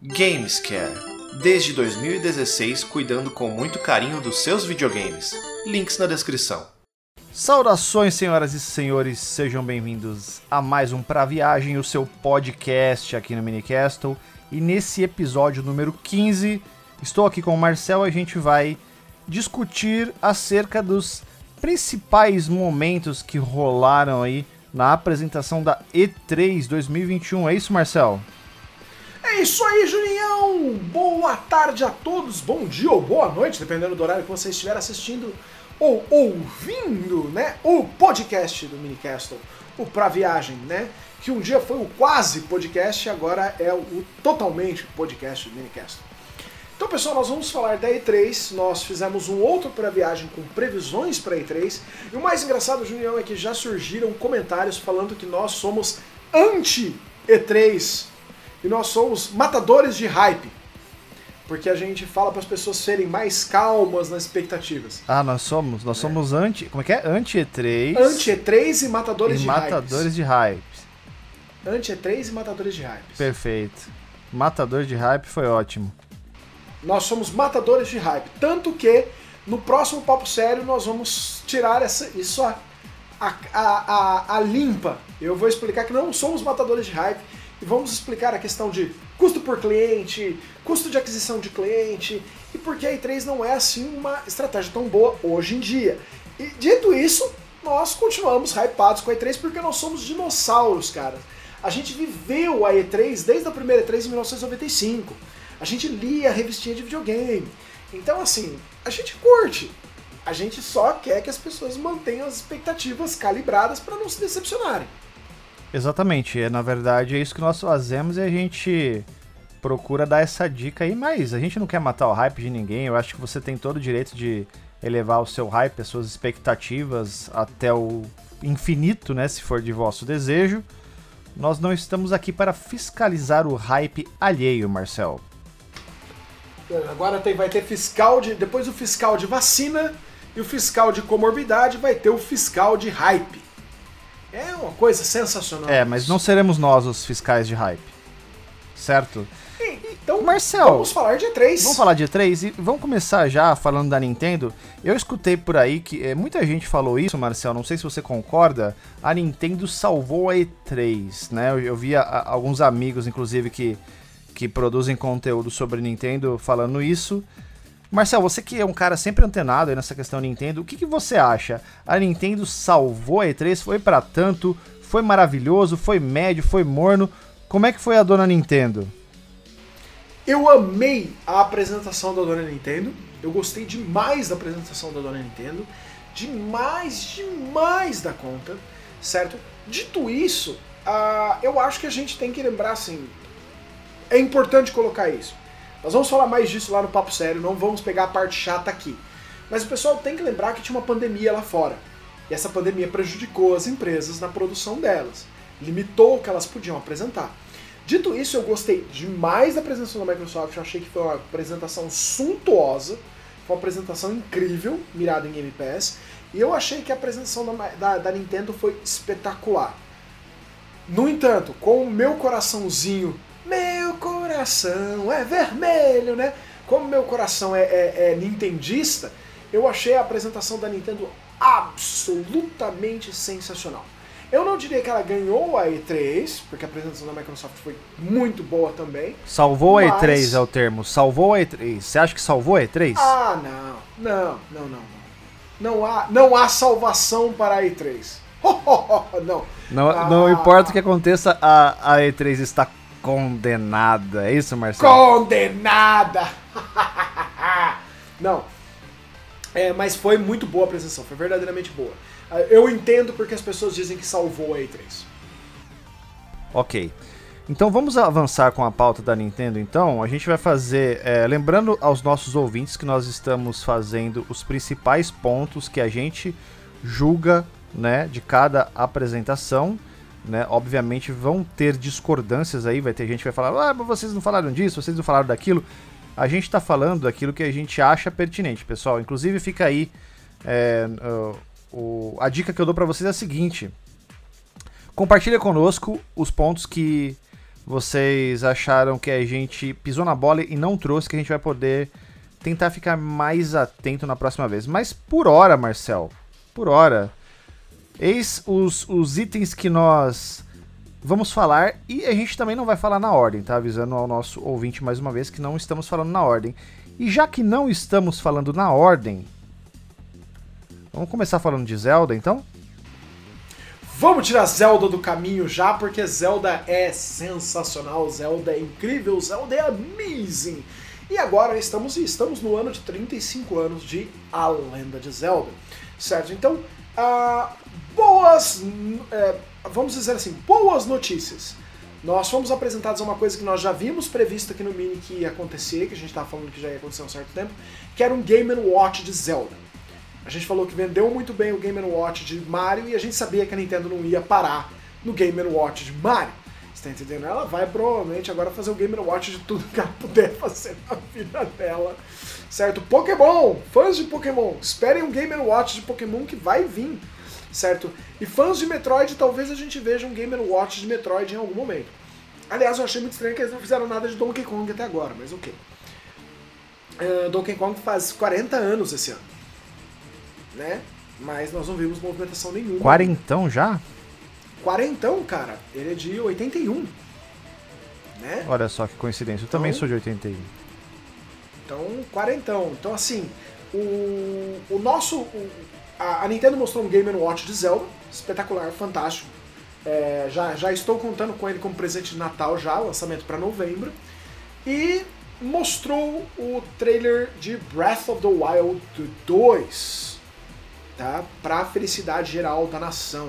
Gamescare. Desde 2016, cuidando com muito carinho dos seus videogames. Links na descrição. Saudações, senhoras e senhores, sejam bem-vindos a mais um Pra Viagem, o seu podcast aqui no Minicastle. E nesse episódio número 15, estou aqui com o Marcel e a gente vai discutir acerca dos principais momentos que rolaram aí na apresentação da E3 2021. É isso, Marcel? É isso aí, Julião! Boa tarde a todos, bom dia ou boa noite, dependendo do horário que você estiver assistindo ou ouvindo, né? O podcast do Minicastle, o Pra Viagem, né? Que um dia foi o quase podcast, agora é o totalmente podcast do Minicastle. Então, pessoal, nós vamos falar da E3. Nós fizemos um outro pra viagem com previsões para E3. E o mais engraçado, Julião, é que já surgiram comentários falando que nós somos anti-E3 e nós somos matadores de hype. Porque a gente fala para as pessoas serem mais calmas nas expectativas. Ah, nós somos. Nós somos anti. Como é que é? Anti-E3. Anti-E3 e matadores e de matadores de hype. Anti-E3 e matadores de hype. Perfeito. Matador de hype foi ótimo. Nós somos matadores de hype. Tanto que no próximo Papo Sério nós vamos tirar essa, isso a, a, a, a, limpa. Eu vou explicar que não somos matadores de hype e vamos explicar a questão de custo por cliente, custo de aquisição de cliente e por que a E3 não é assim uma estratégia tão boa hoje em dia. E dito isso, nós continuamos hypados com a E3 porque nós somos dinossauros, cara. A gente viveu a E3 desde a primeira E3 em 1995. A gente lia a revistinha de videogame. Então, assim, a gente curte. A gente só quer que as pessoas mantenham as expectativas calibradas para não se decepcionarem. Exatamente, é, na verdade é isso que nós fazemos e a gente procura dar essa dica aí, mas a gente não quer matar o hype de ninguém, eu acho que você tem todo o direito de elevar o seu hype, as suas expectativas até o infinito, né, se for de vosso desejo. Nós não estamos aqui para fiscalizar o hype alheio, Marcel. Agora tem, vai ter fiscal de. Depois do fiscal de vacina e o fiscal de comorbidade vai ter o fiscal de hype. É uma coisa sensacional. É, mas não seremos nós os fiscais de hype. Certo? Então, Marcel, vamos falar de E3. Vamos falar de E3 e vamos começar já falando da Nintendo. Eu escutei por aí que é, muita gente falou isso, Marcel, não sei se você concorda. A Nintendo salvou a E3, né? Eu, eu vi a, a, alguns amigos, inclusive, que, que produzem conteúdo sobre Nintendo falando isso. Marcel, você que é um cara sempre antenado nessa questão Nintendo, o que, que você acha? A Nintendo salvou a E3? Foi para tanto? Foi maravilhoso? Foi médio? Foi morno? Como é que foi a dona Nintendo? Eu amei a apresentação da dona Nintendo. Eu gostei demais da apresentação da dona Nintendo. Demais, demais da conta, certo? Dito isso, uh, eu acho que a gente tem que lembrar assim. É importante colocar isso. Nós vamos falar mais disso lá no Papo Sério, não vamos pegar a parte chata aqui. Mas o pessoal tem que lembrar que tinha uma pandemia lá fora. E essa pandemia prejudicou as empresas na produção delas. Limitou o que elas podiam apresentar. Dito isso, eu gostei demais da apresentação da Microsoft. Eu achei que foi uma apresentação suntuosa. Foi uma apresentação incrível, mirada em Game Pass. E eu achei que a apresentação da, da, da Nintendo foi espetacular. No entanto, com o meu coraçãozinho meu coração é vermelho, né? Como meu coração é, é, é nintendista, eu achei a apresentação da Nintendo absolutamente sensacional. Eu não diria que ela ganhou a E3, porque a apresentação da Microsoft foi muito boa também. Salvou mas... a E3 é o termo. Salvou a E3. Você acha que salvou a E3? Ah, não. Não, não, não, não. Não há, não há salvação para a E3. não. Não, ah. não importa o que aconteça, a, a E3 está condenada. É isso, Marcelo? Condenada! Não. É, mas foi muito boa a apresentação, foi verdadeiramente boa. Ah, eu entendo porque as pessoas dizem que salvou a E3. Ok. Então vamos avançar com a pauta da Nintendo. Então, a gente vai fazer. É, lembrando aos nossos ouvintes que nós estamos fazendo os principais pontos que a gente julga né, de cada apresentação né? Obviamente vão ter discordâncias aí, vai ter gente que vai falar, ah, mas vocês não falaram disso, vocês não falaram daquilo. A gente está falando daquilo que a gente acha pertinente, pessoal. Inclusive fica aí é, o, a dica que eu dou para vocês é a seguinte: compartilha conosco os pontos que vocês acharam que a gente pisou na bola e não trouxe, que a gente vai poder tentar ficar mais atento na próxima vez. Mas por hora, Marcel, por hora, eis os, os itens que nós vamos falar e a gente também não vai falar na ordem, tá? Avisando ao nosso ouvinte mais uma vez que não estamos falando na ordem. E já que não estamos falando na ordem, vamos começar falando de Zelda então? Vamos tirar Zelda do caminho já, porque Zelda é sensacional, Zelda é incrível, Zelda é amazing. E agora estamos estamos no ano de 35 anos de A Lenda de Zelda, certo? Então, uh, boas, é, vamos dizer assim, boas notícias. Nós fomos apresentados a uma coisa que nós já vimos previsto aqui no Mini que ia acontecer, que a gente estava falando que já ia acontecer há um certo tempo, que era um Game Watch de Zelda. A gente falou que vendeu muito bem o Game Watch de Mario e a gente sabia que a Nintendo não ia parar no Game Watch de Mario. Você tá entendendo? Ela vai provavelmente agora fazer o Game Watch de tudo que ela puder fazer na vida dela. Certo? Pokémon! Fãs de Pokémon, esperem um Game Watch de Pokémon que vai vir certo? E fãs de Metroid, talvez a gente veja um Game Watch de Metroid em algum momento. Aliás, eu achei muito estranho que eles não fizeram nada de Donkey Kong até agora, mas ok. Uh, Donkey Kong faz 40 anos esse ano, né? Mas nós não vimos movimentação nenhuma. Quarentão já? Quarentão, cara. Ele é de 81. Né? Olha só que coincidência. Eu também então, sou de 81. Então, quarentão. Então, assim, o, o nosso... O, a, Nintendo mostrou um Game Watch de Zelda, espetacular, fantástico. É, já, já estou contando com ele como presente de Natal já, lançamento para novembro. E mostrou o trailer de Breath of the Wild 2, tá? Para a felicidade geral da nação.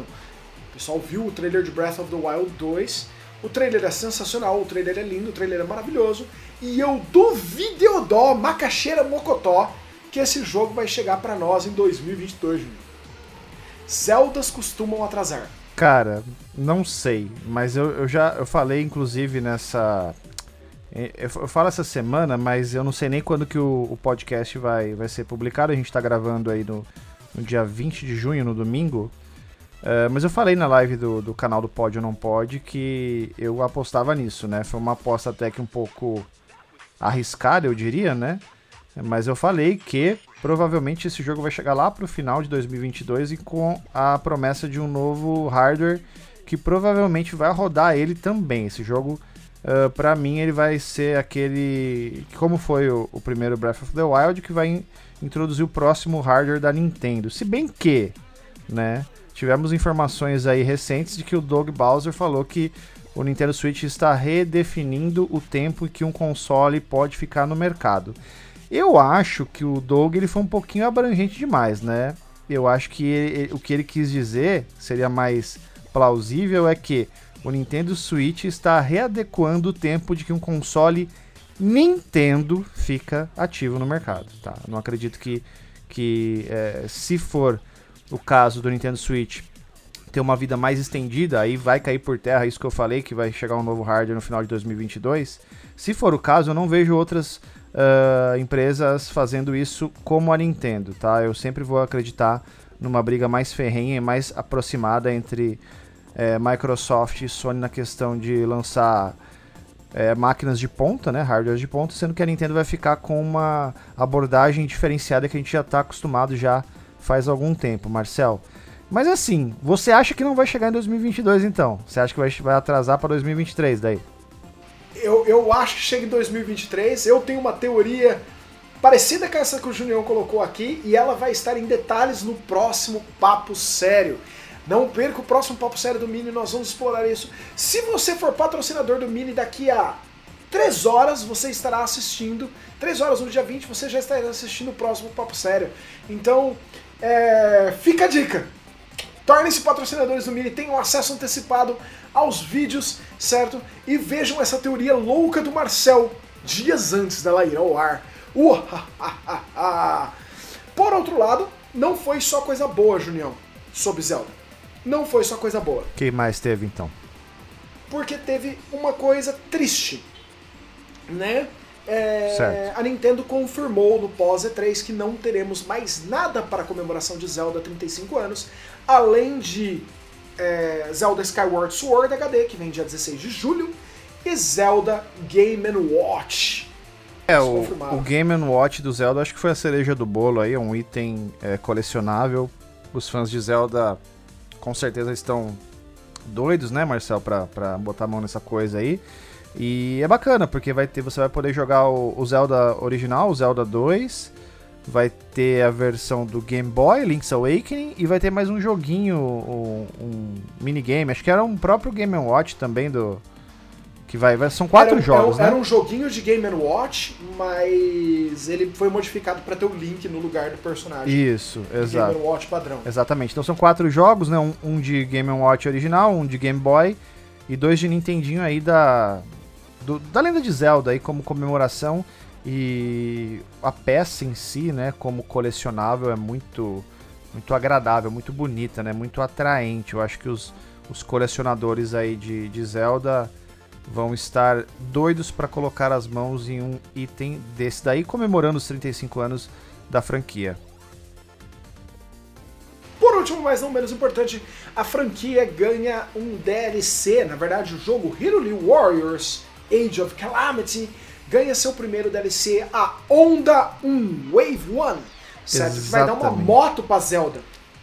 O pessoal viu o trailer de Breath of the Wild 2. O trailer é sensacional, o trailer é lindo, o trailer é maravilhoso. E eu duvido dó, macaxeira mocotó, que esse jogo vai chegar para nós em 2022, Júnior. Zeldas costumam atrasar. Cara, não sei, mas eu, eu já eu falei inclusive nessa eu, falo essa semana, mas eu não sei nem quando que o, o podcast vai, vai ser publicado. A gente está gravando aí no, no, dia 20 de junho, no domingo. Uh, mas eu falei na live do, do canal do Pod ou Não Pode que eu apostava nisso, né? Foi uma aposta até que um pouco arriscada, eu diria, né? Mas eu falei que provavelmente esse jogo vai chegar lá para o final de 2022 e com a promessa de um novo hardware que provavelmente vai rodar ele também. Esse jogo, uh, ah, para mim, ele vai ser aquele. Como foi o, o, primeiro Breath of the Wild, que vai in, introduzir o próximo hardware da Nintendo. Se bem que, né? Tivemos informações aí recentes de que o Doug Bowser falou que o Nintendo Switch está redefinindo o tempo que um console pode ficar no mercado. Eu acho que o Doug ele foi um pouquinho abrangente demais, né? Eu acho que ele, o que ele quis dizer seria mais plausível é que o Nintendo Switch está readequando o tempo de que um console Nintendo fica ativo no mercado, tá? Não acredito que, que é, se for o caso do Nintendo Switch ter uma vida mais estendida, aí vai cair por terra isso que eu falei, que vai chegar um novo hardware no final de 2022. Se for o caso, eu não vejo outras uh, empresas fazendo isso como a Nintendo, tá? Eu sempre vou acreditar numa briga mais ferrenha e mais aproximada entre é, Microsoft e Sony na questão de lançar é, máquinas de ponta, né, hardware de ponta, sendo que a Nintendo vai ficar com uma abordagem diferenciada que a gente já está acostumado já faz algum tempo, Marcel. Mas assim, você acha que não vai chegar em 2022 então? Você acha que vai, vai atrasar para 2023 daí? Eu, eu acho que chega em 2023. Eu tenho uma teoria parecida com essa que o Junião colocou aqui e ela vai estar em detalhes no próximo Papo Sério. Não perca o próximo Papo Sério do Mini, nós vamos explorar isso. Se você for patrocinador do Mini daqui a 3 horas, você estará assistindo. 3 horas no dia 20, você já estará assistindo o próximo Papo Sério. Então, é, fica a dica. Tornem-se patrocinadores do Mini, tenham acesso antecipado aos vídeos, certo? E vejam essa teoria louca do Marcel dias antes dela ir ao ar. Uh, Por outro lado, não foi só coisa boa, Junião, sobre Zelda. Não foi só coisa boa. O que mais teve então? Porque teve uma coisa triste, né? É, a Nintendo confirmou no pós E3 que não teremos mais nada para a comemoração de Zelda 35 anos, além de é, Zelda Skyward Sword HD, que vem dia 16 de julho, e Zelda Game Watch. É, o, o Game Watch do Zelda acho que foi a cereja do bolo aí, é um item é, colecionável. Os fãs de Zelda com certeza estão doidos, né, Marcel, pra, pra botar a mão nessa coisa aí. E é bacana, porque vai ter, você vai poder jogar o, o Zelda original, o Zelda 2, vai ter a versão do Game Boy, Link's Awakening, e vai ter mais um joguinho, um, um minigame, acho que era um próprio Game Watch também do, que vai, vai são quatro era, jogos, era, né? Era um joguinho de Game Watch, mas ele foi modificado para ter o Link no lugar do personagem. Isso, exato. Game Watch padrão. Exatamente. Então são quatro jogos, né? Um, um, de Game Watch original, um de Game Boy e dois de Nintendinho aí da do, da lenda de Zelda aí como comemoração e a peça em si, né? Como colecionável é muito muito agradável, muito bonita, né? Muito atraente. Eu acho que os, os colecionadores aí de, de Zelda vão estar doidos para colocar as mãos em um item desse daí, comemorando os 35 anos da franquia. Por último, mas não menos importante, a franquia ganha um DLC, na verdade o jogo Hiruli Warriors Age of Calamity ganha seu primeiro DLC, a Onda 1 Wave 1, certo? Que vai dar uma moto pra Zelda.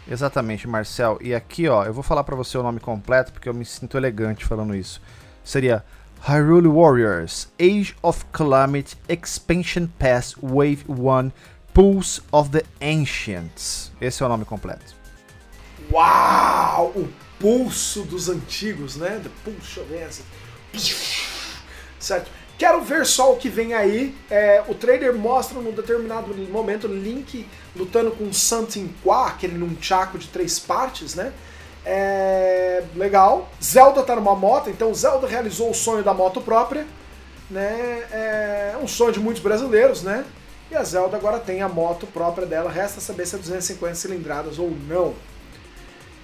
Exatamente, Marcel. E aqui, ó, eu vou falar para você o nome completo porque eu me sinto elegante falando isso. Seria Hyrule Warriors Age of Calamity Expansion Pass Wave 1 Pulse of the Ancients. Esse é o nome completo. Uau! O pulso dos antigos, né? The Pulse of Ancients. Certo? Quero ver só o que vem aí. É, o trailer mostra num determinado momento Link lutando com Something Qua, aquele nunchaku de três partes, né? É legal. Zelda tá numa moto, então Zelda realizou o sonho da moto própria, né? É um sonho de muitos brasileiros, né? E a Zelda agora tem a moto própria dela, resta saber se é 250 cilindradas ou não.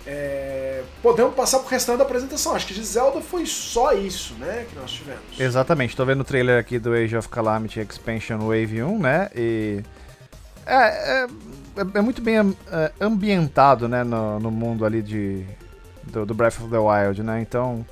É... Podemos passar pro restante da apresentação. Acho que de Zelda foi só isso, né, que nós tivemos. Exatamente. Tô vendo o trailer aqui do Age of Calamity Expansion Wave 1, né? E é, é é, muito bem é, ambientado, né, no, no mundo ali de, do, do, Breath of the Wild, né? Então,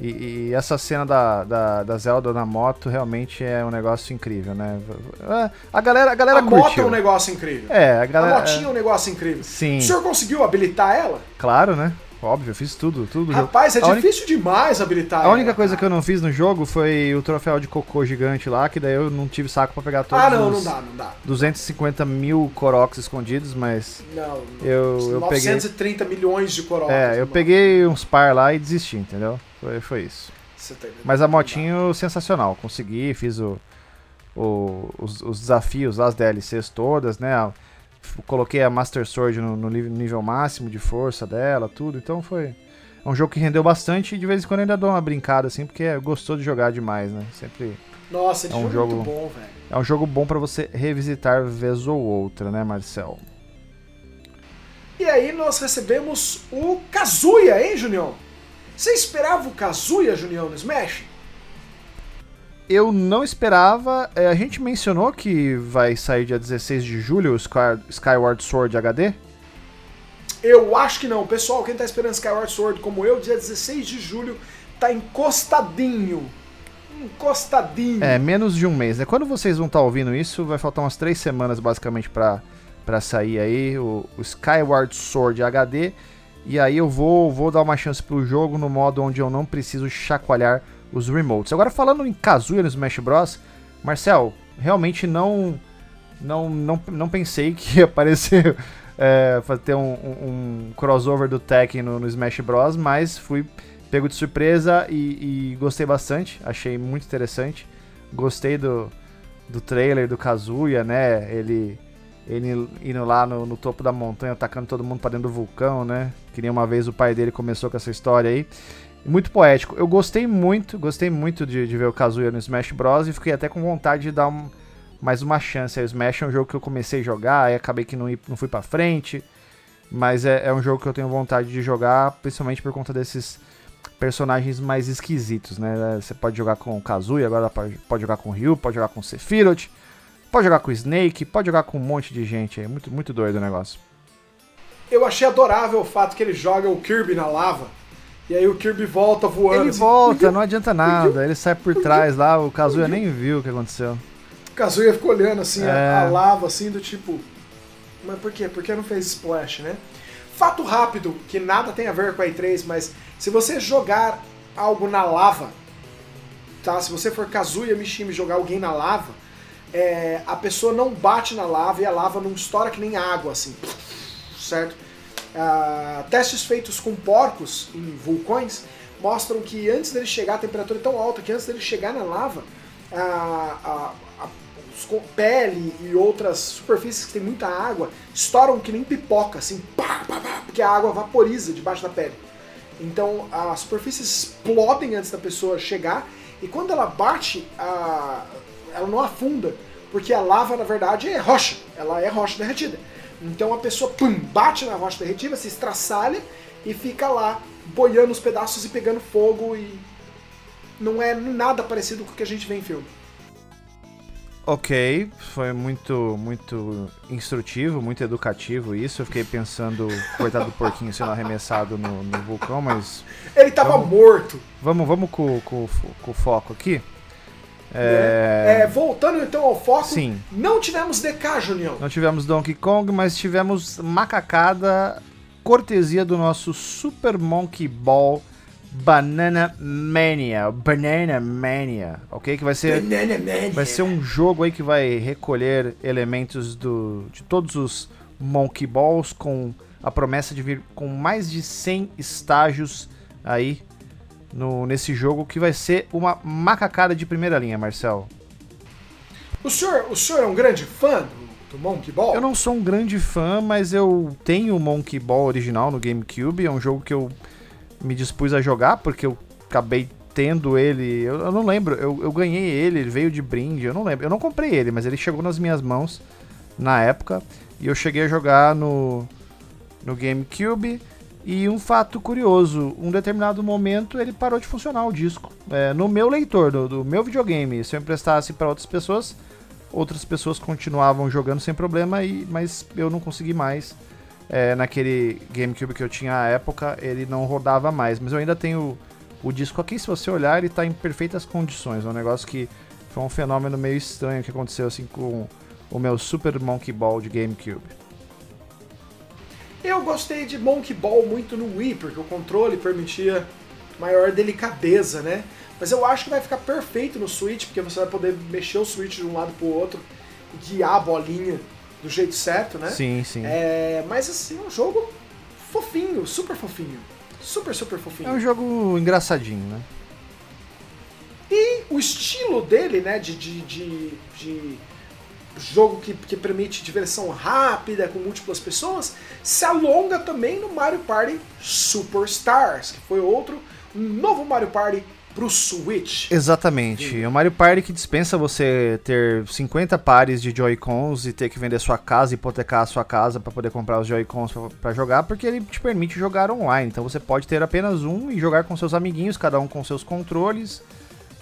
e, e, essa cena da, da, da, Zelda na moto realmente é um negócio incrível, né? É, a galera, a galera a curtiu. moto é um negócio incrível. É, a galera. A motinha é um negócio incrível. Sim. O senhor conseguiu habilitar ela? Claro, né? Óbvio, eu fiz tudo, tudo. Rapaz, é a difícil única... demais habilitar. A única coisa que eu não fiz no jogo foi o troféu de cocô gigante lá, que daí eu não tive saco pra pegar todos Ah, não, os não dá, não dá. 250 mil Koroks escondidos, mas. Não, não. Eu, eu 930 peguei... milhões de Koroks. É, eu peguei uns par lá e desisti, entendeu? Foi, foi isso. Tá mas a motinho, sensacional. Consegui, fiz o, o os, os, desafios, as DLCs todas, né? Coloquei a Master Sword no, no nível máximo de força dela, tudo, então foi é um jogo que rendeu bastante e de vez em quando ainda dou uma brincada, assim, porque é gostoso de jogar demais, né? Sempre. Nossa, é um jogo, muito bom, velho. É um jogo bom para você revisitar vez ou outra, né, Marcel? E aí nós recebemos o Kazuya, hein, Junião? Você esperava o Kazuya, Junião, no Smash? Eu não esperava. É, a gente mencionou que vai sair dia 16 de julho o Skyward Sword HD. Eu acho que não. Pessoal, quem tá esperando Skyward Sword como eu, dia 16 de julho, tá encostadinho. Encostadinho. É, menos de um mês, né? Quando vocês vão estar tá ouvindo isso, vai faltar umas três semanas basicamente pra sair aí o, o Skyward Sword HD. E aí eu vou, vou dar uma chance pro jogo no modo onde eu não preciso chacoalhar os remotes. Agora falando em Kazuya no Smash Bros, Marcel, realmente não não não, não pensei que ia aparecer é, ter um, um, um, crossover do Tekken no, no, Smash Bros, mas fui pego de surpresa e, e, gostei bastante, achei muito interessante. Gostei do, do trailer do Kazuya, né? Ele, ele indo lá no, no topo da montanha, atacando todo mundo para dentro do vulcão, né? Que nem uma vez o pai dele começou com essa história aí. Muito poético. Eu gostei muito, gostei muito de, de ver o Kazuya no Smash Bros. e fiquei até com vontade de dar um mais uma chance. O Smash é um jogo que eu comecei a jogar, e acabei que não, não fui para frente. Mas é, é, um jogo que eu tenho vontade de jogar, principalmente por conta desses personagens mais esquisitos, né? Você pode jogar com o Kazuya, agora pode jogar com o Ryu, pode jogar com o Sephiroth, pode jogar com o Snake, pode jogar com um monte de gente aí. Muito, muito doido o negócio. Eu achei adorável o fato que ele joga o Kirby na lava. E aí o Kirby volta voando. Ele assim, volta, não adianta nada. Ele sai por trás lá, o Kazuya nem viu o que aconteceu. O Kazuya ficou olhando assim, a- É. a, lava, assim, do tipo. Mas por quê? Por que não fez splash, né? Fato rápido, que nada tem a ver com a E3, mas se você jogar algo na lava, tá? Se você for Kazuya Mishima jogar alguém na lava, é, a pessoa não bate na lava e a lava não estoura que nem água, assim. Certo? Ah, testes feitos com porcos em vulcões mostram que antes dele chegar, a temperatura é tão alta que antes dele chegar na lava, a, a- a- co- pele e outras superfícies que tem muita água estouram que nem pipoca, assim, pá, pá, pá, porque a água vaporiza debaixo da pele. Então as superfícies explodem antes da pessoa chegar e quando ela bate, a- ela não afunda, porque a lava na verdade é rocha, ela é rocha derretida. Então a pessoa pum, bate na rocha derretida, se estraçalha e fica lá boiando os pedaços e pegando fogo e não é nada parecido com o que a gente vê em filme. Ok, foi muito, muito instrutivo, muito educativo isso. Eu fiquei pensando, coitado do porquinho sendo arremessado no, no vulcão, mas Ele tava Vamos- morto. vamos, vamos com, com, com o foco aqui. É, É, voltando então ao foco, Sim. não tivemos DK, Junião. Não tivemos Donkey Kong, mas tivemos macacada, cortesia do nosso Super Monkey Ball Banana Mania. Banana Mania, ok? Que vai ser, vai ser um jogo aí que vai recolher elementos do, de todos os Monkey Balls com a promessa de vir com mais de 100 estágios aí no, nesse jogo que vai ser uma macacada de primeira linha, Marcel. O senhor, o senhor é um grande fã do, do Monkey Ball? Eu não sou um grande fã, mas eu tenho o Monkey Ball original no GameCube. É um jogo que eu me dispus a jogar, porque eu acabei tendo ele. Eu, eu não lembro, eu, eu ganhei ele, ele veio de brinde, eu não lembro. Eu não comprei ele, mas ele chegou nas minhas mãos na época. E eu cheguei a jogar no, no GameCube. E um fato curioso, um determinado momento ele parou de funcionar o disco. É, no meu leitor, do, do meu videogame. Se eu emprestasse para outras pessoas, outras pessoas continuavam jogando sem problema, e, mas eu não consegui mais. É, naquele GameCube que eu tinha à época, ele não rodava mais. Mas eu ainda tenho o disco aqui, se você olhar, ele está em perfeitas condições. É um negócio que foi um fenômeno meio estranho que aconteceu assim com o meu Super Monkey Ball de GameCube. Eu gostei de Monkey Ball muito no Wii, porque o controle permitia maior delicadeza, né? Mas eu acho que vai ficar perfeito no Switch, porque você vai poder mexer o Switch de um lado pro outro e guiar a bolinha do jeito certo, né? Sim, sim. É, mas assim, um jogo fofinho, super fofinho. Super, super fofinho. É um jogo engraçadinho, né? E o estilo dele, né, de, de, de, de jogo que, que permite diversão rápida com múltiplas pessoas, se alonga também no Mario Party Superstars, que foi outro, um novo Mario Party pro Switch. Exatamente. É um Mario Party que dispensa você ter 50 pares de Joy-Cons e ter que vender sua casa, hipotecar a sua casa para poder comprar os Joy-Cons para jogar, porque ele te permite jogar online. Então você pode ter apenas um e jogar com seus amiguinhos, cada um com seus controles.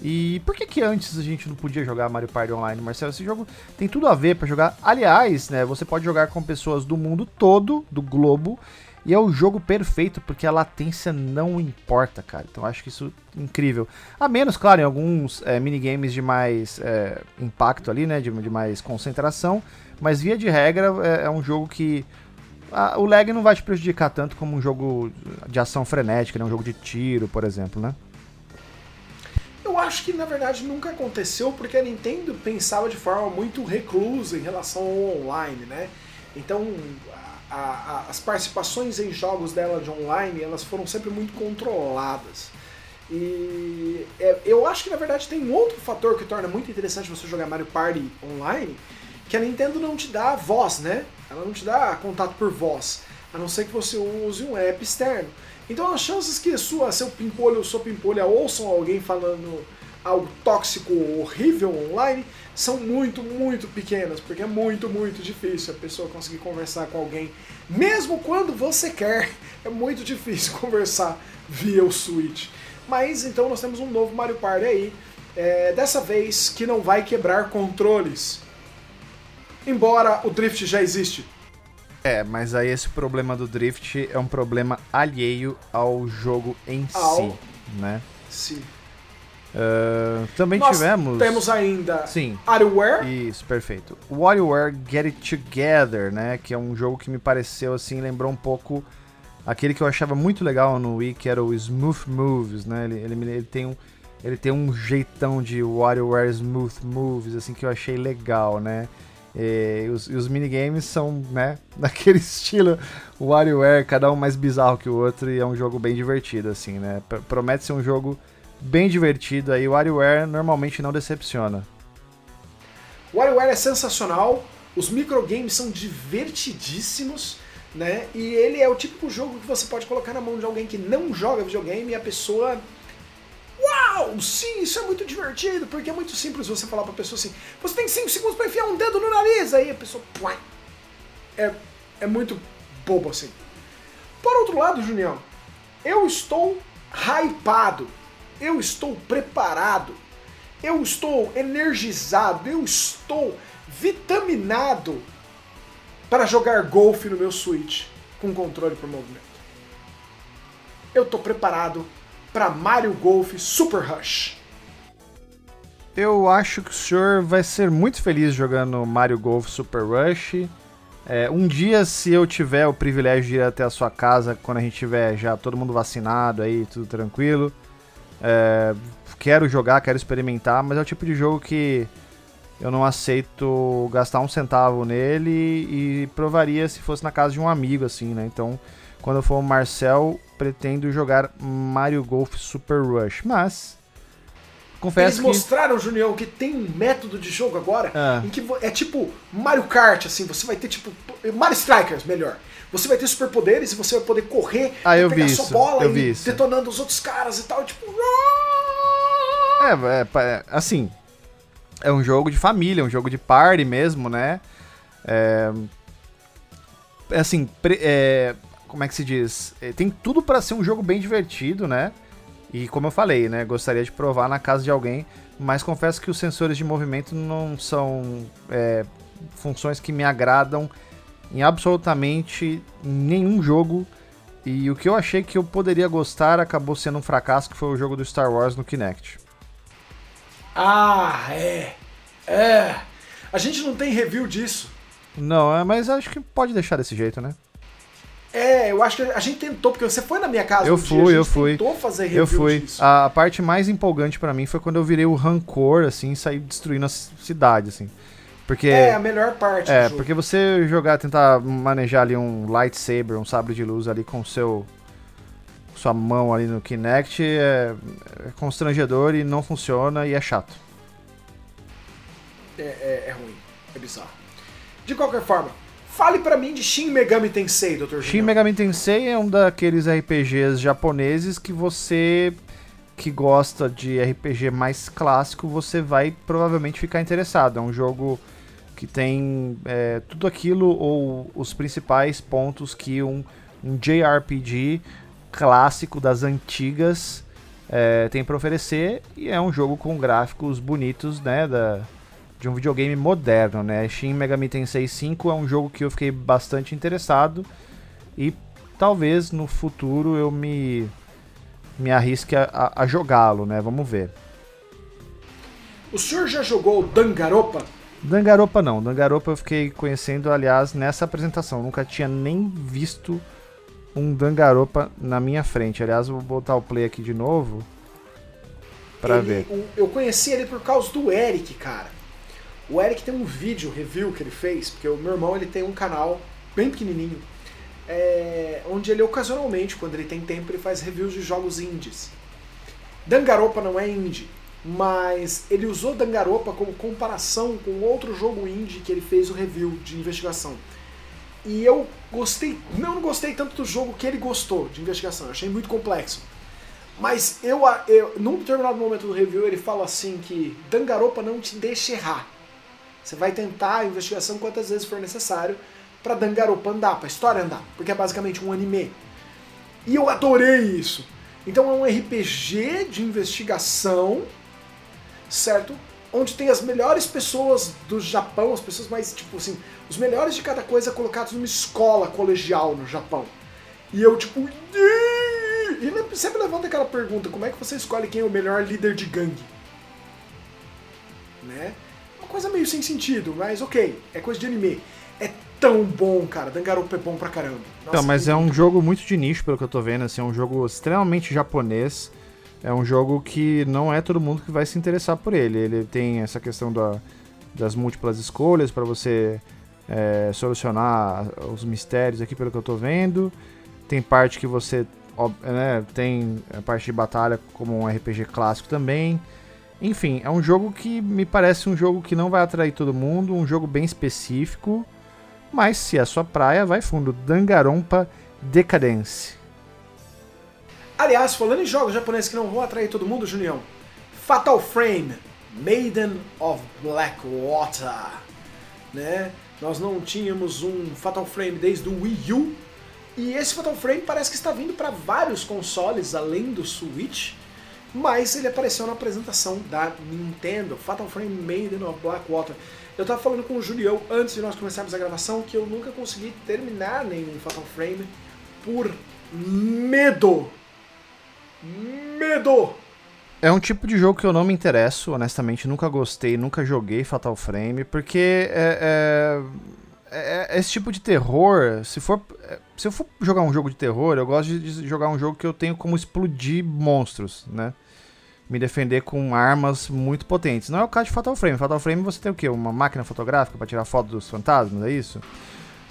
E por que que antes a gente não podia jogar Mario Party online, Marcelo? Esse jogo tem tudo a ver para jogar. Aliás, né, você pode jogar com pessoas do mundo todo, do globo, e é o jogo perfeito porque a latência não importa, cara. Então acho que isso é incrível. A menos, claro, em alguns é, minigames de mais é, impacto ali, né? De, de mais concentração. Mas via de regra é, é um jogo que. o lag não vai te prejudicar tanto como um jogo de ação frenética, né? Um jogo de tiro, por exemplo, né? Eu acho que na verdade nunca aconteceu porque a Nintendo pensava de forma muito reclusa em relação ao online, né? Então a- a- as participações em jogos dela de online elas foram sempre muito controladas. E é, eu acho que na verdade tem um outro fator que torna muito interessante você jogar Mario Party online, que a Nintendo não te dá voz, né? Ela não te dá contato por voz, a não ser que você use um app externo. Então as chances que sua, seu pimpolho ou sua pimpolha ouçam alguém falando algo tóxico ou horrível online são muito, muito pequenas, porque é muito, muito difícil a pessoa conseguir conversar com alguém, mesmo quando você quer, é muito difícil conversar via o Switch. Mas então nós temos um novo Mario Party aí, é, dessa vez que não vai quebrar controles. Embora o Drift já existe. É, mas aí esse problema do drift é um problema alheio ao jogo em Ao- si, né? Sim. Ah, também Nós tivemos... Temos ainda Sim, Areware. Isso, perfeito. WarioWare Get It Together, né? Que é um jogo que me pareceu assim, lembrou um pouco aquele que eu achava muito legal no Wii, que era o Smooth Moves, né? Ele, ele, ele tem um ele tem um jeitão de WarioWare Smooth Moves, assim, que eu achei legal, né? E os, e os minigames são, né, daquele estilo WarioWare, cada um mais bizarro que o outro, e é um jogo bem divertido, assim, né? P- Promete ser um jogo bem divertido, aí o WarioWare normalmente não decepciona. WarioWare é sensacional, os microgames são divertidíssimos, né? E ele é o típico jogo que você pode colocar na mão de alguém que não joga videogame e a pessoa. Uau! Sim, isso é muito divertido, porque é muito simples você falar pra pessoa assim: você tem 5 segundos pra enfiar um dedo no nariz, aí a pessoa. É, é muito bobo assim. Por outro lado, Junião, eu estou hypado, eu estou preparado, eu estou energizado, eu estou vitaminado para jogar golfe no meu Switch com controle por movimento. Eu tô preparado para Mario Golf Super Rush. Eu acho que o senhor vai ser muito feliz jogando Mario Golf Super Rush. É, um dia, se eu tiver o privilégio de ir até a sua casa, quando a gente tiver já todo mundo vacinado aí, tudo tranquilo, é, quero jogar, quero experimentar, mas é o tipo de jogo que eu não aceito gastar um centavo nele e provaria se fosse na casa de um amigo, assim, né? Então, quando eu for o Marcel, pretendo jogar Mario Golf Super Rush. Mas, confesso Eles que... mostraram, Junião, que tem um método de jogo agora Ah. em que é tipo Mario Kart, assim, você vai ter tipo. Mario Strikers, melhor. Você vai ter superpoderes e você vai poder correr Ah, eu pegar vi sua isso, bola eu e vi detonando os outros caras e tal, tipo. É, é, é, assim, é um jogo de família, um jogo de party mesmo, né? É, é assim, pre- é, como é que se diz? É, tem tudo pra ser um jogo bem divertido, né? E como eu falei, né? Gostaria de provar na casa de alguém, mas confesso que os sensores de movimento não são é, funções que me agradam em absolutamente nenhum jogo. E o que eu achei que eu poderia gostar acabou sendo um fracasso, que foi o jogo do Star Wars no Kinect. Ah, é. É. A gente não tem review disso. Não, é, mas acho que pode deixar desse jeito, né? É, eu acho que a gente tentou, porque você foi na minha casa Eu um dia, fui, a gente eu fui. tentou fazer review Eu fui. disso. A, parte mais empolgante pra mim foi quando eu virei o rancor, assim, e saí destruindo a cidade, assim. Porque. É, a melhor parte É, porque você jogar, tentar manejar ali um lightsaber, um sabre de luz ali com seu sua mão ali no Kinect é, é constrangedor e não funciona e é chato. É, é, é ruim, é bizarro. De qualquer forma, fale pra mim de Shin Megami Tensei, Dr. Shin Junior. Megami Tensei é um daqueles RPGs japoneses que você que gosta de RPG mais clássico, você vai provavelmente ficar interessado. É um jogo que tem é, tudo aquilo ou os principais pontos que um, um JRPG clássico das antigas é, tem para oferecer e é um jogo com gráficos bonitos, né, da, de um videogame moderno, né? Shin Megami Tensei 5 é um jogo que eu fiquei bastante interessado e talvez no futuro eu me me arrisque a, a- a jogá-lo, né? Vamos ver. O senhor já jogou Dangaropa? Dangaropa não, Dangaropa eu fiquei conhecendo, aliás, nessa apresentação. Nunca tinha nem visto um Dangaropa na minha frente. Aliás, eu vou botar o play aqui de novo pra Ele- ver. o- eu conheci ele por causa do Eric, cara. O Eric tem um vídeo review que ele fez, porque o meu irmão ele tem um canal bem pequenininho, é, onde ele ocasionalmente, quando ele tem tempo, ele faz reviews de jogos indies. Dangaropa não é indie, mas ele usou Dangaropa como comparação com outro jogo indie que ele fez o review de investigação. E eu gostei, não gostei tanto do jogo que ele gostou de investigação, achei muito complexo. Mas eu, eu, num determinado momento do review, ele fala assim que Dangaropa não te deixa errar. Você vai tentar a investigação quantas vezes for necessário pra Dangaropa andar, pra história andar, porque é basicamente um anime. E eu adorei isso. Então é um RPG de investigação, certo? onde tem as melhores pessoas do Japão, as pessoas mais, tipo assim, os melhores de cada coisa colocados numa escola colegial no Japão. E eu, tipo, e sempre levanta aquela pergunta, como é que você escolhe quem é o melhor líder de gangue? Né? Coisa meio sem sentido, mas ok, é coisa de anime. É tão bom, cara. Danganronpa é bom pra caramba. Nossa, Não, mas é um jogo muito de nicho, pelo que eu tô vendo, assim, é um jogo extremamente japonês. É um jogo que não é todo mundo que vai se interessar por ele. Ele tem essa questão da, das múltiplas escolhas para você é, solucionar os mistérios aqui, pelo que eu tô vendo. Tem parte que você né, tem a parte de batalha como um RPG clássico também. Enfim, é um jogo que me parece um jogo que não vai atrair todo mundo, um jogo bem específico, mas se é sua praia, vai fundo. Dangarompa Decadence. Aliás, falando em jogos japoneses que não vão atrair todo mundo, Junião, Fatal Frame, Maiden of Blackwater, né? Nós não tínhamos um Fatal Frame desde o Wii U, e esse Fatal Frame parece que está vindo para vários consoles além do Switch, mas ele apareceu na apresentação da Nintendo, Fatal Frame Maiden of Blackwater. Eu tava falando com o Julião antes de nós começarmos a gravação que eu nunca consegui terminar nenhum Fatal Frame por medo. Medo! É um tipo de jogo que eu não me interesso, honestamente, nunca gostei, nunca joguei Fatal Frame, porque é, é, é, é esse tipo de terror, se for se eu for jogar um jogo de terror, eu gosto de jogar um jogo que eu tenho como explodir monstros, né? Me defender com armas muito potentes. Não é o caso de Fatal Frame. Fatal Frame você tem o quê? Uma máquina fotográfica para tirar foto dos fantasmas, é isso?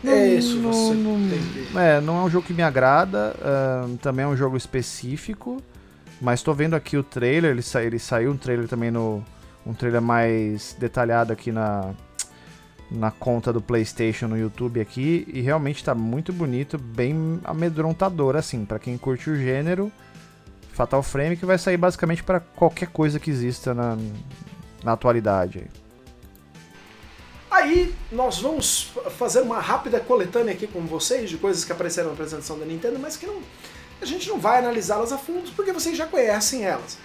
É isso, não, você não, tem É, não é um jogo que me agrada. Uh, também é um jogo específico. Mas estou vendo aqui o trailer. Ele, sa ele saiu um trailer também no. Um trailer mais detalhado aqui na, na conta do PlayStation no YouTube aqui e realmente está muito bonito, bem amedrontador assim, para quem curte o gênero. Fatal Frame que vai sair basicamente para qualquer coisa que exista na, na atualidade. Aí nós vamos fazer uma rápida coletânea aqui com vocês de coisas que apareceram na apresentação da Nintendo, mas que não, a gente não vai analisá-las a fundo porque vocês já conhecem elas.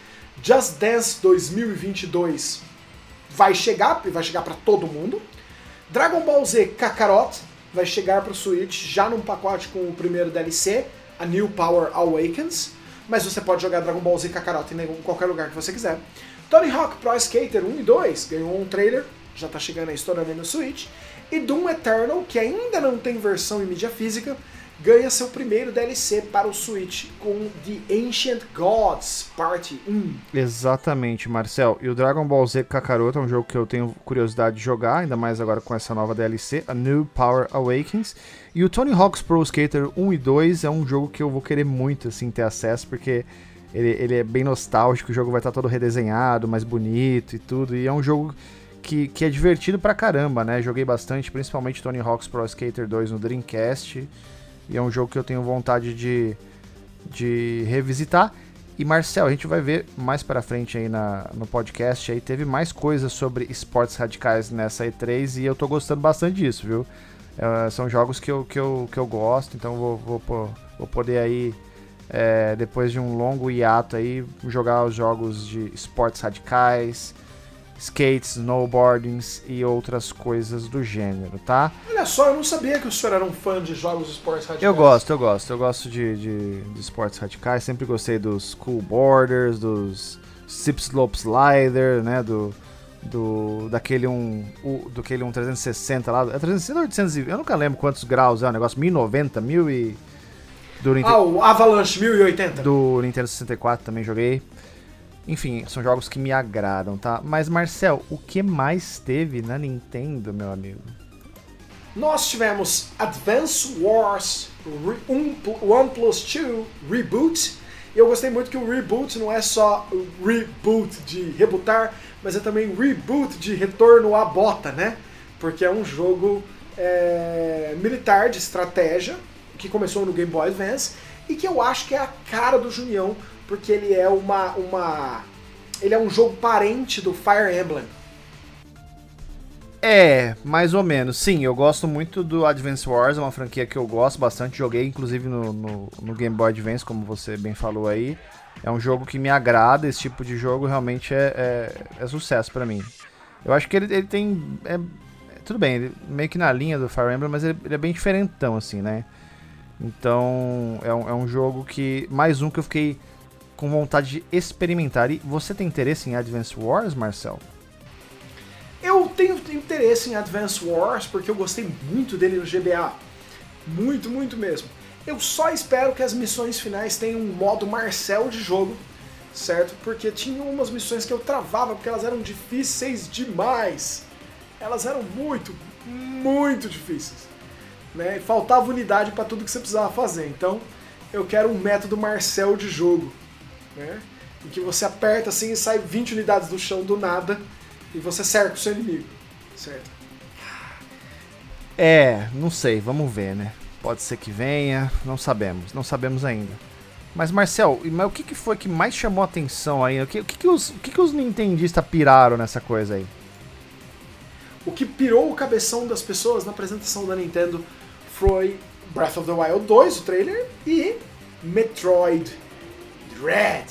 Just Dance 2022 vai chegar, vai chegar para todo mundo. Dragon Ball Z Kakarot vai chegar para o Switch já num pacote com o primeiro DLC, a New Power Awakens, mas você pode jogar Dragon Ball Z Kakarot em qualquer lugar que você quiser. Tony Hawk Pro Skater 1 e 2 ganhou um trailer, já está chegando aí estourando no Switch. E Doom Eternal, que ainda não tem versão em mídia física, ganha seu primeiro DLC para o Switch com The Ancient Gods Parte 1. Exatamente, Marcel. E o Dragon Ball Z Kakaroto é um jogo que eu tenho curiosidade de jogar, ainda mais agora com essa nova DLC, a New Power Awakens. E o Tony Hawk's Pro Skater 1 e 2 é um jogo que eu vou querer muito assim ter acesso, porque ele, ele é bem nostálgico, o jogo vai estar todo redesenhado, mais bonito e tudo, e é um jogo que, que é divertido pra caramba, né? Joguei bastante, principalmente Tony Hawk's Pro Skater 2 no Dreamcast. E é um jogo que eu tenho vontade de, de revisitar. E Marcel, a gente vai ver mais para frente aí na, no podcast aí teve mais coisas sobre esportes radicais nessa E3 e eu tô gostando bastante disso, viu? É, são jogos que eu, que eu, que eu gosto, então vou, vou, vou poder aí é, depois de um longo hiato aí jogar os jogos de esportes radicais, skates, snowboardings e outras coisas do gênero, tá? Olha só, eu não sabia que o senhor era um fã de jogos de esportes radicais. Eu gosto, eu gosto. Eu gosto de, de, de esportes radicais. Sempre gostei dos cool borders, dos Zip Slope Slider, né? Do, do daquele um, o, do aquele um 360 lá. É 360 ou 820? Eu nunca lembro quantos graus é o negócio. 1090, 1000 e... Do Nintendo, ah, o Avalanche 1080. Do Nintendo 64 também joguei. Enfim, são jogos que me agradam, tá? Mas Marcel, o que mais teve na Nintendo, meu amigo? Nós tivemos Advance Wars 1 Plus 2 Reboot. E eu gostei muito que o reboot não é só reboot de rebootar, mas é também reboot de retorno à bota, né? Porque é um jogo é, militar de estratégia que começou no Game Boy Advance e que eu acho que é a cara do Junião porque ele é uma, uma. Ele é um jogo parente do Fire Emblem. É, mais ou menos. Sim, eu gosto muito do Advance Wars, é uma franquia que eu gosto bastante. Joguei inclusive no, no, no Game Boy Advance, como você bem falou aí. É um jogo que me agrada, esse tipo de jogo realmente é, é, é sucesso para mim. Eu acho que ele, ele tem. É, tudo bem, ele, meio que na linha do Fire Emblem, mas ele, ele é bem diferentão, assim, né? Então é um, é um jogo que. Mais um que eu fiquei com vontade de experimentar. E você tem interesse em Advance Wars, Marcel? Eu tenho interesse em Advance Wars porque eu gostei muito dele no GBA. Muito, muito mesmo. Eu só espero que as missões finais tenham um modo Marcel de jogo, certo? Porque tinha umas missões que eu travava porque elas eram difíceis demais. Elas eram muito, muito difíceis. Né? Faltava unidade para tudo que você precisava fazer. Então, eu quero um método Marcel de jogo né? Em que você aperta assim e sai 20 unidades do chão do nada e você cerca o seu inimigo, certo? É, não sei, vamos ver, né? Pode ser que venha, não sabemos, não sabemos ainda. Mas Marcel, mas o que, que foi que mais chamou a atenção aí? O que, o que, que os, o que, que os nintendistas piraram nessa coisa aí? O que pirou o cabeção das pessoas na apresentação da Nintendo foi Breath of the Wild 2, o trailer, e Metroid Dread.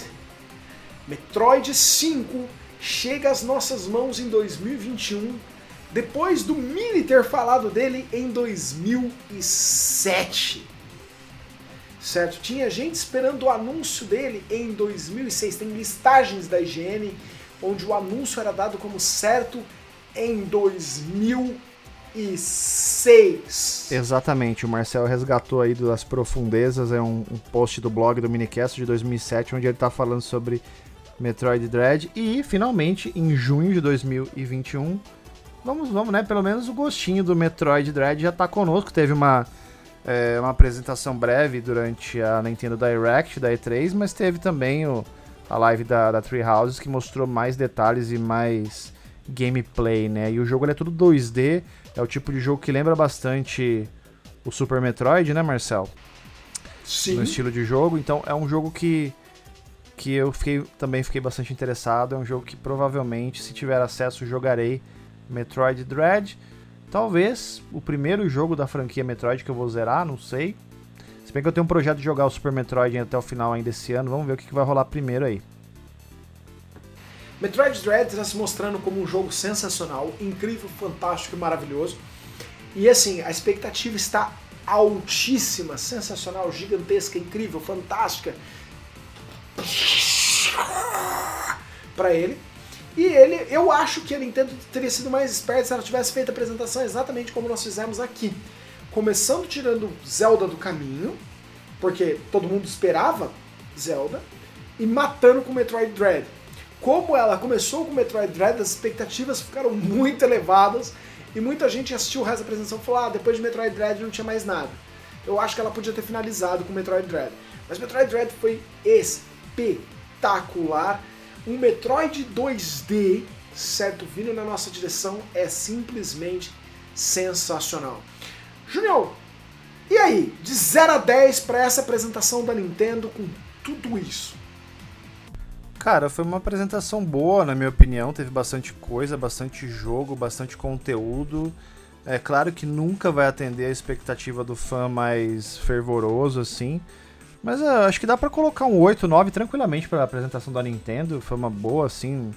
Metroid 5 chega às nossas mãos em 2021, depois do Mini ter falado dele em 2007. Certo? Tinha gente esperando o anúncio dele em 2006. Tem listagens da IGN onde o anúncio era dado como certo em 2006. 2006. Exatamente, o Marcel resgatou aí das profundezas, é um, um post do blog do Minicast de 2007, onde ele está falando sobre Metroid Dread. E, finalmente, em junho de 2021, vamos, vamos, né? Pelo menos o gostinho do Metroid Dread já está conosco. Teve uma, é, uma apresentação breve durante a Nintendo Direct da E3, mas teve também o, a live da, da que mostrou mais detalhes e mais gameplay, né? E o jogo é tudo 2D, é o tipo de jogo que lembra bastante o Super Metroid, né, Marcel? Sim. No estilo de jogo. Então é um jogo que, que eu fiquei, também fiquei bastante interessado. É um jogo que provavelmente, se tiver acesso, jogarei Metroid Dread. Talvez o primeiro jogo da franquia Metroid que eu vou zerar, não sei. Se bem que eu tenho um projeto de jogar o Super Metroid até o final ainda esse ano. Vamos ver o que, que vai rolar primeiro aí. Metroid Dread está se mostrando como um jogo sensacional, incrível, fantástico e maravilhoso. E assim, a expectativa está altíssima, sensacional, gigantesca, incrível, fantástica para ele. E ele, eu acho que a Nintendo teria sido mais esperta se ela tivesse feito a apresentação exatamente como nós fizemos aqui. Começando tirando Zelda do caminho, porque todo mundo esperava Zelda, e matando com Metroid Dread como ela começou com Metroid Dread, as expectativas ficaram muito elevadas e muita gente assistiu o resto da apresentação e falou: ah, depois de Metroid Dread não tinha mais nada. Eu acho que ela podia ter finalizado com Metroid Dread. Mas Metroid Dread foi espetacular. Um Metroid 2D, certo, vindo na nossa direção é simplesmente sensacional. Junior, e aí? De 0 a 10 para essa apresentação da Nintendo com tudo isso? Cara, foi uma apresentação boa, na minha opinião. Teve bastante coisa, bastante jogo, bastante conteúdo. É claro que nunca vai atender a expectativa do fã mais fervoroso, assim. Mas uh, acho que dá para colocar um 8, 9 tranquilamente para a apresentação da Nintendo. Foi uma boa, assim.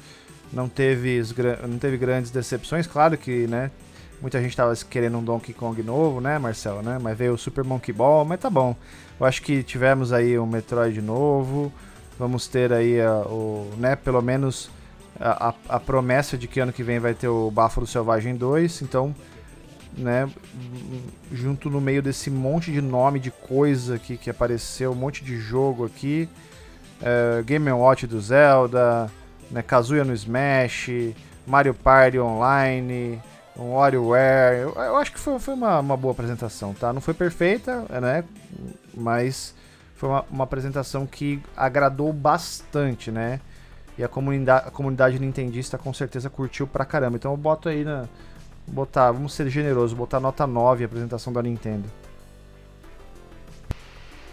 Não teve, não teve grandes decepções. Claro que, né? Muita gente tava querendo um Donkey Kong novo, né, Marcelo, né? Mas veio o Super Monkey Ball, mas tá bom. Eu acho que tivemos aí um Metroid novo. Vamos ter aí a, o, né, pelo menos a, a, a, promessa de que ano que vem vai ter o Báfalo Selvagem 2, então, né, junto no meio desse monte de nome de coisa aqui que apareceu, um monte de jogo aqui, é, Game Watch do Zelda, né, Kazuya no Smash, Mario Party Online, um WarioWare, eu, eu acho que foi, foi uma, uma boa apresentação, tá? Não foi perfeita, né, mas foi uma, uma apresentação que agradou bastante, né? E a comunidade, a comunidade nintendista com certeza curtiu pra caramba. Então eu boto aí na. Botar, vamos ser generosos, botar nota 9 a apresentação da Nintendo.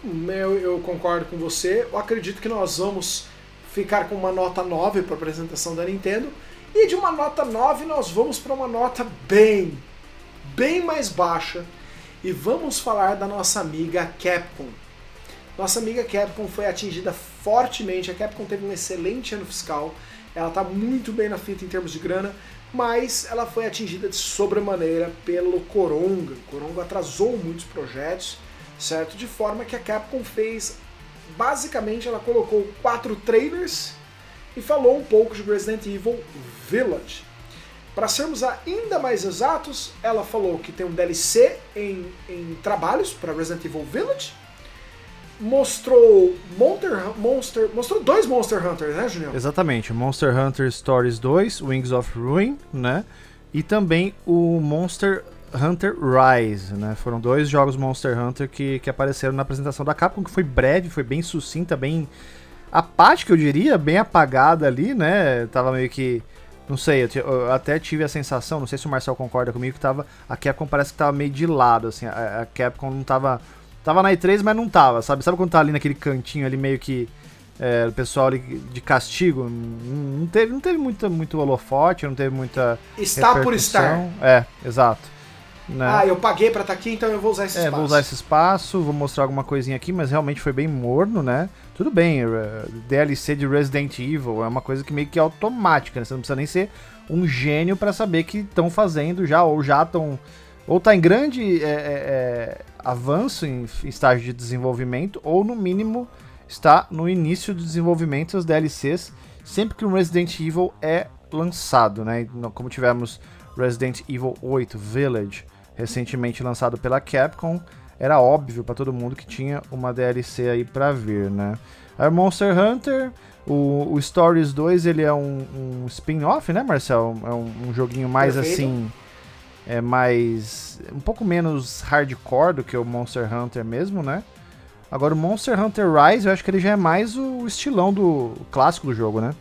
Eu, eu concordo com você. Eu acredito que nós vamos ficar com uma nota 9 para a apresentação da Nintendo. E de uma nota 9 nós vamos para uma nota bem, bem mais baixa. E vamos falar da nossa amiga Capcom. Nossa amiga Capcom foi atingida fortemente. A Capcom teve um excelente ano fiscal. Ela está muito bem na fita em termos de grana, mas ela foi atingida de sobremaneira pelo Coronga. O Coronga atrasou muitos projetos, certo? De forma que a Capcom fez, basicamente, ela colocou quatro trailers e falou um pouco de Resident Evil Village. Para sermos ainda mais exatos, ela falou que tem um DLC em, em trabalhos para Resident Evil Village, mostrou Monster, Monster, mostrou dois Monster Hunters, né, Junior? Exatamente, Monster Hunter Stories 2, Wings of Ruin, né? E também o Monster Hunter Rise, né? Foram dois jogos Monster Hunter que, que apareceram na apresentação da Capcom, que foi breve, foi bem sucinta, bem apática, eu diria, bem apagada ali, né? Tava meio que não sei, eu, eu, até tive a sensação, não sei se o Marcel concorda comigo, que tava. A Capcom parece que tava meio de lado, assim. A, a Capcom não tava Tava na E3, mas não tava, sabe? Sabe quando tá ali naquele cantinho ali meio que é, o pessoal ali de castigo? Não teve, não teve muito, muito holofote, não teve muita. Está por estar. É, exato. Né? Ah, eu paguei pra estar tá aqui, então eu vou usar esse é, espaço. vou usar esse espaço, vou mostrar alguma coisinha aqui, mas realmente foi bem morno, né? Tudo bem, DLC de Resident Evil é uma coisa que meio que é automática, né? Você não precisa nem ser um gênio para saber que estão fazendo já, ou já estão ou tá em grande é, é, é, avanço em estágio de desenvolvimento, ou no mínimo está no início do desenvolvimento das DLCs, sempre que um Resident Evil é lançado, né? Como tivemos Resident Evil 8 Village recentemente lançado pela Capcom, era óbvio para todo mundo que tinha uma DLC aí para vir, né? A Monster Hunter, o, o, Stories 2, ele é um, um spin-off, né, Marcel? É um, um joguinho mais Perfeito. assim é mais. um pouco menos hardcore do que o Monster Hunter mesmo, né? Agora o Monster Hunter Rise, eu acho que ele já é mais o estilão do clássico do jogo, né?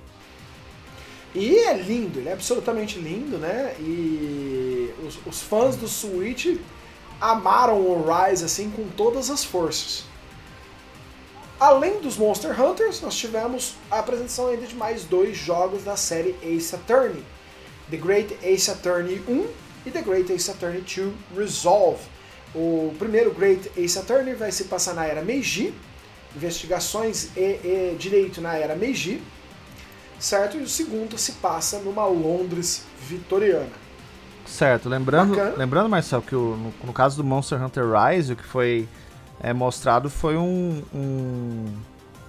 E é lindo, ele é absolutamente lindo, né? E os, os fãs do Switch amaram o Rise assim com todas as forças. Além dos Monster Hunters, nós tivemos a apresentação ainda de mais dois jogos da série Ace Attorney. The Great Ace Attorney 1 e The Great Ace Attorney 2 Resolve. O primeiro Great Ace Attorney vai se passar na era Meiji, investigações e, e direito na era Meiji, certo? E o segundo se passa numa Londres vitoriana. Certo, lembrando, lembrando Marcel, que o, no, no, caso do Monster Hunter Rise, o que foi é, mostrado foi um, um,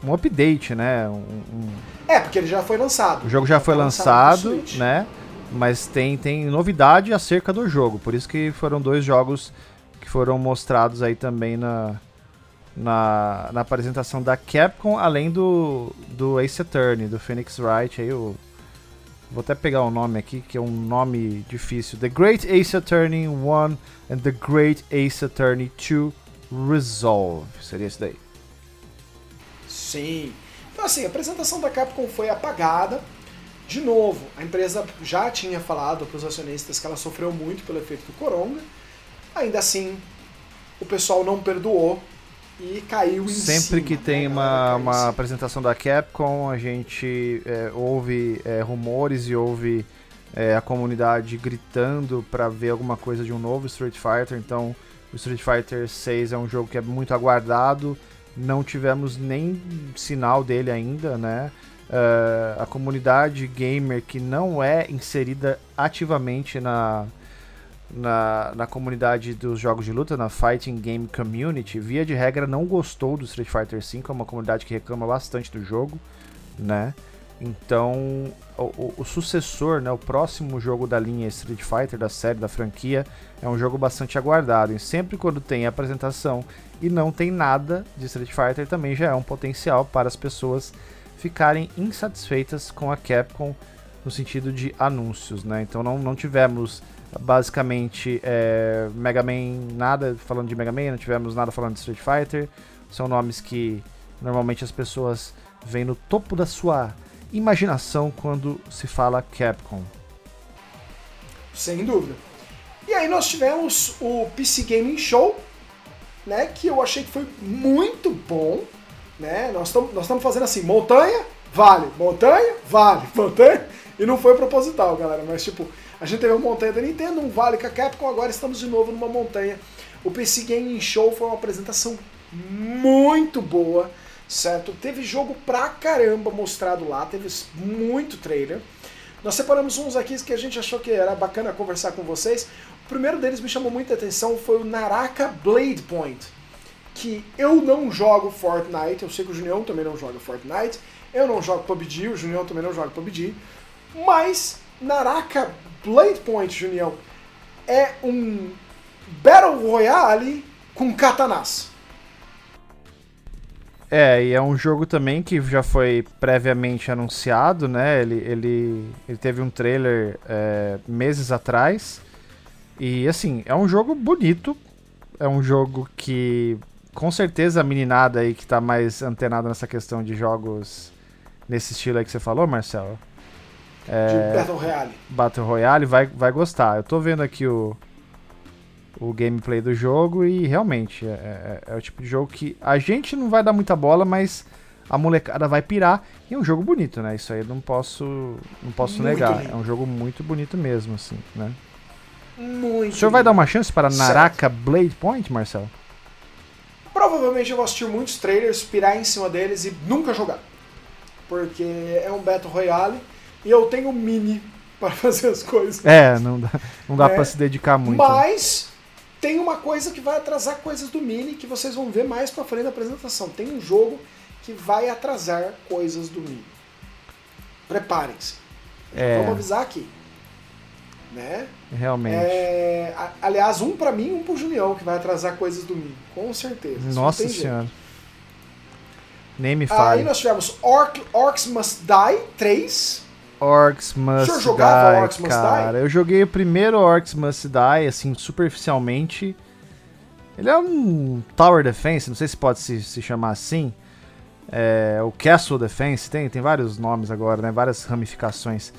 um update, né? Um, um... É, porque ele já foi lançado. O jogo já foi, foi lançado, lançado né? Mas tem, tem novidade acerca do jogo. Por isso que foram dois jogos que foram mostrados aí também na, na, na apresentação da Capcom, além do, do Ace Attorney, do Phoenix Wright. Aí vou até pegar o um nome aqui, que é um nome difícil. The Great Ace Attorney 1 and The Great Ace Attorney 2 Resolve. Seria esse daí. Sim. Então assim, a apresentação da Capcom foi apagada de novo, a empresa já tinha falado para os acionistas que ela sofreu muito pelo efeito do coronga. Ainda assim, o pessoal não perdoou e caiu em Sempre cima, que tem né, uma, uma apresentação da Capcom, a gente é, ouve é, rumores e ouve é, a comunidade gritando para ver alguma coisa de um novo Street Fighter. Então, o Street Fighter 6 é um jogo que é muito aguardado. Não tivemos nem sinal dele ainda, né? Uh, a comunidade gamer que não é inserida ativamente na, na, na comunidade dos jogos de luta, na Fighting Game Community, via de regra não gostou do Street Fighter V, é uma comunidade que reclama bastante do jogo, né? Então, o, o, sucessor, né, o próximo jogo da linha Street Fighter, da série, da franquia, é um jogo bastante aguardado. E sempre quando tem apresentação e não tem nada de Street Fighter, também já é um potencial para as pessoas ficarem insatisfeitas com a Capcom no sentido de anúncios, né? Então não, não tivemos basicamente é, Mega Man, nada falando de Mega Man, não tivemos nada falando de Street Fighter. São nomes que normalmente as pessoas veem no topo da sua imaginação quando se fala Capcom. Sem dúvida. E aí nós tivemos o PC Gaming Show, né, que eu achei que foi muito bom. Né? Nós estamos nós fazendo assim, montanha, vale, montanha, vale, montanha, e não foi proposital, galera, mas tipo, a gente teve uma montanha da Nintendo, um vale com a Capcom, agora estamos de novo numa montanha. O PC Gaming Show foi uma apresentação muito boa, certo? Teve jogo pra caramba mostrado lá, teve muito trailer. Nós separamos uns aqui que a gente achou que era bacana conversar com vocês. O primeiro deles me chamou muita atenção foi o Naraka Blade Point, que eu não jogo Fortnite, eu sei que o Junião também não joga Fortnite, eu não jogo PUBG, o Junião também não joga PUBG, mas Naraka Blade Point, Junião, é um Battle Royale com katanas. É, e é um jogo também que já foi previamente anunciado, né? Ele, ele, ele teve um trailer é, meses atrás. E assim, é um jogo bonito. É um jogo que com certeza a meninada aí que tá mais antenada nessa questão de jogos nesse estilo aí que você falou, Marcelo. É, de Battle Royale. Battle Royale vai, vai gostar. Eu tô vendo aqui o, o gameplay do jogo e realmente é, é, é, o tipo de jogo que a gente não vai dar muita bola, mas a molecada vai pirar. E é um jogo bonito, né? Isso aí eu não posso, não posso negar. Lindo. É um jogo muito bonito mesmo, assim, né? Muito. O senhor vai dar uma chance para Naraka certo. Blade Point, Marcelo? Provavelmente eu vou assistir muitos trailers, pirar em cima deles e nunca jogar. Porque é um Battle Royale e eu tenho mini para fazer as coisas. É, não dá, não dá é, para se dedicar muito. Mas tem uma coisa que vai atrasar coisas do Mini que vocês vão ver mais pra frente da apresentação. Tem um jogo que vai atrasar coisas do Mini. Preparem-se. É. Vamos avisar aqui. Né? Realmente. É, aliás, um para mim, um pro Junião, que vai atrasar coisas do Mini. Com certeza. Nossa senhora. Jeito. Nem me fale. Aí nós tivemos Orc, Orcs Must Die 3. Orcs Must o jogava Die, Orcs Must cara. Die? Eu joguei o primeiro Orcs Must Die, assim, superficialmente. Ele é um Tower Defense, não sei se pode se, se chamar assim. É, o Castle Defense, tem, tem vários nomes agora, né? Várias ramificações.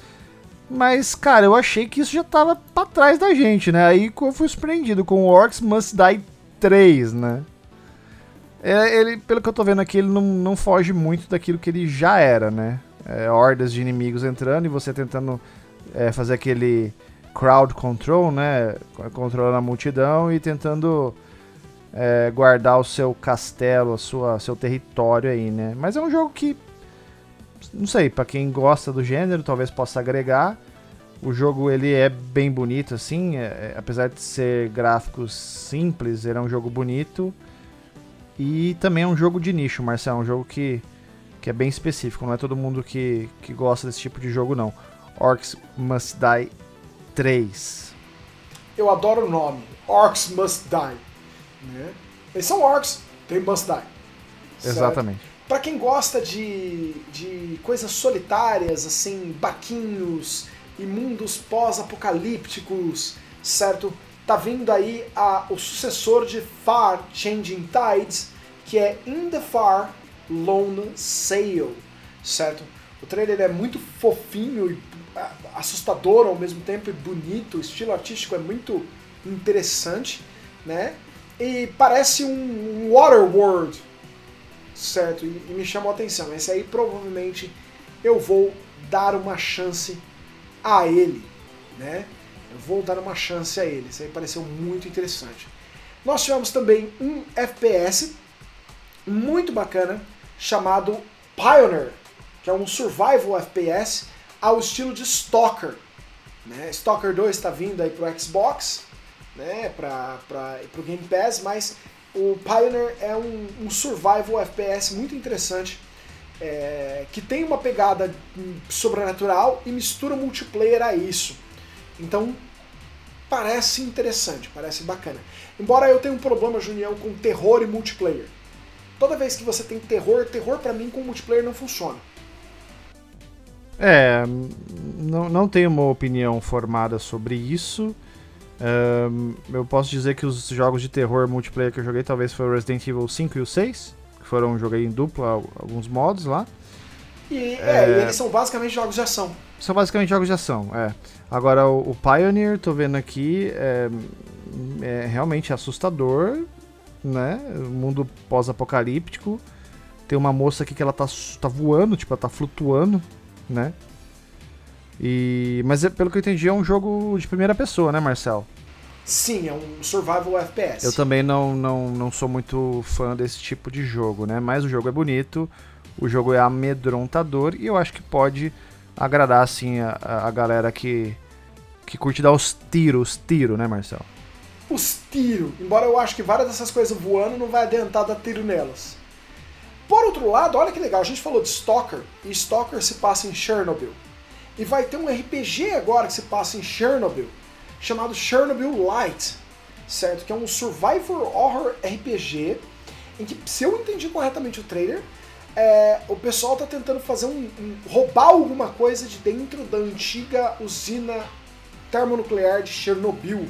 Mas, cara, eu achei que isso já tava pra trás da gente, né? Aí eu fui surpreendido com o Orcs Must Die 3, né? É, ele, pelo que eu tô vendo aqui, ele não, não foge muito daquilo que ele já era, né? é, hordas de inimigos entrando e você tentando é, fazer aquele crowd control, né? Controlando a multidão e tentando é, guardar o seu castelo, a sua, seu território aí, né? Mas é um jogo que, não sei, para quem gosta do gênero, talvez possa agregar. O jogo ele é bem bonito, assim, é, é, apesar de ser gráficos simples, ele é um jogo bonito. E também é um jogo de nicho, Marcelo, é um jogo que que é bem específico, não é todo mundo que, que gosta desse tipo de jogo não. Orcs Must Die 3. Eu adoro o nome, Orcs Must Die. Né? Eles são orcs, they must die. Exatamente. Para quem gosta de, de coisas solitárias, assim, baquinhos e mundos pós-apocalípticos, certo? Tá vindo aí a, o sucessor de Far Changing Tides, que é In the Far Lone Sail, certo? O trailer é muito fofinho e assustador ao mesmo tempo e bonito, o estilo artístico é muito interessante, né? E parece um Waterworld, certo? E, e me chamou a atenção. Esse aí provavelmente eu vou dar uma chance a ele, né? Eu vou dar uma chance a ele. Isso aí pareceu muito interessante. Nós tivemos também um FPS muito bacana chamado Pioneer, que é um survival FPS ao estilo de Stalker. Né? Stalker 2 está vindo aí pro Xbox, né? para o Game Pass, mas o Pioneer é um, um survival FPS muito interessante, é, que tem uma pegada sobrenatural e mistura multiplayer a isso. Então parece interessante, parece bacana. Embora eu tenha um problema, Junião, com terror e multiplayer. Toda vez que você tem terror, terror para mim com multiplayer não funciona. É, não, não tenho uma opinião formada sobre isso. Um, eu posso dizer que os jogos de terror multiplayer que eu joguei talvez foram Resident Evil 5 e o 6, que foram joguei em dupla alguns modos lá. E, é, é, e eles são basicamente jogos de ação. São basicamente jogos de ação, é. Agora o, o Pioneer, tô vendo aqui, é, é realmente assustador né? Mundo pós-apocalíptico. Tem uma moça aqui que ela tá, tá voando, tipo, ela tá flutuando, né? E... Mas é, pelo que eu entendi, é um jogo de primeira pessoa, né, Marcel? Sim, é um survival FPS. Eu também não, não, não sou muito fã desse tipo de jogo, né? Mas o jogo é bonito, o jogo é amedrontador e eu acho que pode agradar assim a, a galera que que curte dar os tiros, os tiro, né, Marcelo? Os tiros. Embora eu acho que várias dessas coisas voando não vai adiantar dar tiro nelas. Por outro lado, olha que legal, a gente falou de Stalker, e Stalker se passa em Chernobyl. E vai ter um RPG agora que se passa em Chernobyl, chamado Chernobyl Light, certo? Que é um survivor horror RPG, em que, se eu entendi corretamente o trailer, é, o pessoal tá tentando fazer um, um, roubar alguma coisa de dentro da antiga usina termonuclear de Chernobyl,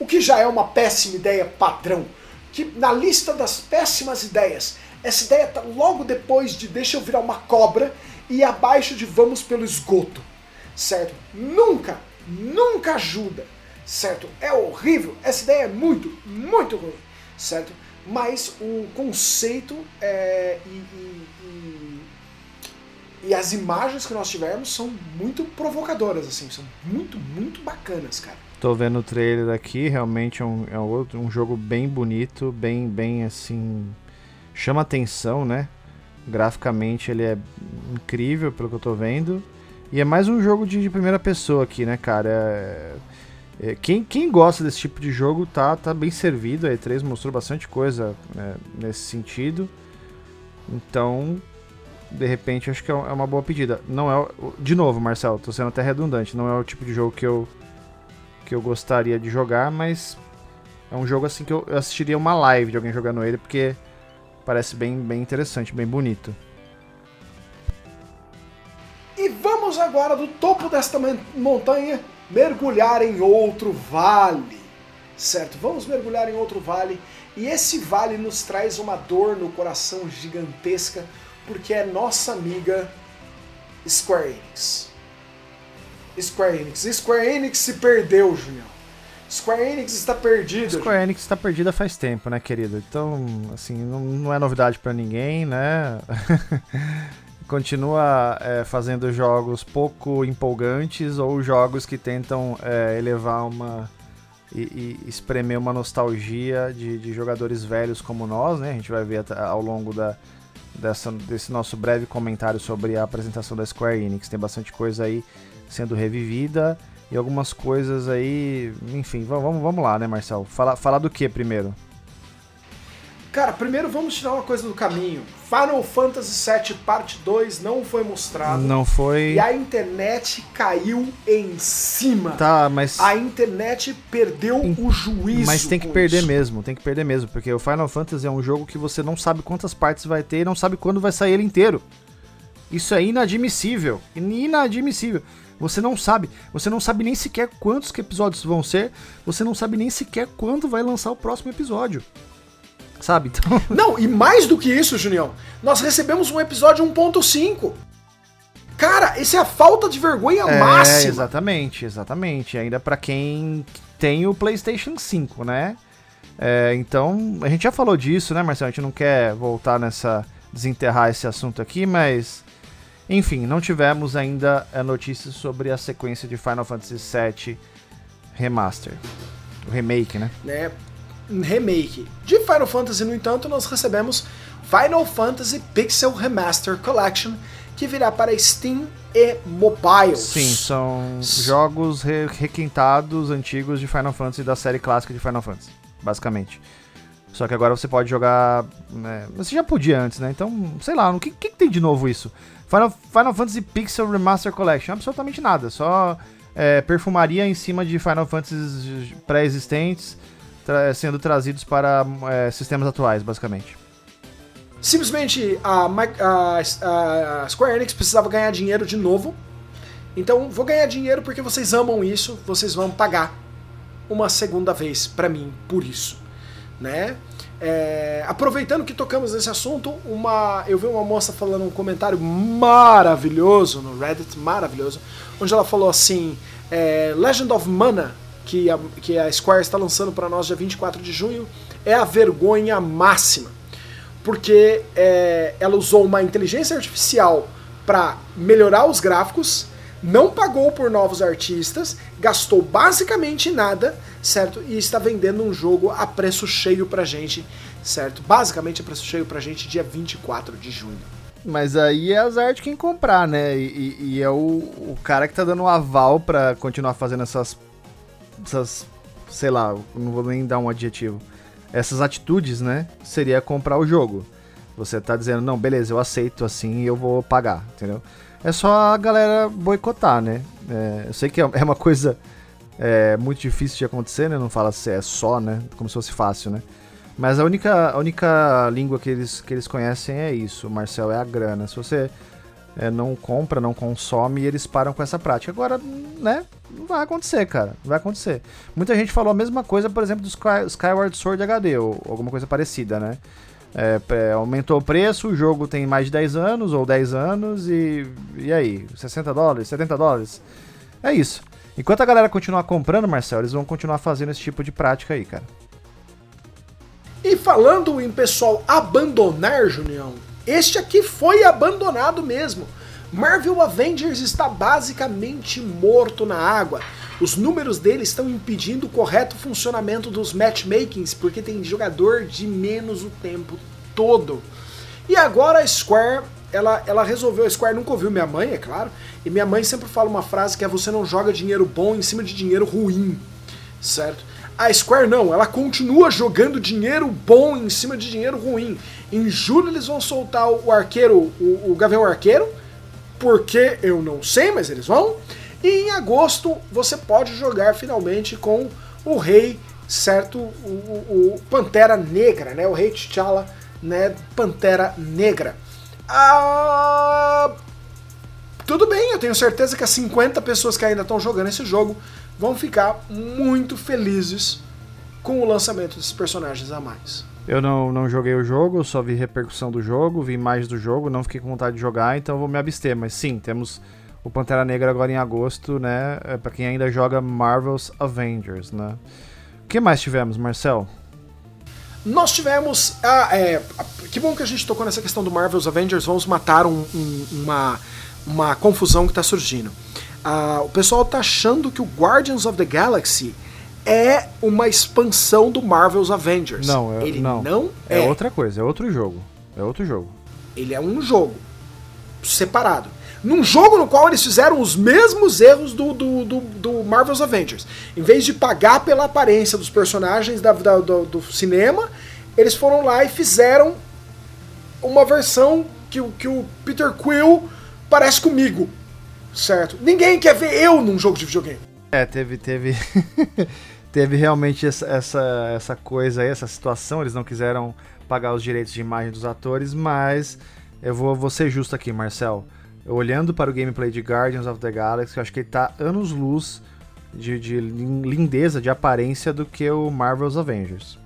o que já é uma péssima ideia padrão. Que na lista das péssimas ideias, essa ideia tá logo depois de deixa eu virar uma cobra e abaixo de vamos pelo esgoto, certo? Nunca, nunca ajuda, certo? É horrível, essa ideia é muito, muito ruim, certo? Mas o conceito é, e, e, e, e as imagens que nós tivemos são muito provocadoras, assim, são muito, muito bacanas, cara. Tô vendo o trailer aqui, realmente é um, é um jogo bem bonito, bem, bem assim. chama atenção, né? Graficamente ele é incrível, pelo que eu tô vendo. E é mais um jogo de, de primeira pessoa aqui, né, cara? É, é, quem, quem gosta desse tipo de jogo tá, tá bem servido. A E3 mostrou bastante coisa né, nesse sentido. Então, de repente, acho que é, é uma boa pedida. Não é, de novo, Marcelo, tô sendo até redundante. Não é o tipo de jogo que eu que eu gostaria de jogar, mas é um jogo assim que eu assistiria uma live de alguém jogando ele, porque parece bem, bem interessante, bem bonito. Vamos agora do topo desta montanha mergulhar em outro vale. Certo? Vamos mergulhar em outro vale. E esse vale nos traz uma dor no coração gigantesca, porque é nossa amiga Square Enix. Square Enix. Square Enix se perdeu, Junião. Square Enix está perdida. Square Enix está perdida faz tempo, né, querido? Então, assim, não, não é novidade para ninguém, né? Continua é, fazendo jogos pouco empolgantes ou jogos que tentam é, elevar uma. E, e, espremer uma nostalgia de, de, jogadores velhos como nós, né? A gente vai ver ao longo da, dessa, desse nosso breve comentário sobre a apresentação da Square Enix. Tem bastante coisa aí sendo revivida e algumas coisas aí. Enfim, vamos, vamos lá, né, Marcel? Falar fala do que primeiro? Cara, primeiro vamos tirar uma coisa do caminho. Final Fantasy VII Parte 2 não foi mostrado. Não foi. E a internet caiu em cima. Tá, mas. A internet perdeu o juízo. Mas tem que perder isso. mesmo, tem que perder mesmo. Porque o Final Fantasy é um jogo que você não sabe quantas partes vai ter e não sabe quando vai sair ele inteiro. Isso é inadmissível. Inadmissível. Você não sabe. Você não sabe nem sequer quantos episódios vão ser. Você não sabe nem sequer quando vai lançar o próximo episódio. Sabe? Então... Não, e mais do que isso, Junião. Nós recebemos um episódio 1.5. Cara, isso é a falta de vergonha é, máxima. Exatamente, exatamente. Ainda para quem tem o PlayStation 5, né? É, então, a gente já falou disso, né, Marcelo? A gente não quer voltar nessa. desenterrar esse assunto aqui, mas enfim, não tivemos ainda eh, notícias sobre a sequência de Final Fantasy VII Remaster. O remake, né? É, remake. De Final Fantasy, no entanto, nós recebemos Final Fantasy Pixel Remaster Collection, que virá para Steam e mobile. Sim, são jogos re requintados antigos de Final Fantasy da série clássica de Final Fantasy, basicamente. Só que agora você pode jogar. Né, você já podia antes, né? Então, sei lá, o que, que, tem de novo isso? Final, Final Fantasy Pixel Remaster Collection, absolutamente nada, só é, perfumaria em cima de Final Fantasies pré-existentes tra sendo trazidos para é, sistemas atuais, basicamente. Simplesmente a, a, a, Square Enix precisava ganhar dinheiro de novo. Então vou ganhar dinheiro porque vocês amam isso, vocês vão pagar uma segunda vez para mim por isso, né? É, aproveitando que tocamos nesse assunto, uma, eu vi uma moça falando um comentário maravilhoso no Reddit, maravilhoso, onde ela falou assim: é, Legend of Mana, que a, que a Square está lançando para nós dia 24 de junho, é a vergonha máxima. Porque é, ela usou uma inteligência artificial para melhorar os gráficos, não pagou por novos artistas, gastou basicamente nada, certo? E está vendendo um jogo a preço cheio pra gente, certo? Basicamente a preço cheio pra gente dia 24 de junho. Mas aí é azar de quem comprar, né? E, e é o, o cara que tá dando um aval pra continuar fazendo essas. Essas. sei lá, não vou nem dar um adjetivo. Essas atitudes, né? Seria comprar o jogo. Você tá dizendo, não, beleza, eu aceito assim e eu vou pagar, entendeu? É só a galera boicotar, né? É, eu sei que é, é uma coisa é, muito difícil de acontecer, né? Não fala se é só, né? Como se fosse fácil, né? Mas a única, a única língua que eles, que eles conhecem é isso, Marcel, é a grana. Se você é, não compra, não consome, eles param com essa prática. Agora, né? Não vai acontecer, cara. Não vai acontecer. Muita gente falou a mesma coisa, por exemplo, do Sky, Skyward Sword HD, ou alguma coisa parecida, né? É, aumentou o preço, o jogo tem mais de 10 anos ou 10 anos e. E aí? 60 dólares? 70 dólares? É isso. Enquanto a galera continuar comprando, Marcel, eles vão continuar fazendo esse tipo de prática aí, cara. E falando em pessoal abandonar, Junião, este aqui foi abandonado mesmo. Marvel Avengers está basicamente morto na água. Os números dele estão impedindo o correto funcionamento dos matchmakings, porque tem jogador de menos o tempo todo. E agora a Square, ela, ela resolveu, a Square nunca ouviu minha mãe, é claro, e minha mãe sempre fala uma frase que é você não joga dinheiro bom em cima de dinheiro ruim, certo? A Square não, ela continua jogando dinheiro bom em cima de dinheiro ruim. Em julho eles vão soltar o arqueiro, o, o Gavião Arqueiro, porque eu não sei, mas eles vão. E em agosto você pode jogar finalmente com o rei, certo? O, o, Pantera Negra, né? O rei T'Challa, né? Pantera Negra. Ah, tudo bem, eu tenho certeza que as 50 pessoas que ainda estão jogando esse jogo vão ficar muito felizes com o lançamento desses personagens a mais. Eu não, não joguei o jogo, só vi repercussão do jogo, vi imagens do jogo, não fiquei com vontade de jogar, então vou me abster. Mas sim, temos o Pantera Negra agora em agosto, né? É para quem ainda joga Marvel's Avengers, né? O que mais tivemos, Marcel? Nós tivemos. Ah, é, que bom que a gente tocou nessa questão do Marvel's Avengers. Vamos matar um, um, uma, uma confusão que está surgindo. Ah, o pessoal tá achando que o Guardians of the Galaxy é uma expansão do Marvel's Avengers. Não, é, ele não, não é. É outra coisa, é outro jogo. É outro jogo. Ele é um jogo separado num jogo no qual eles fizeram os mesmos erros do, do, do, do Marvel's Avengers. Em vez de pagar pela aparência dos personagens da, da, do, do, cinema, eles foram lá e fizeram uma versão que, que o Peter Quill parece comigo. Certo? Ninguém quer ver eu num jogo de videogame. É, teve. teve... teve realmente essa, essa, essa coisa aí, essa situação. Eles não quiseram pagar os direitos de imagem dos atores, mas eu vou, vou ser justo aqui, Marcel olhando para o gameplay de Guardians of the Galaxy, eu acho que ele tá anos-luz de, de lindeza, de aparência do que o Marvel's Avengers.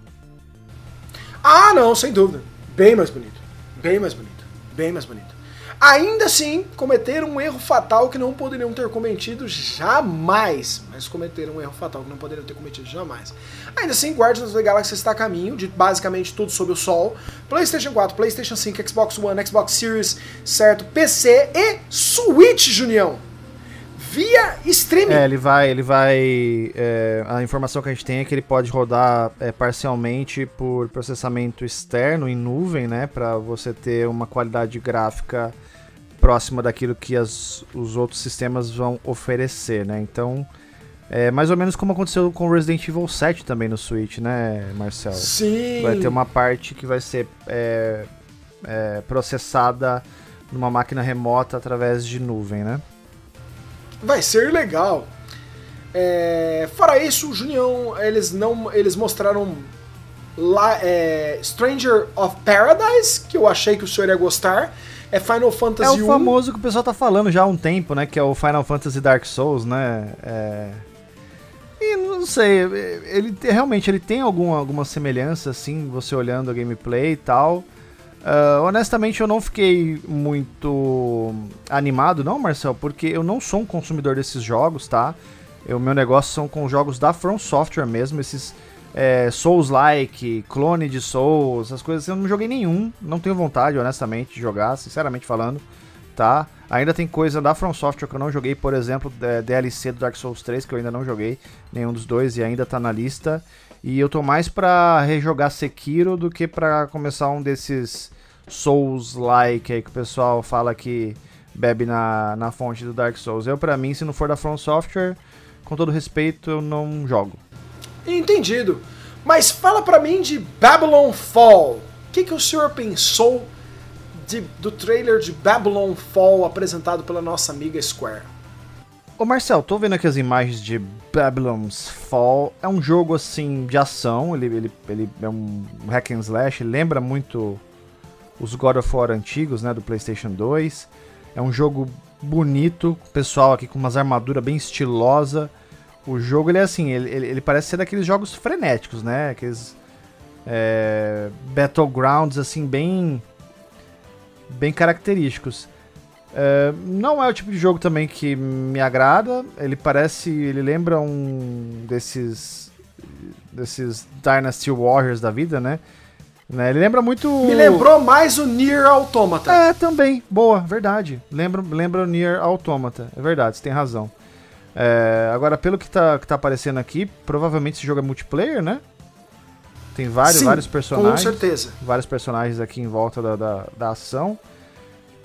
Ah, não, sem dúvida. Bem mais bonito. Bem mais bonito. Bem mais bonito ainda assim cometeram um erro fatal que não poderiam ter cometido jamais. Mas cometeram um erro fatal que não poderiam ter cometido jamais. Ainda assim, Guardians of the Galaxy está a caminho de basicamente tudo sob o sol. PlayStation 4, PlayStation 5, Xbox One, Xbox Series, certo? PC e Switch, Junião. Via streaming. É, ele vai, ele vai. É, a informação que a gente tem é que ele pode rodar é, parcialmente por processamento externo em nuvem, né, para você ter uma qualidade gráfica próxima daquilo que as, os outros sistemas vão oferecer, né? Então, é mais ou menos como aconteceu com Resident Evil 7 também no Switch, né, Marcel? Sim. Vai ter uma parte que vai ser é, é, processada numa máquina remota através de nuvem, né? Vai ser legal. É, fora isso, Junião, eles não, eles mostraram lá, é, Stranger of Paradise, que eu achei que o senhor ia gostar é Final Fantasy É o famoso que o pessoal tá falando já há um tempo, né? Que é o Final Fantasy Dark Souls, né? É... E não sei, ele realmente ele tem alguma, alguma semelhança, assim, você olhando a gameplay e tal. Uh, honestamente, eu não fiquei muito animado, não, Marcel, porque eu não sou um consumidor desses jogos, tá? O meu negócio são com jogos da From Software mesmo, esses é, Souls-like, clone de Souls, essas coisas assim, eu não joguei nenhum, não tenho vontade, honestamente, de jogar, sinceramente falando, tá? Ainda tem coisa da From Software que eu não joguei, por exemplo, DLC do Dark Souls 3, que eu ainda não joguei, nenhum dos dois, e ainda tá na lista. E eu tô mais pra rejogar Sekiro do que pra começar um desses Souls-like aí que o pessoal fala que bebe na, na fonte do Dark Souls. Eu, para mim, se não for da From Software, com todo respeito, eu não jogo. Entendido. Mas fala para mim de Babylon Fall. O que, que o senhor pensou de, do trailer de Babylon Fall apresentado pela nossa amiga Square? Ô Marcel, tô vendo aqui as imagens de Babylon's Fall. É um jogo assim de ação, ele, ele, ele é um hack and slash, lembra muito os God of War antigos, né, do PlayStation 2. É um jogo bonito, pessoal aqui com umas armaduras bem estilosa. O jogo ele é assim, ele, ele, ele parece ser daqueles jogos frenéticos, né? Aqueles é, battlegrounds assim bem bem característicos. É, não é o tipo de jogo também que me agrada. Ele parece, ele lembra um desses desses Dynasty Warriors da vida, né? né? Ele lembra muito. Me lembrou mais o Nier Automata. É, também. Boa, verdade. Lembra, lembra o Nier Automata. É verdade, você tem razão. É, agora, pelo que tá, que tá aparecendo aqui, provavelmente esse jogo é multiplayer, né? Tem vários, Sim, vários personagens. Com certeza. Vários personagens aqui em volta da, da, da ação.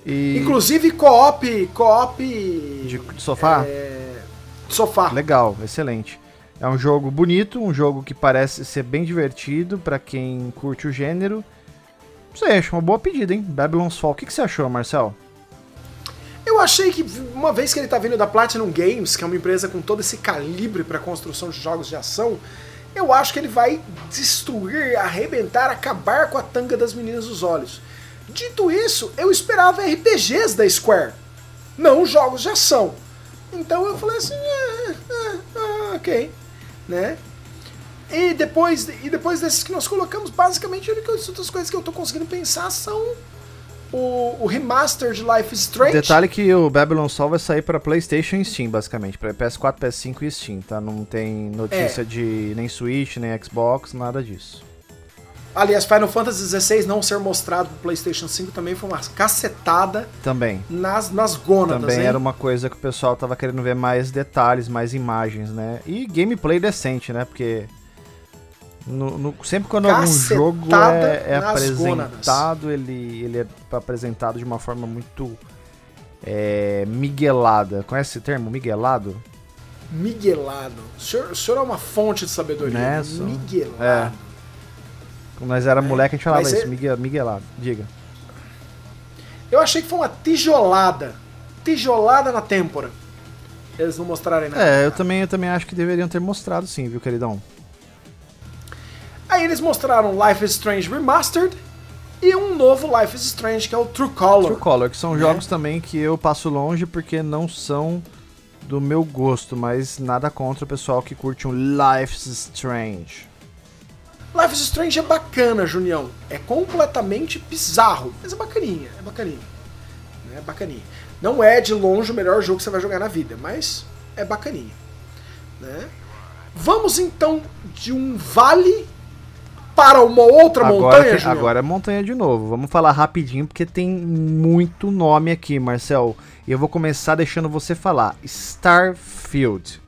E... Inclusive co-op. Co-op. De, de sofá? É... Sofá. Legal, excelente. É um jogo bonito, um jogo que parece ser bem divertido para quem curte o gênero. Não sei, acho uma boa pedida, hein? Babylon's Fall. O que, que você achou, Marcel? Eu achei que, uma vez que ele tá vindo da Platinum Games, que é uma empresa com todo esse calibre para construção de jogos de ação, eu acho que ele vai destruir, arrebentar, acabar com a tanga das meninas dos olhos. Dito isso, eu esperava RPGs da Square, não jogos de ação. Então eu falei assim, ah, ah, ah, ok, né? E depois, e depois desses que nós colocamos, basicamente, a única das coisas que eu tô conseguindo pensar são o, o remaster de Life is Strange. Detalhe que o Babylon Sol vai sair para PlayStation e Steam, basicamente, para PS4, PS5 e Steam, tá? Não tem notícia é. de nem Switch, nem Xbox, nada disso. Aliás, Final Fantasy XVI não ser mostrado pro PlayStation 5 também foi uma cacetada. Também. Nas, nas gônadas, Também hein? era uma coisa que o pessoal tava querendo ver mais detalhes, mais imagens, né? E gameplay decente, né? Porque no, no, sempre quando Cacetada algum jogo é, é apresentado, ele, ele é apresentado de uma forma muito é, miguelada. Conhece esse termo, miguelado? Miguelado. O senhor, o senhor é uma fonte de sabedoria. Né? Miguelado. É. Quando nós era é. moleque, a gente falava Mas isso, é... miguelado. Diga. Eu achei que foi uma tijolada. Tijolada na têmpora. Eles não mostrarem nada. É, eu também, eu também acho que deveriam ter mostrado sim, viu, queridão? Aí eles mostraram Life is Strange Remastered e um novo Life is Strange que é o True Color. True Color, que são né? jogos também que eu passo longe porque não são do meu gosto, mas nada contra o pessoal que curte um Life is Strange. Life is Strange é bacana, Junião. É completamente bizarro, mas é bacaninha, é bacaninha. É bacaninha. Não é de longe o melhor jogo que você vai jogar na vida, mas é bacaninha. Né? Vamos então de um vale para uma outra agora montanha, tem, Agora é montanha de novo. Vamos falar rapidinho, porque tem muito nome aqui, Marcel. E eu vou começar deixando você falar. Starfield.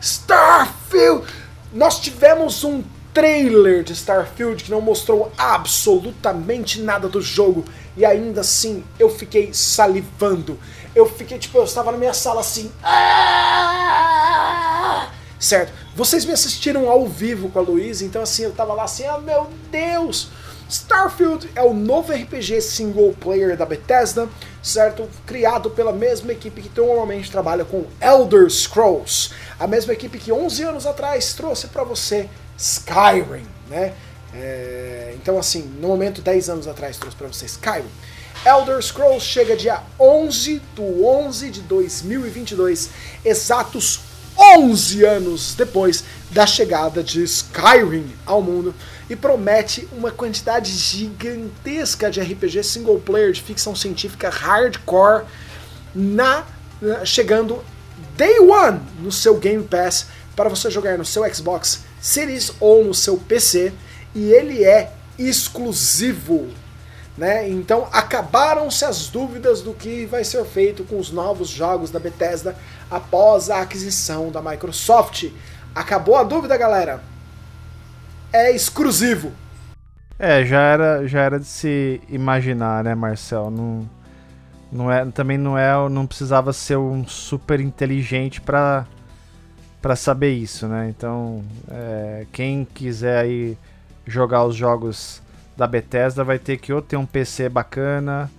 Starfield! Nós tivemos um trailer de Starfield que não mostrou absolutamente nada do jogo e ainda assim eu fiquei salivando eu fiquei, tipo, eu estava na minha sala assim. Ah! Certo? Vocês me assistiram ao vivo com a Luísa, então assim, eu tava lá assim, ah meu Deus! Starfield é o novo RPG single player da Bethesda, certo? Criado pela mesma equipe que normalmente trabalha com Elder Scrolls, a mesma equipe que 11 anos atrás trouxe para você Skyrim, né? É, então assim, no momento 10 anos atrás trouxe para você Skyrim. Elder Scrolls chega dia 11 do 11 de 2022, exatos 11 anos depois da chegada de Skyrim ao mundo e promete uma quantidade gigantesca de RPG single player de ficção científica hardcore na chegando day one no seu Game Pass para você jogar no seu Xbox Series ou no seu PC e ele é exclusivo né? Então acabaram-se as dúvidas do que vai ser feito com os novos jogos da Bethesda após a aquisição da Microsoft. Acabou a dúvida, galera? é exclusivo. É, já era, já era de se imaginar, né, Marcel? Não, não é, também não é, não precisava ser um super inteligente para para saber isso, né? Então, é, quem quiser aí jogar os jogos da Bethesda vai ter que ou ter um PC bacana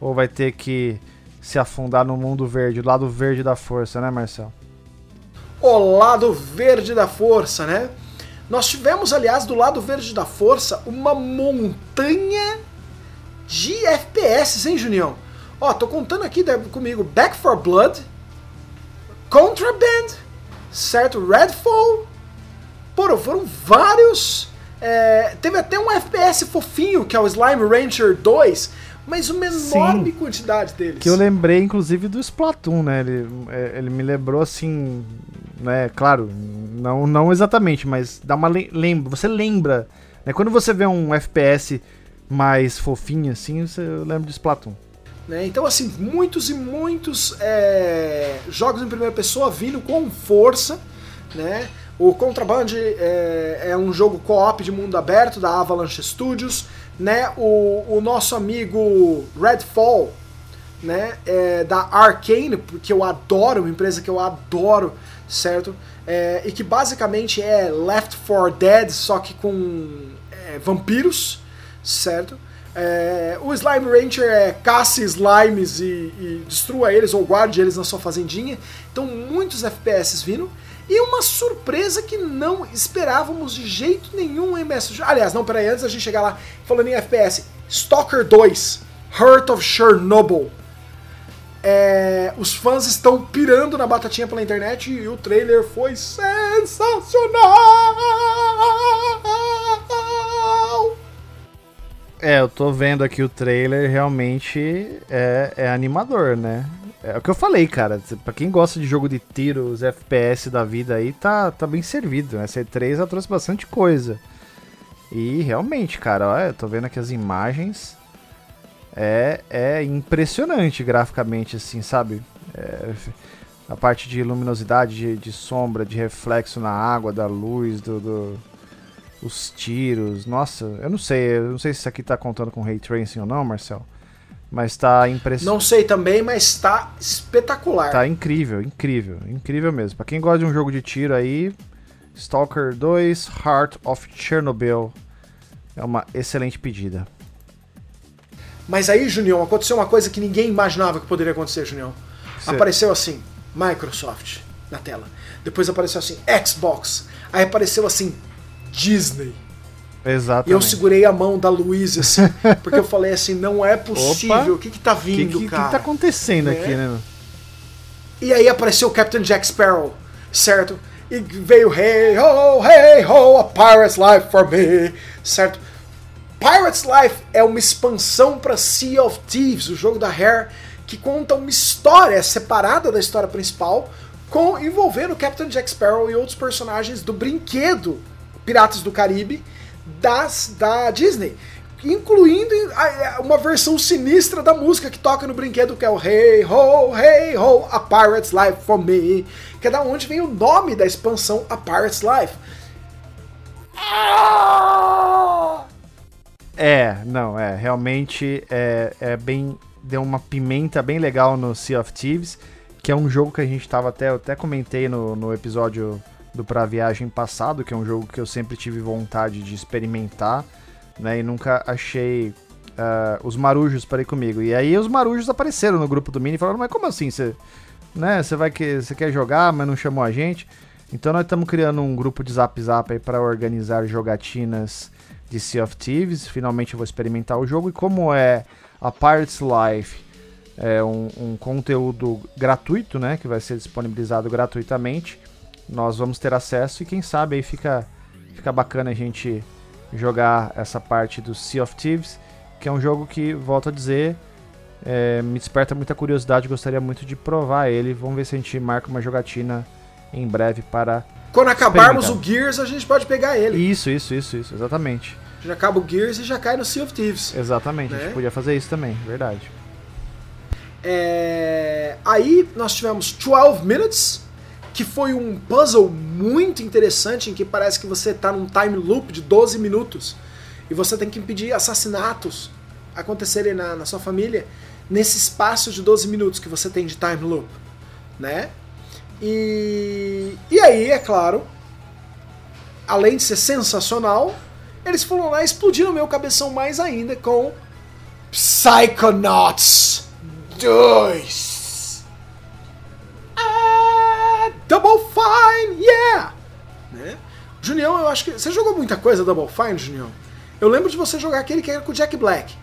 ou vai ter que se afundar no mundo verde, o lado verde da força, né, Marcel? O lado verde da força, né? Nós tivemos, aliás, do lado verde da força, uma montanha de FPS, hein, Junião? Ó, tô contando aqui comigo Back for Blood, Contraband, certo? Redfall. Pô, foram vários. É, teve até um FPS fofinho, que é o Slime Rancher 2, mas uma enorme Sim, quantidade deles. Que eu lembrei, inclusive, do Splatoon, né? Ele, é, ele me lembrou assim. Né, claro, não, não exatamente, mas dá uma lembra. Você lembra. Né, quando você vê um FPS mais fofinho assim, você lembra de Splatoon. Né? Então, assim, muitos e muitos é, jogos em primeira pessoa vindo com força. Né? O Contraband é, é um jogo co-op de mundo aberto da Avalanche Studios. Né? O, o nosso amigo Redfall, né? É, da Arkane, que eu adoro, uma empresa que eu adoro, certo? É, e que basicamente é Left 4 Dead, só que com é, vampiros, certo? É, o Slime Rancher é caça slimes e, e, destrua eles ou guarde eles na sua fazendinha. Então, muitos FPS vindo. E uma surpresa que não esperávamos de jeito nenhum em Mass Aliás, não, peraí, antes da gente chegar lá, falando em FPS, Stalker 2, Heart of Chernobyl. É, os fãs estão pirando na batatinha pela internet e o trailer foi sensacional! É, eu tô vendo aqui o trailer, realmente é, é animador, né? É o que eu falei, cara. Pra quem gosta de jogo de tiro, os FPS da vida aí, tá, tá bem servido. Essa E3 já trouxe bastante coisa. E realmente, cara, olha, eu tô vendo aqui as imagens. É, é impressionante graficamente, assim, sabe? É, a parte de luminosidade, de, de, sombra, de reflexo na água, da luz, do, do os tiros. Nossa, eu não sei, eu não sei se isso aqui tá contando com ray tracing ou não, Marcel. Mas tá impressionante. Não sei também, mas tá espetacular. Tá incrível, incrível, incrível mesmo. Para quem gosta de um jogo de tiro aí, Stalker 2 Heart of Chernobyl é uma excelente pedida. Mas aí, Junião, aconteceu uma coisa que ninguém imaginava que poderia acontecer, Junião. Apareceu assim, Microsoft na tela. Depois apareceu assim, Xbox. Aí apareceu assim, Disney. Exatamente. E eu segurei a mão da Luísa, assim, porque eu falei assim, não é possível, Opa, o que que tá vindo, que, que, cara? O que tá acontecendo aqui, é. né? E aí apareceu o Captain Jack Sparrow, certo? E veio Hey Ho, Hey Ho, a Pirate's Life for me, certo? Pirate's Life é uma expansão para Sea of Thieves, o jogo da Rare, que conta uma história separada da história principal, com envolvendo o Captain Jack Sparrow e outros personagens do brinquedo Piratas do Caribe das, da Disney. Incluindo uma versão sinistra da música que toca no brinquedo, que é o Hey Ho, Hey Ho, A Pirate's Life for Me, que é da onde vem o nome da expansão A Pirate's Life. É, não, é, realmente é, é bem. Deu uma pimenta bem legal no Sea of Thieves, que é um jogo que a gente tava até. Eu até comentei no, no episódio do Pra Viagem passado, que é um jogo que eu sempre tive vontade de experimentar, né? E nunca achei uh, os marujos para ir comigo. E aí os marujos apareceram no grupo do Mini e falaram, mas como assim? Você né, vai que você quer jogar, mas não chamou a gente? Então nós estamos criando um grupo de Zap Zap aí para organizar jogatinas de Sea of Thieves. Finalmente eu vou experimentar o jogo. E como é a Pirates Life, é um, um conteúdo gratuito, né? Que vai ser disponibilizado gratuitamente nós vamos ter acesso e quem sabe aí fica, fica bacana a gente jogar essa parte do Sea of Thieves, que é um jogo que, volto a dizer, é, me desperta muita curiosidade, gostaria muito de provar ele. Vamos ver se a gente marca uma jogatina em breve para. Quando acabarmos o Gears, a gente pode pegar ele. Isso, isso, isso, isso, exatamente. Já acaba o Gears e já cai no Sea of Thieves. Exatamente, né? a gente né? podia fazer isso também, verdade. É... Aí nós tivemos 12 Minutes, que foi um puzzle muito interessante em que parece que você está num time loop de 12 minutos e você tem que impedir assassinatos acontecerem na, na sua família nesse espaço de 12 minutos que você tem de time loop, né? E, e aí, é claro, além de ser sensacional, eles foram lá e explodiram meu cabeção mais ainda com Psychonauts 2. Double Fine, yeah! Né? Junião, eu acho que. Você jogou muita coisa Double Fine, Junião? Eu lembro de você jogar aquele que era com o Jack Black.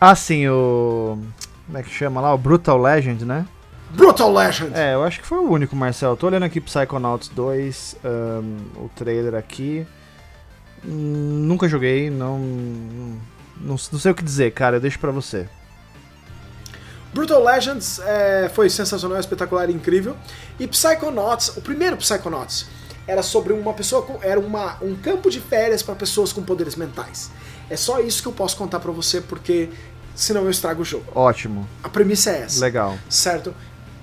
Ah, sim, o. Como é que chama lá? O Brutal Legend, né? Brutal Legend! É, eu acho que foi o único, Marcel. Tô olhando aqui Psychonauts 2, um, o trailer aqui. Hum, nunca joguei, não, não, não sei o que dizer, cara, eu deixo pra você. Brutal Legends é, foi sensacional, espetacular e incrível. E Psychonauts, o primeiro Psychonauts, era sobre uma pessoa com, era uma, um campo de férias para pessoas com poderes mentais. É só isso que eu posso contar para você, porque senão eu estrago o jogo. Ótimo. A premissa é essa. Legal. Certo?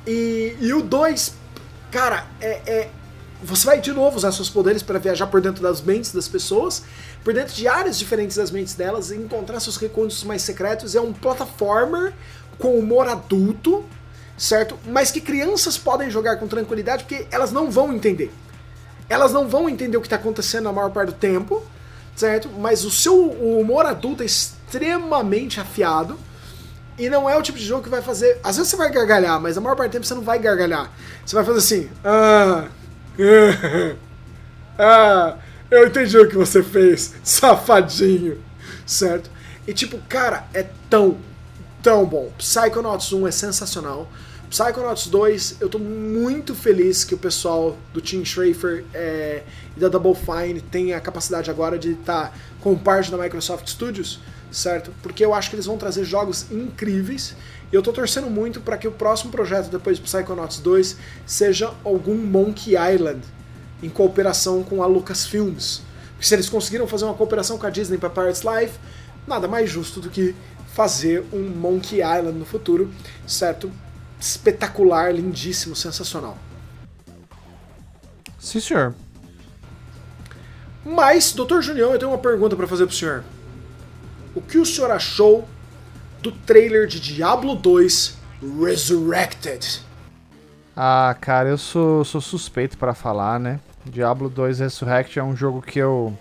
E, e o 2, cara, é, é, Você vai de novo usar seus poderes para viajar por dentro das mentes das pessoas, por dentro de áreas diferentes das mentes delas, e encontrar seus recursos mais secretos. É um platformer com humor adulto, certo? Mas que crianças podem jogar com tranquilidade porque elas não vão entender. Elas não vão entender o que está acontecendo na maior parte do tempo, certo? Mas o seu humor adulto é extremamente afiado. E não é o tipo de jogo que vai fazer. Às vezes você vai gargalhar, mas a maior parte do tempo você não vai gargalhar. Você vai fazer assim. Ah. Ah. Eu entendi o que você fez, safadinho. Certo? E tipo, cara, é tão, tão bom. Psychonauts 1 é sensacional. Psychonauts 2, eu tô muito feliz que o pessoal do Team Schrafer é, e da Double Fine tem a capacidade agora de estar tá com parte da Microsoft Studios, certo? Porque eu acho que eles vão trazer jogos incríveis e eu tô torcendo muito para que o próximo projeto depois de Psychonauts 2 seja algum Monkey Island em cooperação com a Lucasfilms. Porque se eles conseguiram fazer uma cooperação com a Disney para Pirates Life, nada mais justo do que fazer um Monkey Island no futuro, certo? espetacular, lindíssimo, sensacional. Sim, senhor. Mas, Dr. Junião, eu tenho uma pergunta para fazer pro senhor. O que o senhor achou do trailer de Diablo 2 Resurrected? Ah, cara, eu sou, sou suspeito para falar, né? Diablo 2 Resurrected é um jogo que eu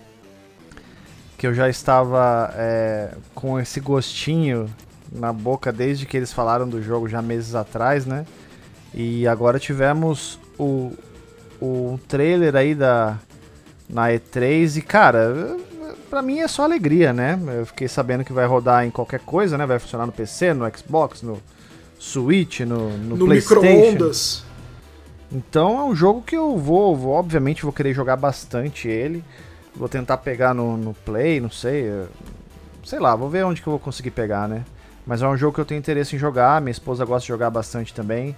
que eu já estava é, com esse gostinho na boca desde que eles falaram do jogo já meses atrás, né? E agora tivemos o, o trailer aí da na E3 e cara, pra mim é só alegria, né? Eu fiquei sabendo que vai rodar em qualquer coisa, né? Vai funcionar no PC, no Xbox, no Switch, no, no, no PlayStation. Então é um jogo que eu vou, vou, obviamente, vou querer jogar bastante ele. Vou tentar pegar no, no Play, não sei. Sei lá, vou ver onde que eu vou conseguir pegar, né? Mas é um jogo que eu tenho interesse em jogar, minha esposa gosta de jogar bastante também.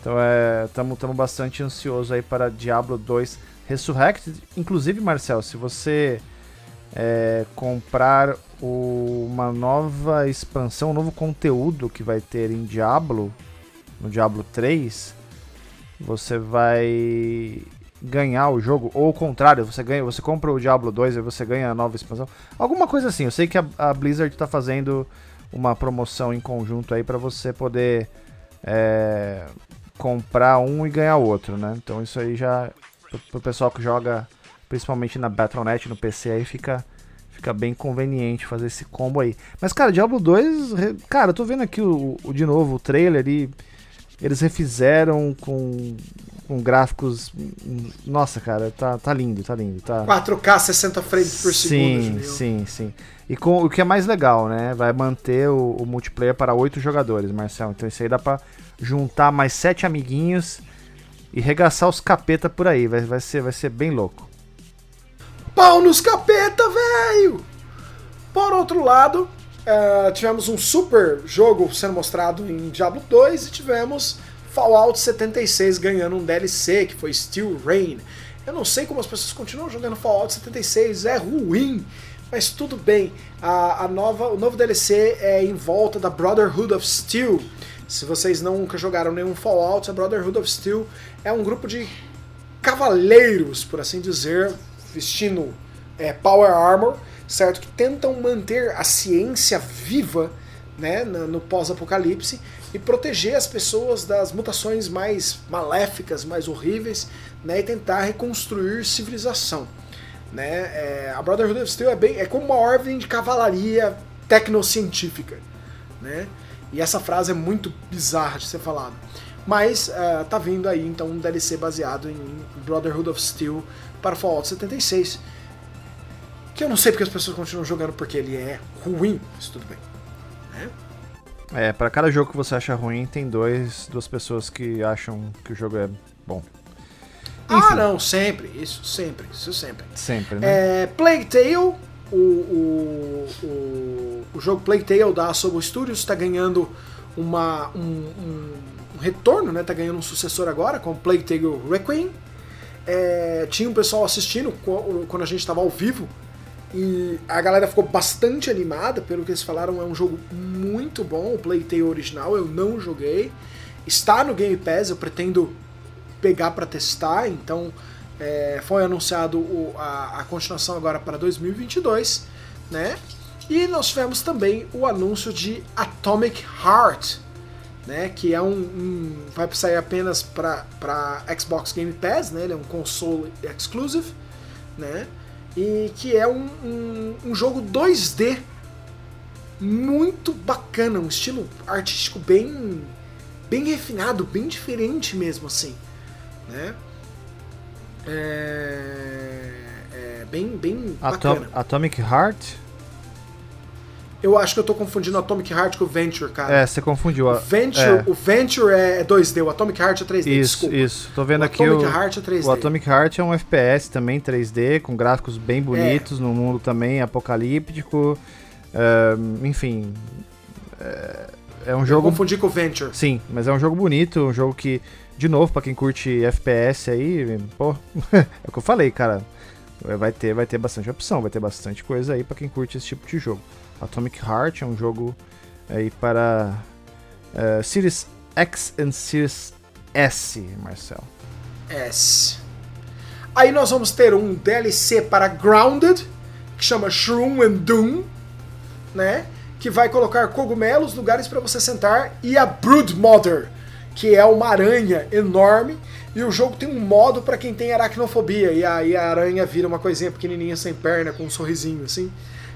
Então é, estamos bastante ansioso aí para Diablo 2 Resurrected. Inclusive, Marcel, se você é, comprar o, uma nova expansão, um novo conteúdo que vai ter em Diablo, no Diablo 3, você vai ganhar o jogo, ou o contrário, você ganha, você compra o Diablo 2 e você ganha a nova expansão. Alguma coisa assim. Eu sei que a, a Blizzard está fazendo uma promoção em conjunto aí para você poder é, comprar um e ganhar outro, né? Então isso aí já pro pessoal que joga principalmente na Battle.net, no PC aí fica fica bem conveniente fazer esse combo aí. Mas cara, Diablo 2, cara, eu tô vendo aqui o, o de novo o trailer e eles refizeram com, com gráficos. Nossa, cara, tá, tá lindo, tá lindo. Tá... 4K 60 frames por segundo. Sim, sim, sim. E com o que é mais legal, né? Vai manter o, o multiplayer para oito jogadores, Marcel. Então isso aí dá pra juntar mais sete amiguinhos e regaçar os capeta por aí. Vai, vai, ser, vai ser bem louco. Pau nos capeta, velho! Por outro lado, Uh, tivemos um super jogo sendo mostrado em Diablo 2 e tivemos Fallout 76 ganhando um DLC que foi Steel Rain. Eu não sei como as pessoas continuam jogando Fallout 76, é ruim, mas tudo bem. A, a nova, o novo DLC é em volta da Brotherhood of Steel, Se vocês nunca jogaram nenhum Fallout, a Brotherhood of Steel é um grupo de cavaleiros, por assim dizer, vestindo é, Power Armor, certo? Que tentam manter a ciência viva né, no pós-apocalipse e proteger as pessoas das mutações mais maléficas, mais horríveis, né, e tentar reconstruir civilização. Né? É, a Brotherhood of Steel é, bem, é como uma ordem de cavalaria tecnocientífica. Né? E essa frase é muito bizarra de ser falada. Mas uh, tá vindo aí então um DLC baseado em Brotherhood of Steel para Fallout 76. Que eu não sei porque as pessoas continuam jogando porque ele é ruim, mas tudo bem. Né? É, para cada jogo que você acha ruim, tem dois, duas pessoas que acham que o jogo é bom. Ah, Enfim. Ah, não, sempre, isso, sempre, isso sempre. Sempre, né? É, Plague Tale, o, o, o, o jogo Plague Tale da Asobo Studios está ganhando uma, um, um, um, retorno, né? Tá ganhando um sucessor agora com Plague Tale Requiem. É, tinha um pessoal assistindo quando a gente estava ao vivo e a galera ficou bastante animada pelo que eles falaram. É um jogo muito bom, o Plague Tale original. Eu não joguei. Está no Game Pass, eu pretendo pegar para testar. Então é, foi anunciado o, a, a, continuação agora para 2022, né? E nós tivemos também o anúncio de Atomic Heart, né? Que é um, um vai sair apenas para Xbox Game Pass, né? Ele é um console exclusive, né? E que é um, um, um jogo 2D muito bacana, um estilo artístico bem bem refinado, bem diferente mesmo assim né? É, é bem, bem Atom bacana. Atomic Heart? Eu acho que eu tô confundindo Atomic Heart com o Venture, cara. É, você confundiu. O Venture é, o Venture é 2D, o Atomic Heart é 3D, isso, desculpa. Isso, tô vendo o aqui Atomic o... Heart é 3D. O Atomic Heart é um FPS também 3D, com gráficos bem bonitos, é. no mundo também apocalíptico. Uh, enfim... É, é um jogo... Eu confundi com o Venture. Sim, mas é um jogo bonito, um jogo que de novo, para quem curte FPS aí, pô, é o que eu falei, cara. Vai ter, vai ter bastante opção, vai ter bastante coisa aí para quem curte esse tipo de jogo. Atomic Heart é um jogo aí para uh, Series X e Series S, Marcel. S. Aí nós vamos ter um DLC para Grounded, que chama Shroom and Doom, né? Que vai colocar cogumelos, lugares para você sentar, e a Brood Mother, que é uma aranha enorme. E o jogo tem um modo para quem tem aracnofobia. E aí a aranha vira uma coisinha pequenininha sem perna, com um sorrisinho assim.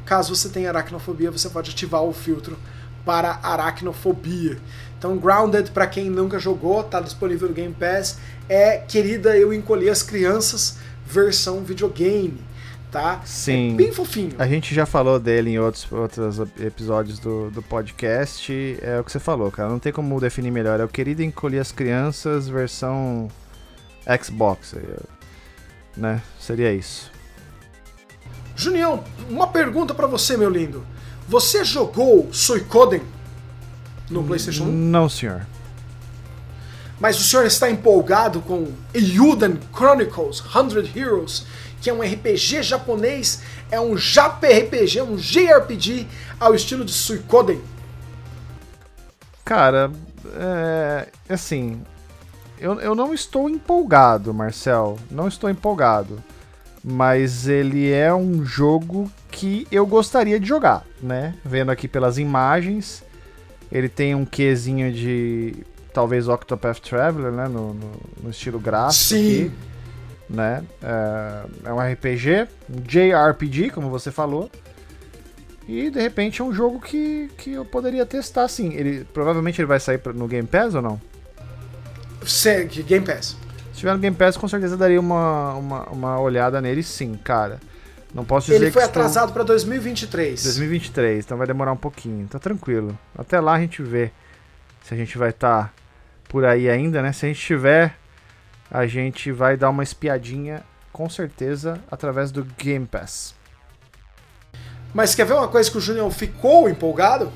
Caso você tenha aracnofobia, você pode ativar o filtro para aracnofobia. Então, Grounded, para quem nunca jogou, tá disponível no Game Pass. É Querida, eu encolhi as crianças, versão videogame tá? Sim. É bem fofinho. A gente já falou dele em outros, outros episódios do, do podcast. É o que você falou, cara. Não tem como definir melhor. É o querido encolher as crianças versão Xbox. Né? Seria isso. Junião, uma pergunta para você, meu lindo. Você jogou Suicoden no PlayStation 1? Não, senhor. Mas o senhor está empolgado com Euden Chronicles 100 Heroes que é um RPG japonês, é um JRPG, um JRPG ao estilo de Suikoden? Cara, é, assim, eu, eu não estou empolgado, Marcel, não estou empolgado, mas ele é um jogo que eu gostaria de jogar, né? Vendo aqui pelas imagens, ele tem um quezinho de talvez Octopath Traveler, né? No, no, no estilo gráfico. Sim. Aqui né? É, é um RPG, um JRPG, como você falou. E de repente é um jogo que, que eu poderia testar sim. Ele provavelmente ele vai sair no Game Pass ou não? Segue, Game Pass. Se tiver no Game Pass, com certeza daria uma, uma, uma olhada nele sim, cara. Não posso dizer Ele foi que atrasado para 2023. 2023, então vai demorar um pouquinho. Tá tranquilo. Até lá a gente vê se a gente vai estar tá por aí ainda, né? Se a gente tiver a gente vai dar uma espiadinha com certeza através do Game Pass. Mas quer ver uma coisa que o Junião ficou empolgado?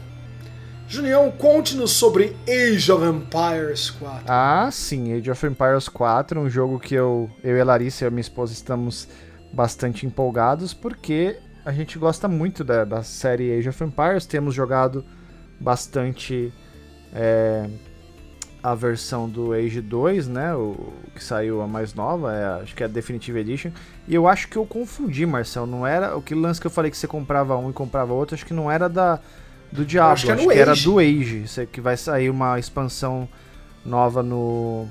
Junião, conte-nos sobre Age of Empires 4. Ah, sim, Age of Empires 4, um jogo que eu, eu e a Larissa e a minha esposa estamos bastante empolgados, porque a gente gosta muito da, da série Age of Empires, temos jogado bastante é, a versão do Age 2, né? O que saiu a mais nova, é, acho que é a Definitive Edition. E eu acho que eu confundi, Marcel. Não era. O que lance que eu falei que você comprava um e comprava outro, acho que não era da do Diablo, acho, que, acho que, era do Age. Que vai sair uma expansão nova no.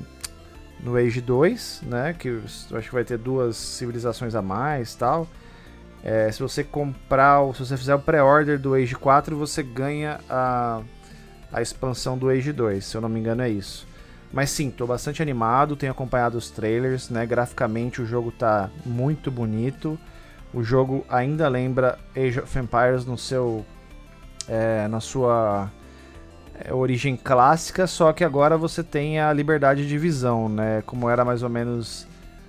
No Age 2, né? Que acho que vai ter duas civilizações a mais tal. É, se você comprar, se você fizer o pré-order do Age 4, você ganha a a expansão do Age 2, se eu não me engano é isso. Mas sim, tô bastante animado, tenho acompanhado os trailers, né? Graficamente o jogo tá muito bonito. O jogo ainda lembra Age of Empires no seu é, na sua é, origem clássica, só que agora você tem a liberdade de visão, né? Como era mais ou menos,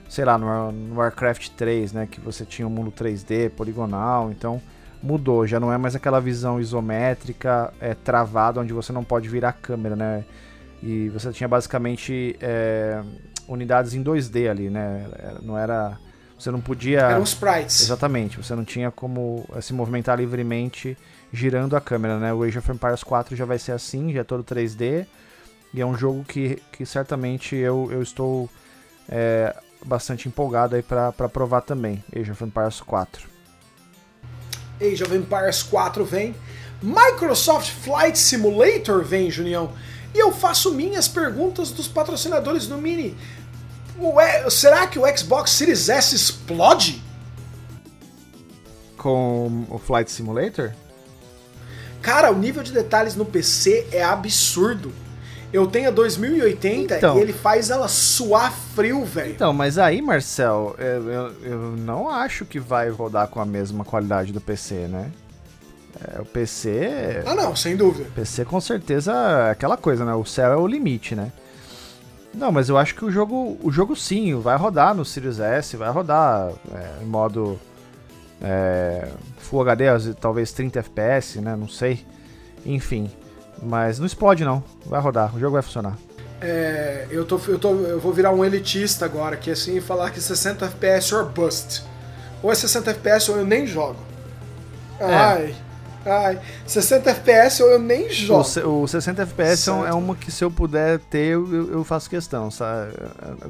sei lá, no, no Warcraft 3, né? Que você tinha um mundo 3D, poligonal, então mudou, já não é mais aquela visão isométrica, é, travada, onde você não pode virar a câmera, né? E você tinha basicamente é, unidades em 2D ali, né? Não era. Você não podia. Eram sprites. Exatamente, você não tinha como é, se movimentar livremente girando a câmera, né? O Age of Empires 4 já vai ser assim, já é todo 3D. E é um jogo que, que certamente eu, eu estou é, bastante empolgado aí para provar também. Age of Empires 4. Age of Empires 4 vem, Microsoft Flight Simulator vem, Junião. E eu faço minhas perguntas dos patrocinadores do Mini. Ué, será que o Xbox Series S explode? Com o Flight Simulator? Cara, o nível de detalhes no PC é absurdo. Eu tenho a 2080 então, e ele faz ela suar frio, velho. Então, mas aí, Marcel, eu, eu, eu, não acho que vai rodar com a mesma qualidade do PC, né? É, o PC. Ah, não, sem dúvida. PC com certeza é aquela coisa, né? O céu é o limite, né? Não, mas eu acho que o jogo, o jogo sim, vai rodar no Series S, vai rodar é, em modo é, Full HD, talvez 30 FPS, né? Não sei. Enfim. Mas não explode não, vai rodar, o jogo vai funcionar. É, eu, tô, eu, tô, eu vou virar um elitista agora, que assim, falar que 60 FPS or bust. Ou é 60 FPS ou eu nem jogo. É. Ai, ai. 60 FPS ou eu nem jogo. O, o 60 FPS certo. é uma que se eu puder ter, eu, eu faço questão, sabe?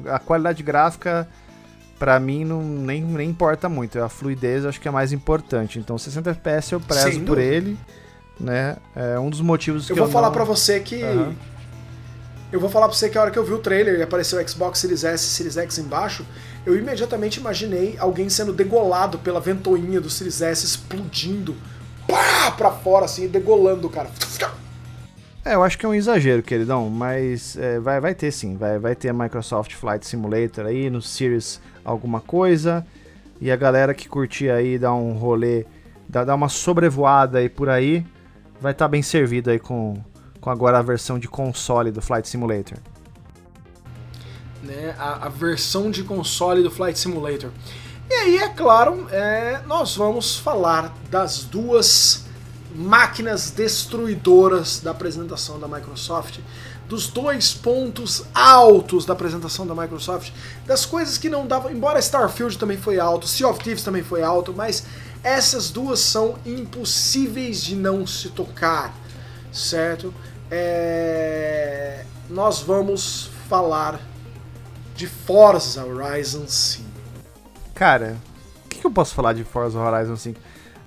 A qualidade gráfica para mim não nem, nem importa muito. A fluidez eu acho que é mais importante. Então 60 FPS eu prezo por ele né? É um dos motivos eu que vou eu falar não... para você que uhum. eu vou falar para você que a hora que eu vi o trailer e apareceu o Xbox Series S e Series X embaixo, eu imediatamente imaginei alguém sendo degolado pela ventoinha do Series S explodindo pá, pra fora assim, degolando o cara. É, eu acho que é um exagero, queridão, mas é, vai, vai ter sim, vai, vai ter a Microsoft Flight Simulator aí no Series alguma coisa. E a galera que curtir aí dar um rolê, dar, uma sobrevoada aí por aí, vai estar tá bem servido aí com, com agora a versão de console do Flight Simulator. Né, a, a versão de console do Flight Simulator. E aí, é claro, é, nós vamos falar das duas máquinas destruidoras da apresentação da Microsoft, dos dois pontos altos da apresentação da Microsoft, das coisas que não davam. Embora Starfield também foi alto, Sea of Thieves também foi alto, mas essas duas são impossíveis de não se tocar, certo? É... Nós vamos falar de Forza Horizon 5. Cara, o que, que, eu posso falar de Forza Horizon 5?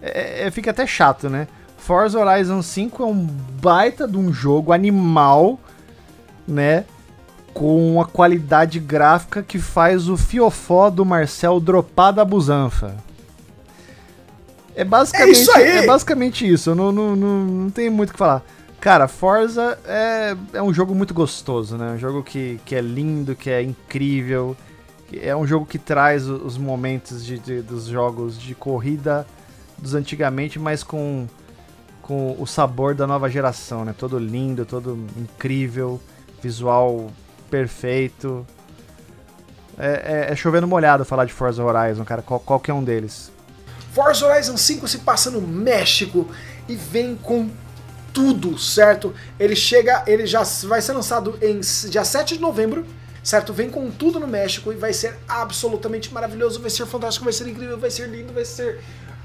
É, é, fica até chato, né? Forza Horizon 5 é um baita de um jogo animal, né? Com uma qualidade gráfica que faz o fiofó do Marcel dropar da busanfa. É basicamente, é isso. É basicamente isso. Eu não, não, não, não tenho muito o que falar. Cara, Forza é, é um jogo muito gostoso, né? Um jogo que, que é lindo, que é incrível. É um jogo que traz os momentos de, de dos jogos de corrida dos antigamente, mas com, com o sabor da nova geração, né? Todo lindo, todo incrível, visual perfeito. É, é, é chovendo molhado falar de Forza Horizon, cara. Qual, qualquer um deles. Forza Horizon 5 se passa no México e vem com tudo, certo? Ele chega, ele já vai ser lançado em dia 7 de novembro, certo? Vem com tudo no México e vai ser absolutamente maravilhoso, vai ser fantástico, vai ser incrível, vai ser lindo, vai ser.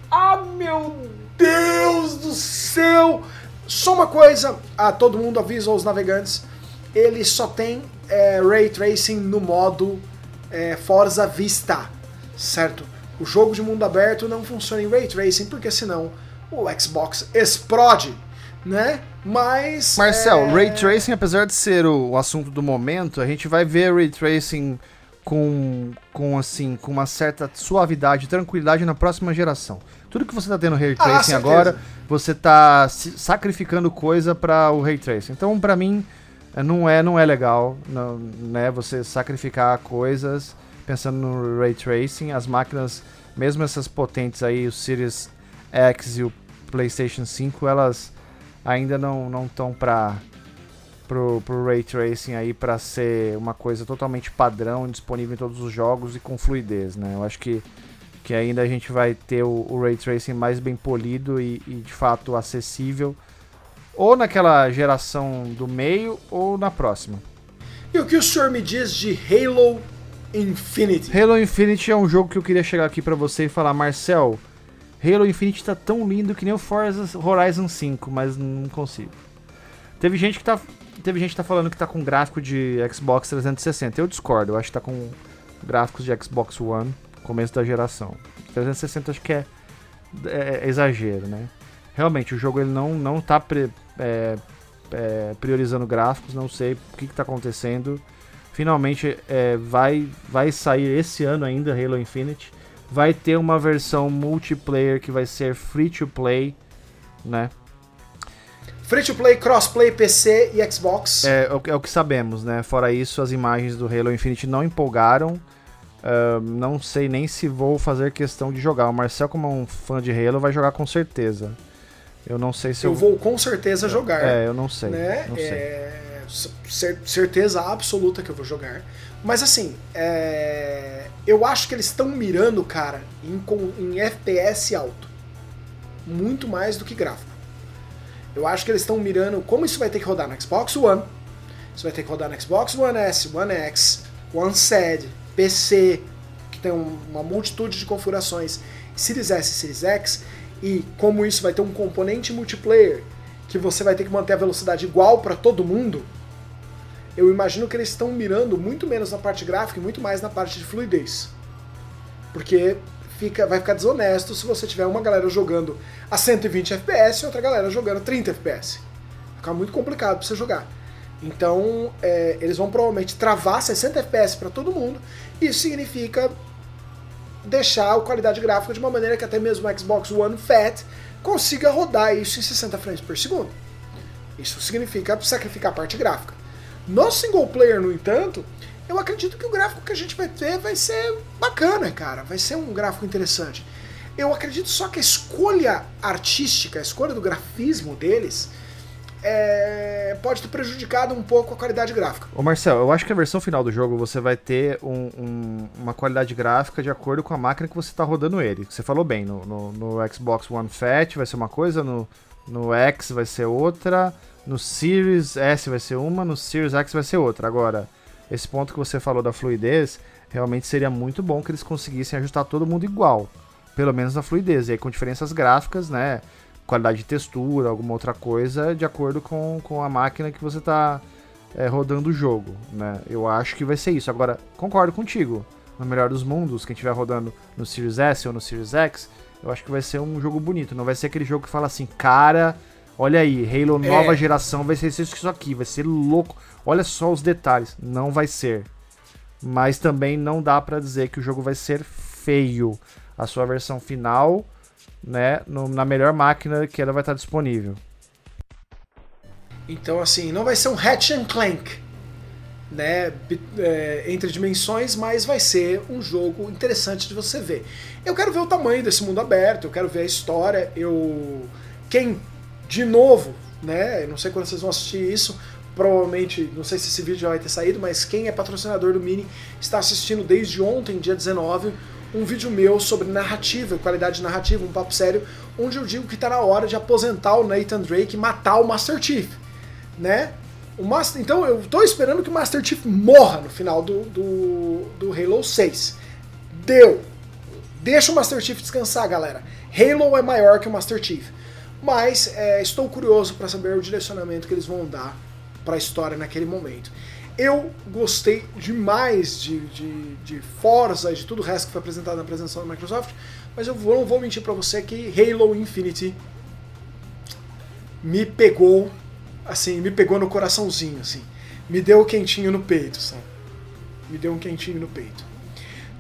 Ah, meu Deus do céu! Só uma coisa, a todo mundo avisa aos navegantes. ele só tem é, Ray Tracing no modo é, Forza Vista, certo? O jogo de mundo aberto não funciona em Ray Tracing, porque senão o Xbox explode, né? Mas. Marcel, é... Ray Tracing, apesar de ser o, o, assunto do momento, a gente vai ver Ray Tracing com, com, assim, com uma certa suavidade e tranquilidade na próxima geração. Tudo que você está tendo Ray ah, Tracing ah, agora, você está sacrificando coisa para o Ray Tracing. Então, para mim, é, não é, não é legal não, né, você sacrificar coisas pensando no Ray Tracing. As máquinas, mesmo essas potentes aí, o Series X e o PlayStation 5, elas ainda não estão para pro, pro Ray Tracing aí para ser uma coisa totalmente padrão, disponível em todos os jogos e com fluidez, né? Eu acho que, que ainda a gente vai ter o, o Ray Tracing mais bem polido e, e, de fato acessível, ou naquela geração do meio ou na próxima. E o que o senhor me diz de Halo Infinite? Halo Infinite é um jogo que eu queria chegar aqui para você e falar, Marcel, Halo Infinite tá tão lindo que nem o Forza Horizon 5, mas não consigo. Teve gente que tá teve gente que tá falando que tá com gráfico de Xbox 360. Eu discordo, eu acho que tá com gráficos de Xbox One, começo da geração. 360 acho que é, é, é exagero, né? Realmente, o jogo ele não, não tá pre, é, é, priorizando gráficos, não sei o que, que tá acontecendo. Finalmente é, vai, vai sair esse ano ainda Halo Infinite. Vai ter uma versão multiplayer que vai ser free to play, né? Free to play, crossplay, PC e Xbox. É, é, é, o que sabemos, né? Fora isso, as imagens do Halo Infinite não empolgaram. Uh, não sei nem se vou fazer questão de jogar. O Marcel, como é um fã de Halo, vai jogar com certeza. Eu não sei se eu. Eu vou com certeza jogar. É, eu não sei. Né? Não é... sei. Certeza absoluta que eu vou jogar. Mas assim, é... eu acho que eles estão mirando, cara, em, em FPS alto. Muito mais do que gráfico. Eu acho que eles estão mirando como isso vai ter que rodar no Xbox One, isso vai ter que rodar no Xbox One S, One X, One SED, PC, que tem uma multitude de configurações, Series S e Series X, e como isso vai ter um componente multiplayer que você vai ter que manter a velocidade igual para todo mundo, eu imagino que eles estão mirando muito menos na parte gráfica e muito mais na parte de fluidez. Porque fica, vai ficar desonesto se você tiver uma galera jogando a 120 FPS e outra galera jogando 30 FPS. Vai ficar muito complicado para você jogar. Então, é, eles vão provavelmente travar 60 FPS para todo mundo. Isso significa deixar a qualidade gráfica de uma maneira que até mesmo o Xbox One Fat consiga rodar isso em 60 frames por segundo. Isso significa sacrificar a parte gráfica. No single player, no entanto, eu acredito que o gráfico que a gente vai ter vai ser bacana, cara. Vai ser um gráfico interessante. Eu acredito só que a escolha artística, a escolha do grafismo deles, é, pode ter prejudicado um pouco a qualidade gráfica. Ô Marcel, eu acho que a versão final do jogo você vai ter um, um, uma qualidade gráfica de acordo com a máquina que você está rodando ele. Você falou bem, no, no, no, Xbox One Fat vai ser uma coisa, no, no X vai ser outra, no Series S vai ser uma, no Series X vai ser outra. Agora, esse ponto que você falou da fluidez, realmente seria muito bom que eles conseguissem ajustar todo mundo igual, pelo menos na fluidez, e aí com diferenças gráficas, né? Qualidade de textura, alguma outra coisa, de acordo com, com a máquina que você está é, rodando o jogo, né? Eu acho que vai ser isso. Agora, concordo contigo. No melhor dos mundos, quem estiver rodando no Series S ou no Series X, eu acho que vai ser um jogo bonito. Não vai ser aquele jogo que fala assim, cara, olha aí, Halo nova é. geração vai ser isso aqui, vai ser louco. Olha só os detalhes. Não vai ser. Mas também não dá para dizer que o jogo vai ser feio. A sua versão final, né, no, na melhor máquina que ela vai estar disponível. Então, assim, não vai ser um Hatch and Clank, né, é, entre dimensões, mas vai ser um jogo interessante de você ver. Eu quero ver o tamanho desse mundo aberto, eu quero ver a história. Eu, quem, de novo, né, não sei quando vocês vão assistir isso, provavelmente, não sei se esse vídeo já vai ter saído, mas quem é patrocinador do Mini está assistindo desde ontem, dia 19, um vídeo meu sobre narrativa, qualidade narrativa, um papo sério, onde eu digo que está na hora de aposentar o Nathan Drake e matar o Master Chief, né? O Master, então eu estou esperando que o Master Chief morra no final do, do, do Halo 6. Deu! Deixa o Master Chief descansar, galera. Halo é maior que o Master Chief. Mas é, estou curioso para saber o direcionamento que eles vão dar para a história naquele momento. Eu gostei demais de, de, de Forza e de tudo o resto que foi apresentado na apresentação da Microsoft, mas eu vou, não vou mentir para você que Halo Infinite me pegou, assim, me pegou no coraçãozinho, assim. Me deu um quentinho no peito, sabe? Me deu um quentinho no peito.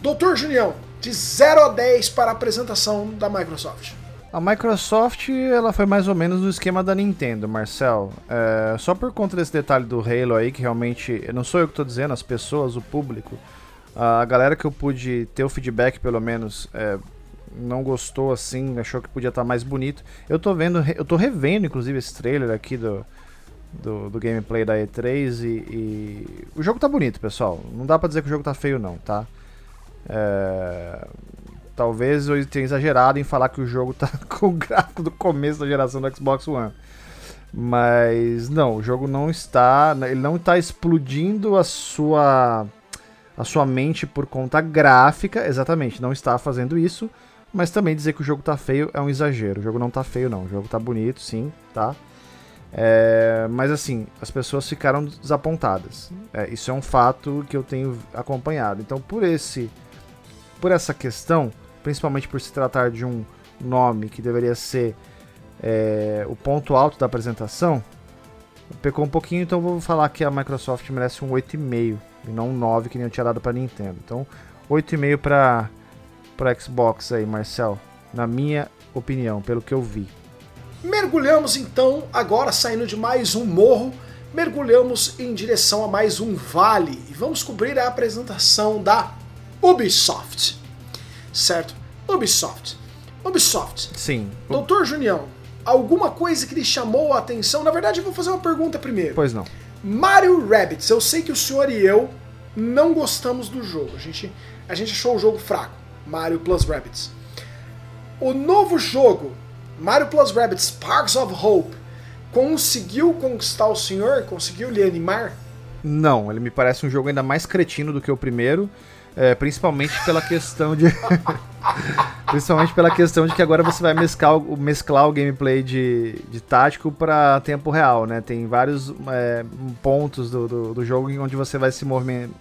Doutor Julião, de 0 a 10 para a apresentação da Microsoft. A Microsoft ela foi mais ou menos no esquema da Nintendo, Marcel. É, só por conta desse detalhe do Halo aí, que realmente não sou eu que estou dizendo, as pessoas, o público, a galera que eu pude ter o feedback pelo menos é, não gostou assim, achou que podia estar tá mais bonito. Eu tô vendo, eu tô revendo inclusive esse trailer aqui do, do, do gameplay da E3 e, e, o jogo tá bonito, pessoal. Não dá para dizer que o jogo tá feio não, tá? É, Talvez eu tenha exagerado em falar que o jogo tá com o gráfico do começo da geração do Xbox One. Mas não, o jogo não está, ele não está explodindo a sua a sua mente por conta gráfica, exatamente, não está fazendo isso, mas também dizer que o jogo tá feio é um exagero. O jogo não tá feio não, o jogo tá bonito, sim, tá? É, mas assim, as pessoas ficaram desapontadas. É, isso é um fato que eu tenho acompanhado. Então, por esse, por essa questão, principalmente por se tratar de um nome que deveria ser é, o ponto alto da apresentação, pecou um pouquinho, então vou falar que a Microsoft merece um 8,5 e não um 9 que nem eu tinha dado para Nintendo. Então, 8,5 para para Xbox aí, Marcel, na minha opinião, pelo que eu vi. Mergulhamos então, agora saindo de mais um morro, mergulhamos em direção a mais um vale e vamos cobrir a apresentação da Ubisoft certo? Ubisoft. Ubisoft. Sim. Doutor Junião, alguma coisa que lhe chamou a atenção? Na verdade, eu vou fazer uma pergunta primeiro. Pois não. Mario Rabbids, eu sei que o senhor e eu não gostamos do jogo. A gente, a gente achou o jogo fraco. Mario Plus Rabbids. O novo jogo, Mario Plus Rabbids Sparks of Hope, conseguiu conquistar o senhor? Conseguiu lhe animar? Não, ele me parece um jogo ainda mais cretino do que o primeiro. É, principalmente pela questão de. principalmente pela questão de que agora você vai mesclar, mesclar o gameplay de, de tático para tempo real, né? Tem vários é, pontos do, do, do, jogo onde você vai se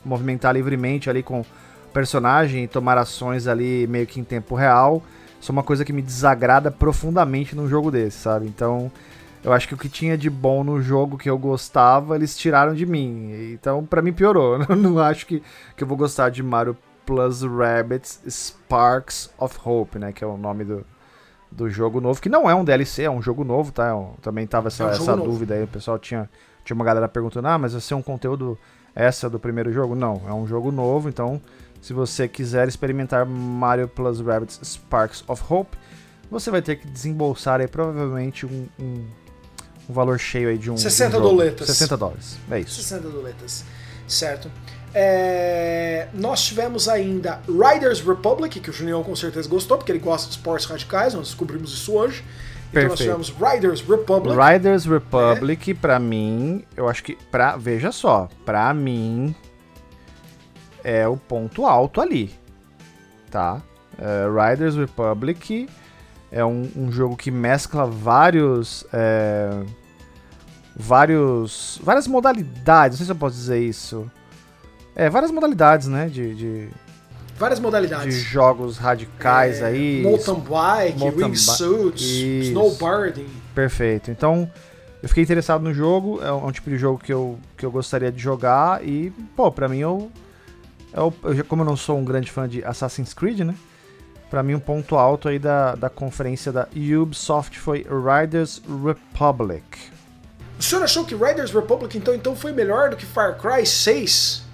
movimentar livremente ali com o personagem e tomar ações ali meio que em tempo real. Isso é uma coisa que me desagrada profundamente num jogo desse, sabe? Então eu acho que o que tinha de bom no jogo que eu gostava, eles tiraram de mim. Então, para mim, piorou. Eu não acho que, que eu vou gostar de Mario Plus Rabbits Sparks of Hope, né? Que é o nome do, do jogo novo. Que não é um DLC, é um jogo novo, tá? Eu, também tava essa, é um essa dúvida aí. O pessoal tinha, tinha uma galera perguntando: ah, mas vai ser um conteúdo essa do primeiro jogo? Não, é um jogo novo. Então, se você quiser experimentar Mario Plus Rabbits Sparks of Hope, você vai ter que desembolsar aí provavelmente um, um um valor cheio aí de um. 60 um doletas. 60 dólares. É isso. 60 doletas. Certo. É, nós tivemos ainda Riders Republic, que o Junião com certeza gostou, porque ele gosta de esportes radicais, nós descobrimos isso hoje. Então Perfeito. nós tivemos Riders Republic. Riders Republic, é. pra mim, eu acho que. Pra, veja só, pra mim é o ponto alto ali. Tá? É, Riders Republic é um, um, jogo que mescla vários. É, vários. várias modalidades, não sei se eu posso dizer isso. É, várias modalidades, né? De. de várias modalidades. De jogos radicais é, aí. Mountain bike, wingsuits, snowboarding. Perfeito. Então, eu fiquei interessado no jogo. É um, é um, tipo de jogo que eu, que eu gostaria de jogar. E, pô, pra mim eu. eu, eu como eu não sou um grande fã de Assassin's Creed, né? Para mim, um ponto alto aí da, da conferência da Ubisoft foi Riders Republic. O senhor achou que Riders Republic então, então foi melhor do que Far Cry 6?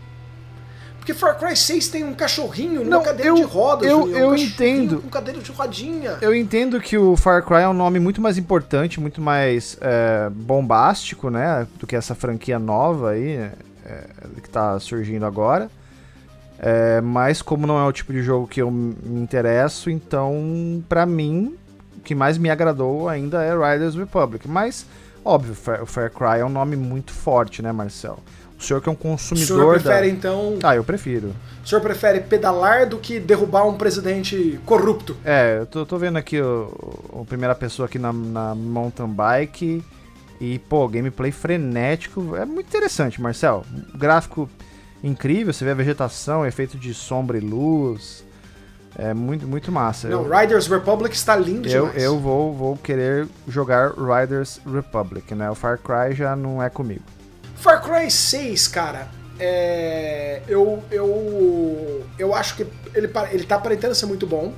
Porque Far Cry 6 tem um cachorrinho Não, numa cadeira eu, de rodas. Eu, um eu entendo. Com cadeira de rodinha. Eu entendo que o Far Cry é um nome muito mais importante, muito mais é, bombástico, né? Do que essa franquia nova aí, é, que tá surgindo agora. É, mas como não é o tipo de jogo que eu me interesso, então para mim o que mais me agradou ainda é Riders Republic. Mas óbvio, o Far Cry é um nome muito forte, né, Marcel? O senhor que é um consumidor. O senhor prefere da... então? Ah, eu prefiro. O senhor prefere pedalar do que derrubar um presidente corrupto? É, eu tô, tô vendo aqui o, o primeira pessoa aqui na, na mountain bike E, pô, gameplay frenético. É muito interessante, Marcel. Gráfico incrível, você vê a vegetação, efeito de sombra e luz. É muito, muito massa. Não, eu, Riders Republic está lindo eu, demais. Eu vou, vou querer jogar Riders Republic, né? O Far Cry já não é comigo. Far Cry 6, cara, é, eu, eu, eu acho que ele, ele tá aparentando ser muito bom,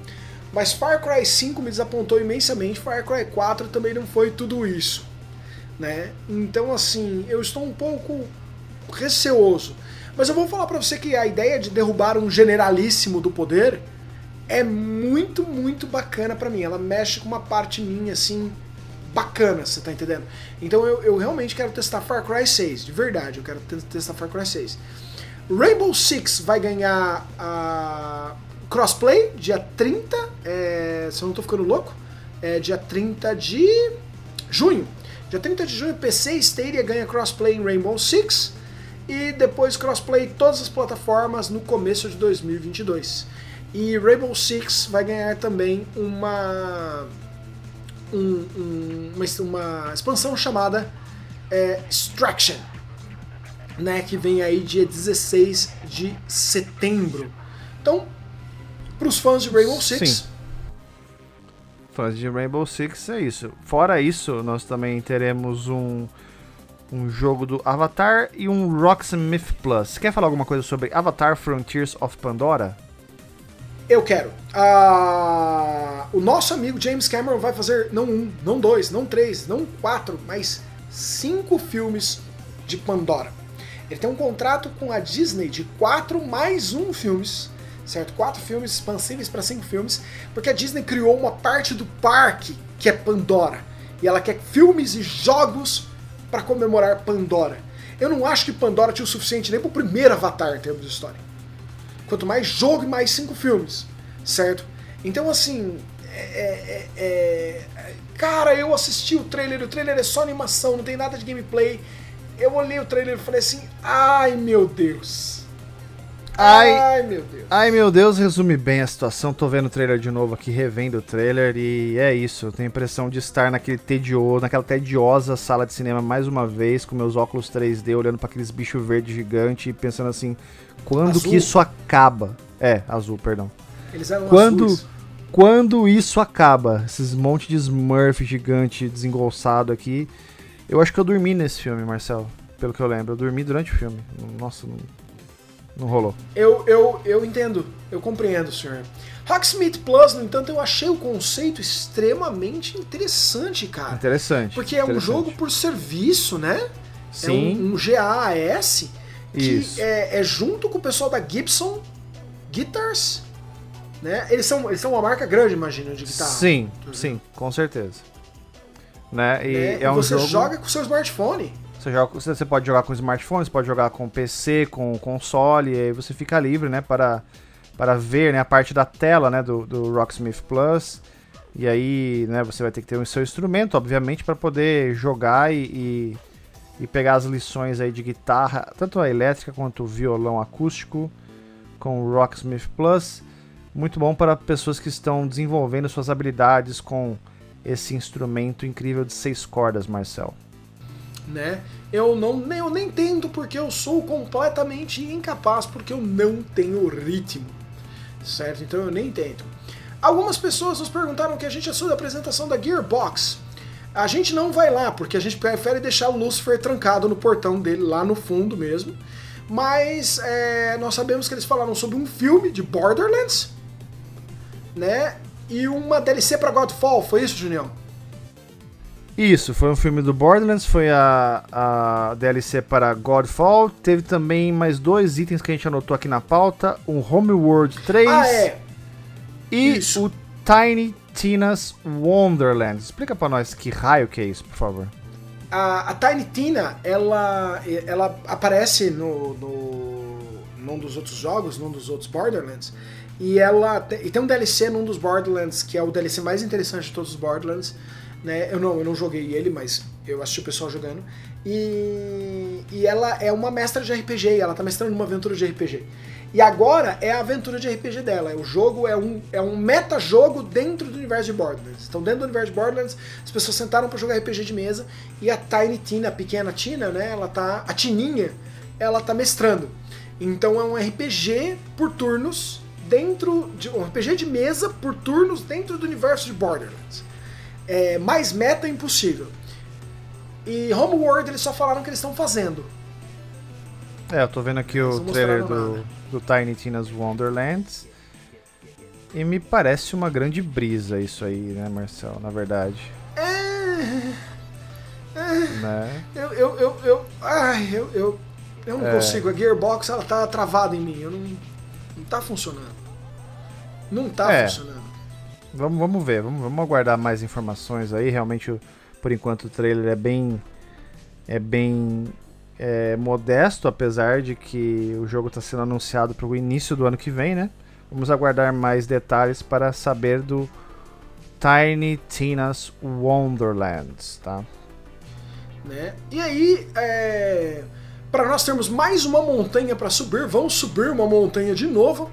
mas Far Cry 5 me desapontou imensamente, Far Cry 4 também não foi tudo isso, né? Então, assim, eu estou um pouco receoso. Mas eu vou falar pra você que a ideia de derrubar um generalíssimo do poder é muito, muito bacana para mim. Ela mexe com uma parte minha, assim, bacana, você tá entendendo? Então eu, eu realmente quero testar Far Cry 6, de verdade, eu quero testar Far Cry 6. Rainbow Six vai ganhar a crossplay dia 30, é, se eu não tô ficando louco, é dia 30 de junho. Dia 30 de junho, PC Stadia ganha crossplay em Rainbow Six e depois crossplay em todas as plataformas no começo de 2022. E Rainbow Six vai ganhar também uma um, um, uma, uma, expansão chamada é, Extraction, né, que vem aí dia 16 de setembro. Então, para os fãs de Rainbow Six. Sim. Fãs de Rainbow Six é isso. Fora isso, nós também teremos um um jogo do Avatar e um Rocksmith Plus. Quer falar alguma coisa sobre Avatar Frontiers of Pandora? Eu quero. Uh, o nosso amigo James Cameron vai fazer não um, não dois, não três, não quatro, mas cinco filmes de Pandora. Ele tem um contrato com a Disney de quatro mais um filmes, certo? Quatro filmes expansíveis para cinco filmes, porque a Disney criou uma parte do parque que é Pandora. E ela quer filmes e jogos para comemorar Pandora. Eu não acho que Pandora tinha o suficiente nem pro primeiro Avatar em termos de história. Quanto mais jogo e mais cinco filmes, certo? Então, assim, é, é, é... cara, eu assisti o trailer, o trailer é só animação, não tem nada de gameplay. Eu olhei o trailer e falei assim, ai meu Deus. Ai, ai, meu Deus. Ai, meu Deus, resume bem a situação. Tô vendo o trailer de novo aqui, revendo o trailer, e é isso. Eu tenho a impressão de estar naquele tedioso, naquela tediosa sala de cinema mais uma vez, com meus óculos 3D, olhando para aqueles bichos verdes gigantes e pensando assim: quando azul. que isso acaba? É, azul, perdão. Eles eram quando, azuis. quando isso acaba? Esses monte de Smurf gigante desengolçado aqui. Eu acho que eu dormi nesse filme, Marcelo. Pelo que eu lembro. Eu dormi durante o filme. Nossa, não não rolou. Eu, eu, eu entendo, eu compreendo, senhor. Rocksmith Plus, no entanto, eu achei o conceito extremamente interessante, cara. Interessante. Porque é um jogo por serviço, né? Sim. É um, um GAAS que é, é, junto com o pessoal da Gibson Guitars, né? Eles são, eles são uma marca grande, imagino, de guitarra. Sim, sim, com certeza. Né? E, é, é um você jogo... joga com o seu smartphone. Você, joga, você pode jogar com smartphone, você pode jogar com PC, com console, e aí você fica livre, né, para, para ver né, a parte da tela né, do, do Rocksmith Plus. E aí, né, você vai ter que ter o seu instrumento, obviamente, para poder jogar e, e, e, pegar as lições aí de guitarra, tanto a elétrica quanto o violão acústico, com o Rocksmith Plus. Muito bom para pessoas que estão desenvolvendo suas habilidades com esse instrumento incrível de seis cordas, Marcel né? Eu não eu nem tento porque eu sou completamente incapaz porque eu não tenho ritmo, certo? Então eu nem tento. Algumas pessoas nos perguntaram que a gente achou da apresentação da Gearbox. A gente não vai lá porque a gente prefere deixar o Lucifer trancado no portão dele lá no fundo mesmo. Mas é, nós sabemos que eles falaram sobre um filme de Borderlands, né? E uma DLC para Godfall, foi isso, Junião? Isso, foi um filme do Borderlands, foi a, a DLC para Godfall. Teve também mais dois itens que a gente anotou aqui na pauta: um Homeworld 3 ah, é. e isso. o Tiny Tina's Wonderland. Explica para nós que raio que é isso, por favor. A, a Tiny Tina, ela, ela aparece no, no, num dos outros jogos, num dos outros Borderlands. E ela e tem um DLC num dos Borderlands, que é o DLC mais interessante de todos os Borderlands, né? Eu não, eu não joguei ele, mas eu assisti o pessoal jogando. E, e ela é uma mestra de RPG, ela tá mestrando uma aventura de RPG. E agora é a aventura de RPG dela. O jogo é um, é um meta-jogo dentro do universo de Borderlands. Então, dentro do universo de Borderlands, as pessoas sentaram para jogar RPG de mesa e a Tiny Tina, a pequena Tina, né? Ela tá. A Tininha, ela tá mestrando. Então é um RPG por turnos dentro de. Um RPG de mesa por turnos dentro do universo de Borderlands. É, mais meta impossível. E Homeworld eles só falaram que eles estão fazendo. É, eu tô vendo aqui o trailer do, do Tiny Tina's Wonderlands. E me parece uma grande brisa isso aí, né, Marcel? Na verdade. É. é né? Eu, eu, eu, eu, ai, eu, eu, eu não é. consigo. A Gearbox ela tá travada em mim. Eu não, não tá funcionando. Não tá é. funcionando. Vamos, vamos ver, vamos, vamos aguardar mais informações aí. Realmente, por enquanto, o trailer é bem. É bem é, modesto, apesar de que o jogo está sendo anunciado para o início do ano que vem, né? Vamos aguardar mais detalhes para saber do Tiny Tina's Wonderlands, tá? Né? E aí, é... para nós termos mais uma montanha para subir, vamos subir uma montanha de novo.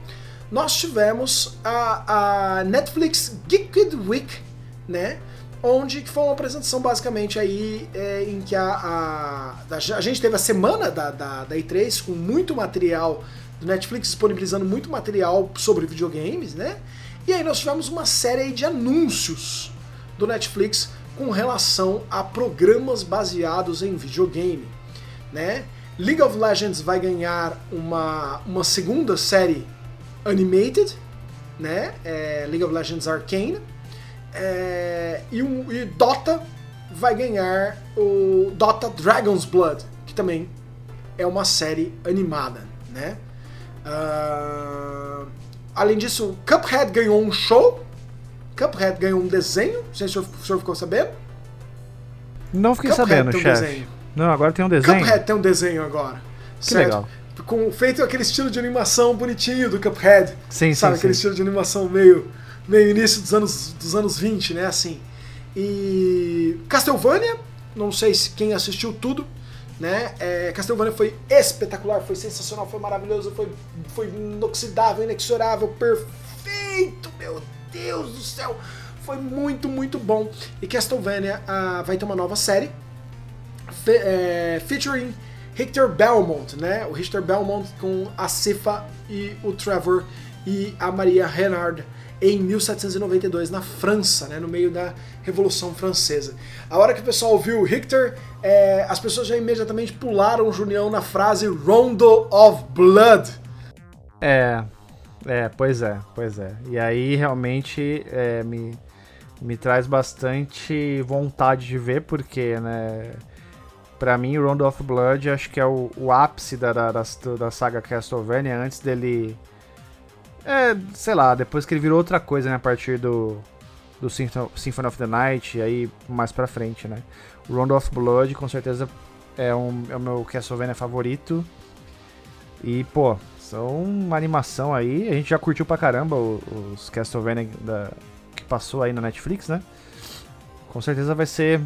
Nós tivemos a, a Netflix Geeked Week, né? onde que foi uma apresentação basicamente aí é, em que a, a, a, gente teve a semana da, da, da E3 com muito material do Netflix disponibilizando muito material sobre videogames, né? E aí nós tivemos uma série de anúncios do Netflix com relação a programas baseados em videogame, né? League of Legends vai ganhar uma, uma segunda série animated, né? É League of Legends Arcane é, e, um, e Dota vai ganhar o Dota Dragon's Blood, que também é uma série animada, né? Uh, além disso, Cuphead ganhou um show, Cuphead ganhou um desenho, não sei se o senhor ficou sabendo. Não fiquei Cuphead sabendo, um chefe. Não, agora tem um desenho. Cuphead tem um desenho agora. Que certo? legal. Com, feito aquele estilo de animação bonitinho do Cuphead. Sim, sabe? sim, aquele sim. estilo de animação meio meio início dos anos, dos anos 20, né? Assim. E Castlevania, não sei se quem assistiu tudo, né? É, Castlevania foi espetacular, foi sensacional, foi maravilhoso, foi, foi inoxidável, inexorável, perfeito, meu Deus do céu! Foi muito, muito bom. E Castlevania ah, vai ter uma nova série fe, é, featuring Richter Belmont, né? O Richter Belmont com a Sifa e o Trevor e a Maria Renard em 1792 na França, né, no meio da Revolução Francesa. A hora que o pessoal ouviu Richter, é, as pessoas já imediatamente pularam o Julião na frase Rondo of Blood. É, é, pois é, pois é. E aí realmente é, me, me traz bastante vontade de ver, porque, né, pra mim, Rondo of Blood acho que é o, o ápice da, da, da, da saga Castlevania, antes dele é, sei lá, depois que ele virou outra coisa, né, a partir do, do Symphony of the Night, e aí mais pra frente, né. Round of Blood, com certeza, é, um, é o meu Castlevania favorito. E, pô, são uma animação aí, a gente já curtiu pra caramba os, Castlevania da, que passou aí na Netflix, né. Com certeza vai ser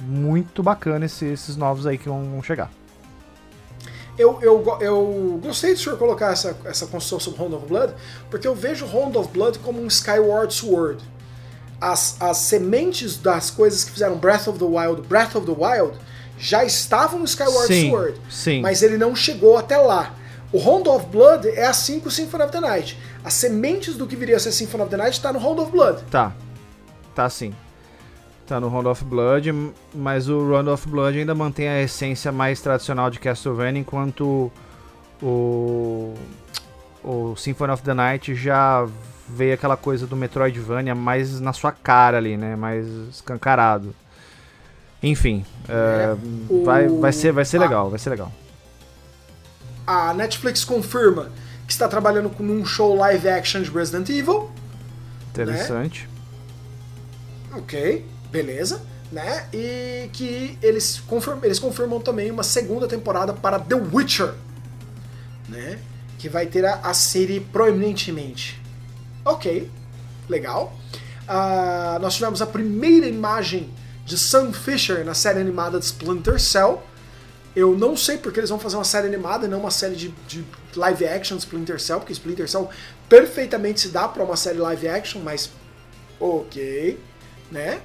muito bacana esses, esses novos aí que vão chegar. Eu, eu, eu gostei do senhor colocar essa, essa construção sobre Round of Blood, porque eu vejo Round of Blood como um Skyward Sword. As, as sementes das coisas que fizeram Breath of the Wild, Breath of the Wild, já estavam no Skyward sim, Sword, sim. mas ele não chegou até lá. O Round of Blood é assim com o Symphony of the Night. As sementes do que viria a ser Symphony of the Night está no Round of Blood. Tá. Tá sim. Tá no Round of Blood, mas o Round of Blood ainda mantém a essência mais tradicional de Castlevania, enquanto o, o Symphony of the Night já veio aquela coisa do Metroidvania mais na sua cara ali, né? Mais escancarado. Enfim, é, é, vai, vai, ser, vai ser legal, a, vai ser legal. A Netflix confirma que está trabalhando com um show live action de Resident Evil. Interessante. Né? Ok beleza, né? E que eles, confirmam, eles confirmam também uma segunda temporada para The Witcher, né? Que vai ter a, a série proeminentemente. Ok, legal. Uh, nós tivemos a primeira imagem de Sam Fisher na série animada de Splinter Cell. Eu não sei porque eles vão fazer uma série animada e não uma série de, de live action Splinter Cell, porque Splinter Cell perfeitamente se dá para uma série live action, mas ok, né?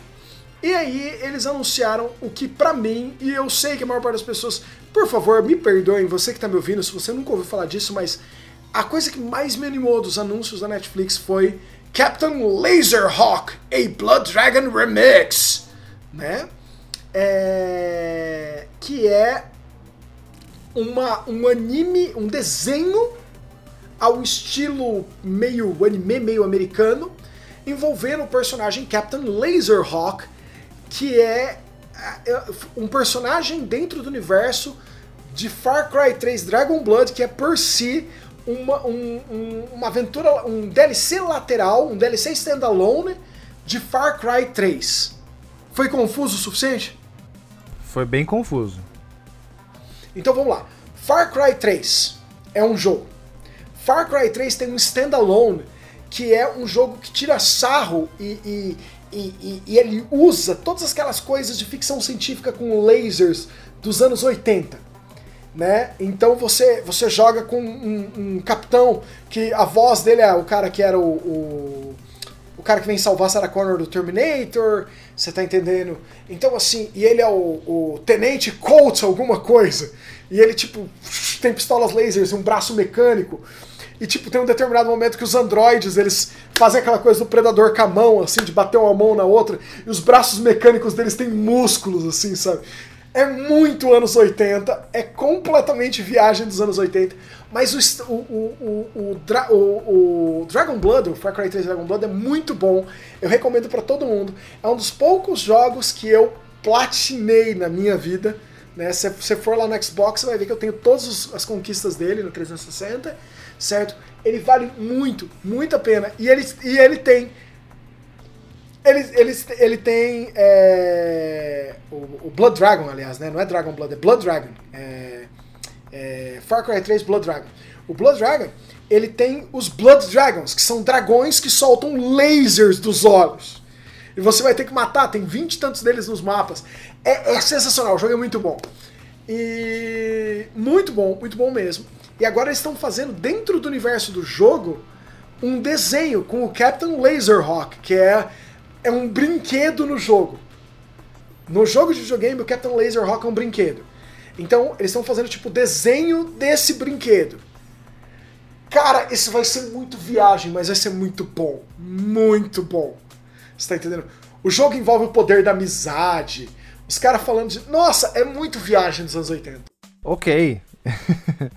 E aí eles anunciaram o que pra mim, e eu sei que a maior parte das pessoas, por favor, me perdoem, você que tá me ouvindo, se você nunca ouviu falar disso, mas a coisa que mais me animou dos anúncios da Netflix foi Captain Laserhawk, a Blood Dragon Remix, né? É... Que é uma, um anime, um desenho ao estilo meio anime, meio americano, envolvendo o personagem Captain Laserhawk, que é, é um personagem dentro do universo de Far Cry 3 Dragon Blood, que é por si uma, um, um, uma aventura, um DLC lateral, um DLC standalone de Far Cry 3. Foi confuso o suficiente? Foi bem confuso. Então vamos lá. Far Cry 3 é um jogo. Far Cry 3 tem um standalone que é um jogo que tira sarro e, e, e, e, ele usa todas aquelas coisas de ficção científica com lasers dos anos 80. Né? Então você, você joga com um, um capitão que a voz dele é o cara que era o, o o cara que vem salvar Sarah Connor do Terminator, você tá entendendo? Então, assim, e ele é o, o Tenente Colt alguma coisa, e ele, tipo, tem pistolas lasers e um braço mecânico, e, tipo, tem um determinado momento que os androides, eles fazem aquela coisa do predador com a mão, assim, de bater uma mão na outra, e os braços mecânicos deles têm músculos, assim, sabe? É muito anos 80, é completamente viagem dos anos 80, mas o, o, o, o, Dragon Blood, o Far Cry 3 Dragon Blood é muito bom, eu recomendo para todo mundo. É um dos poucos jogos que eu platinei na minha vida. Né? Se você for lá no Xbox, você vai ver que eu tenho todas as conquistas dele no 360, certo? Ele vale muito, muito a pena. E ele, e ele tem ele, ele, ele tem é, o, o, Blood Dragon, aliás, né? Não é Dragon Blood, é Blood Dragon. É, é, Far Cry 3 Blood Dragon. O Blood Dragon, ele tem os Blood Dragons, que são dragões que soltam lasers dos olhos. E você vai ter que matar, tem 20 e tantos deles nos mapas. É, é sensacional, o jogo é muito bom. E muito bom, muito bom mesmo. E agora eles estão fazendo dentro do universo do jogo um desenho com o Captain Laserhawk, que é é um brinquedo no jogo. No jogo de videogame, o Captain Laserhawk é um brinquedo. Então, eles estão fazendo tipo desenho desse brinquedo. Cara, isso vai ser muito viagem, mas vai ser muito bom. Muito bom. Você tá entendendo? O jogo envolve o poder da amizade. Os caras falando de. Nossa, é muito viagem dos anos 80. Ok.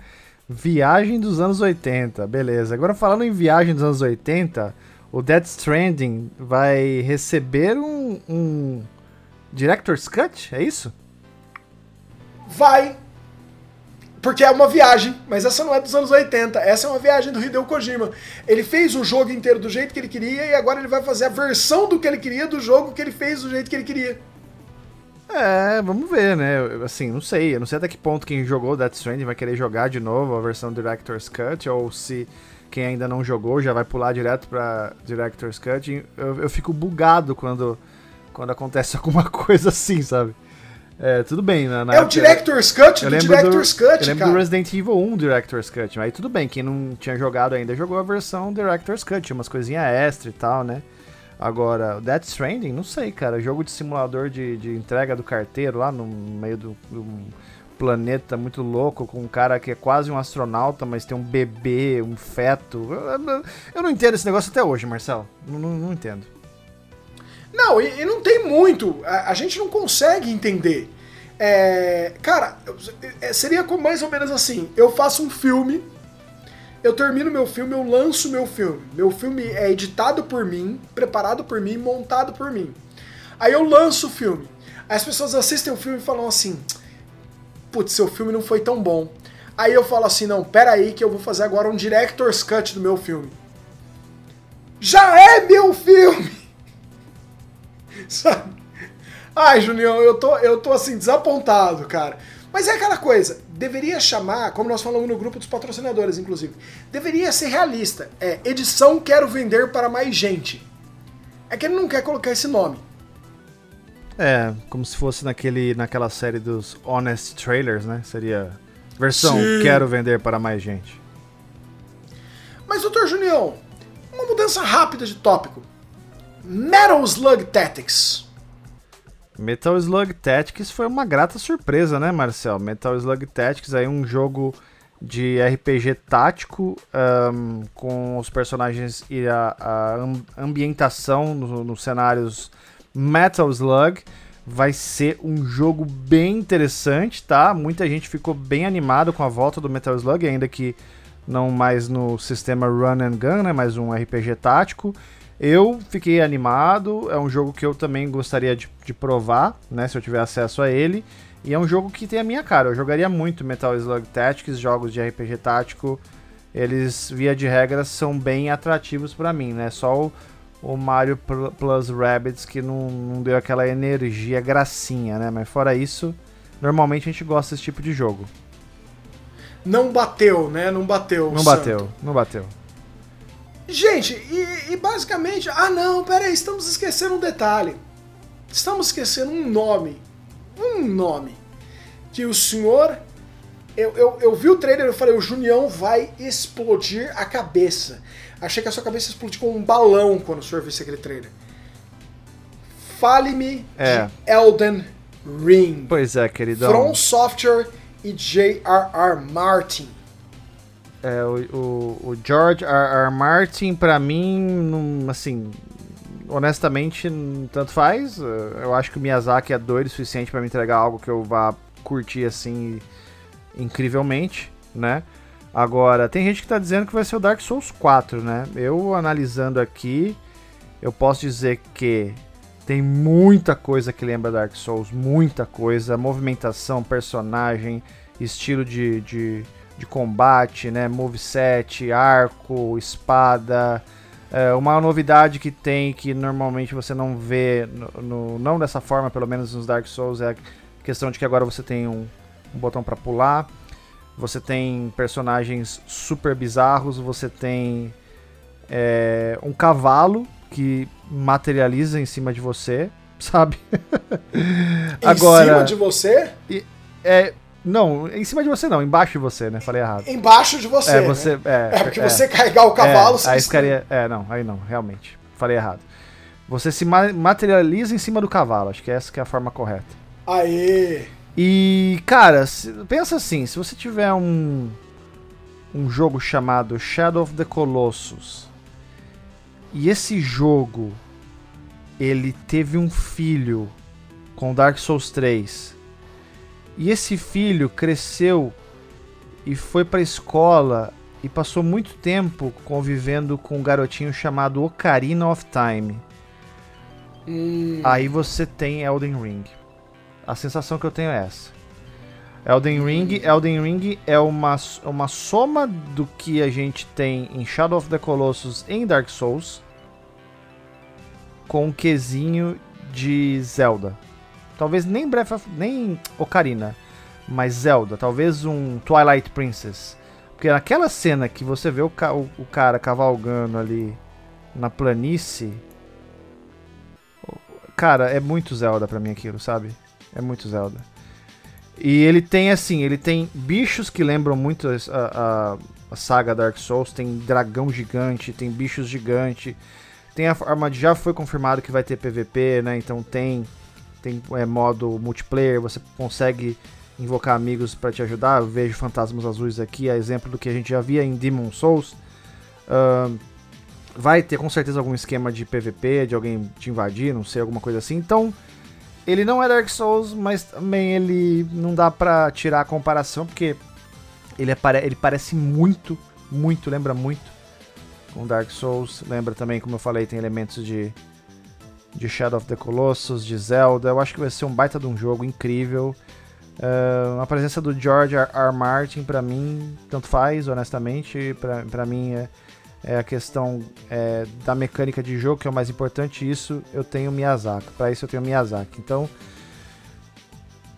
viagem dos anos 80, beleza. Agora falando em viagem dos anos 80, o Dead Stranding vai receber um, um Director's Cut, é isso? Vai! Porque é uma viagem, mas essa não é dos anos 80, essa é uma viagem do Hideo Kojima. Ele fez o jogo inteiro do jeito que ele queria e agora ele vai fazer a versão do que ele queria do jogo que ele fez do jeito que ele queria. É, vamos ver, né? Assim, não sei. Eu não sei até que ponto quem jogou Death Stranding vai querer jogar de novo a versão Director's Cut ou se quem ainda não jogou já vai pular direto pra Director's Cut. Eu, eu fico bugado quando, quando acontece alguma coisa assim, sabe? É, tudo bem, né? é o Director's Cut do Director's do, Cut, Eu lembro cara. do Resident Evil 1 Director's Cut, mas aí tudo bem, quem não tinha jogado ainda jogou a versão Director's Cut, umas coisinhas extra e tal, né? Agora, Death Stranding, não sei, cara, jogo de simulador de, de entrega do carteiro lá no meio do, do planeta muito louco com um cara que é quase um astronauta, mas tem um bebê, um feto. Eu não entendo esse negócio até hoje, Marcelo. Não, não, não entendo. Não, e, e, não tem muito. A, a, gente não consegue entender. É, cara, é, seria mais ou menos assim: eu faço um filme, eu termino meu filme, eu lanço meu filme. Meu filme é editado por mim, preparado por mim, montado por mim. Aí eu lanço o filme. Aí as pessoas assistem o filme e falam assim: putz, seu filme não foi tão bom. Aí eu falo assim, não, pera aí que eu vou fazer agora um director's cut do meu filme. Já é meu filme! Sabe? Ai, Junião, eu tô, eu tô assim, desapontado, cara. Mas é aquela coisa, deveria chamar, como nós falamos no grupo dos patrocinadores, inclusive, deveria ser realista. É, edição quero vender para mais gente. É que ele não quer colocar esse nome. É, como se fosse naquele, naquela série dos Honest Trailers, né? Seria versão Sim. quero vender para mais gente. Mas, doutor Junião, uma mudança rápida de tópico. Metal Slug Tactics. Metal Slug Tactics foi uma grata surpresa, né, Marcel? Metal Slug Tactics aí um jogo de RPG tático ahn, com os personagens e a, a am- ambientação no- nos cenários Metal Slug. Vai ser um jogo bem interessante, tá? Muita gente ficou bem animado com a volta do Metal Slug, ainda que não mais no sistema Run and Gun, né? Mas um RPG tático. Eu fiquei animado, é um jogo que eu também gostaria de, de provar, né? Se eu tiver acesso a ele. E é um jogo que tem a minha cara. Eu jogaria muito Metal Slug Tactics, jogos de RPG tático. Eles, via de regra, são bem atrativos pra mim, né? Só o, o Mario Pl- Plus Rabbids que não, não deu aquela energia gracinha, né? Mas fora isso, normalmente a gente gosta desse tipo de jogo. Não bateu, né? Não bateu. Não santo. bateu, não bateu. Gente, e, e basicamente. Ah, não, peraí, estamos esquecendo um detalhe. Estamos esquecendo um nome. Um nome. Que o senhor. Eu, eu, eu vi o trailer e eu falei: o Junião vai explodir a cabeça. Achei que a sua cabeça explodiu com um balão quando o senhor visse aquele trailer. Fale-me É. de Elden Ring. Pois é, queridão. From Software e J.R.R. Martin. É, o, o, o George R. R. Martin, pra mim, assim, honestamente, tanto faz. Eh, Eu acho que o Miyazaki é doido o suficiente pra me entregar algo que eu vá curtir, assim, incrivelmente, né? Agora, tem gente que tá dizendo que vai ser o Dark Souls 4, né? Eu, analisando aqui, eu posso dizer que tem muita coisa que lembra Dark Souls, muita coisa, movimentação, personagem, estilo de, de, de combate, né, moveset, arco, espada. É, uma novidade que tem que normalmente você não vê, no, no- não dessa forma, pelo menos nos Dark Souls, é a questão de que agora você tem um, um botão para pular, você tem personagens super bizarros, você tem é, um cavalo que materializa em cima de você, sabe? Em cima de você, É, não, em cima de você não, embaixo de você, né? Falei errado. embaixo de você. é, né? você. É, É, porque você carregar o cavalo, é, aí ficaria. É, não, aí não, realmente. Falei errado. Você se ma- materializa em cima do cavalo, acho que essa que é a forma correta. Aê! E, cara, pensa assim, se você tiver um um jogo chamado Shadow of the Colossus e esse jogo ele teve um filho com Dark Souls 3 e esse filho cresceu e foi pra escola e passou muito tempo convivendo com um garotinho chamado Ocarina of Time. Hum, Aí você tem Elden Ring. A sensação que eu tenho é essa. Elden Ring, Elden Ring é uma, uma soma do que a gente tem em Shadow of the Colossus em Dark Souls com um quesinho de Zelda. Talvez nem Breath of, nem Ocarina, mas Zelda, talvez um Twilight Princess. Porque naquela cena que você vê o, ca- o- o cara cavalgando ali na planície, Cara, é muito Zelda pra mim aquilo, sabe? É muito Zelda. E ele tem assim, ele tem bichos que lembram muito a, a- a saga Dark Souls, tem dragão gigante, tem bichos gigante, tem a de já foi confirmado que vai ter PVP, né? Então tem tem é, modo multiplayer, você consegue invocar amigos pra te ajudar. Eu vejo fantasmas azuis aqui, a exemplo do que a gente já via em Demon Souls. Ahn, vai ter com certeza algum esquema de PVP, de alguém te invadir, não sei, alguma coisa assim. Então, ele não é Dark Souls, mas também ele não dá pra tirar a comparação, porque ele, é pare- ele parece muito, muito, lembra muito com Dark Souls. Lembra também, como eu falei, tem elementos de, de Shadow of the Colossus, de Zelda. Eu acho que vai ser um baita de um jogo incrível. Ah, a presença do George R. R. Martin, pra mim, tanto faz, honestamente. Pra mim, é, é a questão é, da mecânica de jogo que é o mais importante. Isso eu tenho Miyazaki. Pra isso eu tenho Miyazaki. Então,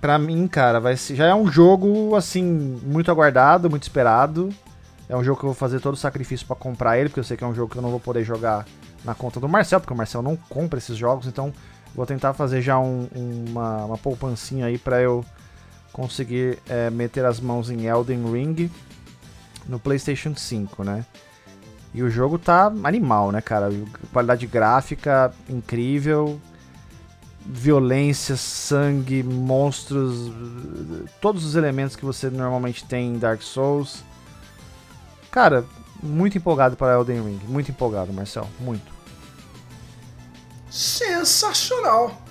pra mim, cara, vai ser, já é um jogo assim muito aguardado, muito esperado. É um jogo que eu vou fazer todo o sacrifício pra comprar ele, porque eu sei que é um jogo que eu não vou poder jogar na conta do Marcel, porque o Marcel não compra esses jogos. Então, Vou tentar fazer já um, uma, uma poupancinha aí para eu conseguir é, meter as mãos em Elden Ring no PlayStation 5, né? E o jogo tá animal, né, cara? Qualidade gráfica incrível, violência, sangue, monstros, todos os elementos que você normalmente tem em Dark Souls. Cara, muito empolgado para Elden Ring, muito empolgado, Marcel, muito. Sensacional.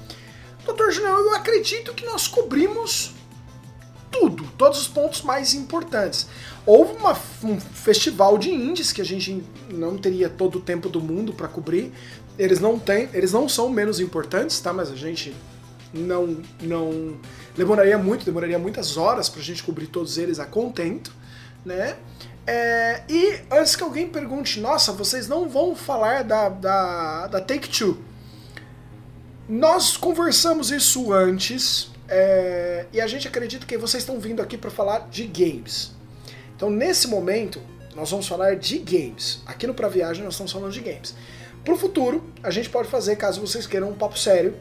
Doutor Julião, eu acredito que nós cobrimos tudo, todos os pontos mais importantes. Houve uma, um festival de indies que a gente não teria todo o tempo do mundo para cobrir. Eles não têm, eles não são menos importantes, tá? Mas a gente não não demoraria muito, demoraria muitas horas para a gente cobrir todos eles a contento, né? É, e antes que alguém pergunte, nossa, vocês não vão falar da, da, da Take Two. Nós conversamos isso antes é, e a gente acredita que vocês estão vindo aqui para falar de games. Então, nesse momento, nós vamos falar de games. Aqui no Pra Viagem, nós estamos falando de games. Pro futuro, a gente pode fazer, caso vocês queiram, um papo sério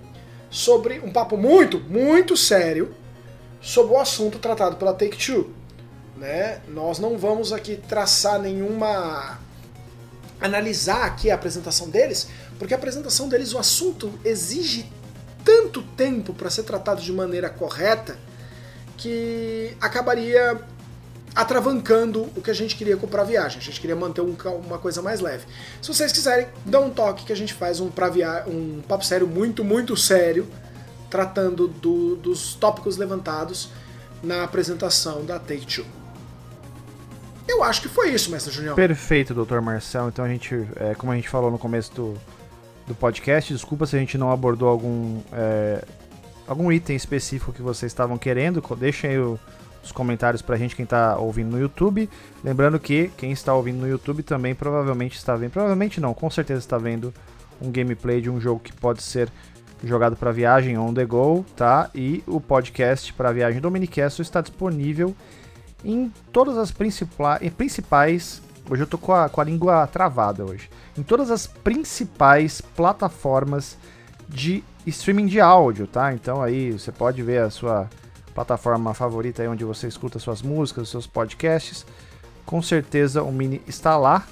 sobre um papo muito, muito sério sobre o assunto tratado pela Take Two. Né? Nós não vamos aqui traçar nenhuma analisar aqui a apresentação deles, porque a apresentação deles, o assunto exige tanto tempo para ser tratado de maneira correta que acabaria atravancando o que a gente queria comprar a viagem. A gente queria manter um, uma coisa mais leve. Se vocês quiserem, dá um toque que a gente faz um, pra via um papo sério muito, muito sério, tratando do, dos tópicos levantados na apresentação da Take Two. Eu acho que foi isso, mestre Junião. Perfeito, doutor Marcel. Então a gente, é, como a gente falou no começo do, do podcast, desculpa se a gente não abordou algum, é, algum item específico que vocês estavam querendo. Deixem aí o, os comentários pra gente, quem está ouvindo no YouTube. Lembrando que quem está ouvindo no YouTube também provavelmente está vendo, provavelmente não, com certeza está vendo um gameplay de um jogo que pode ser jogado para viagem on the go, tá? E o podcast para viagem Dominicast está disponível em todas as principais. Hoje eu tô com a, com a língua travada hoje. Em todas as principais plataformas de streaming de áudio, tá? Então aí você pode ver a sua plataforma favorita aí onde você escuta suas músicas, seus podcasts. Com certeza o Mini está lá.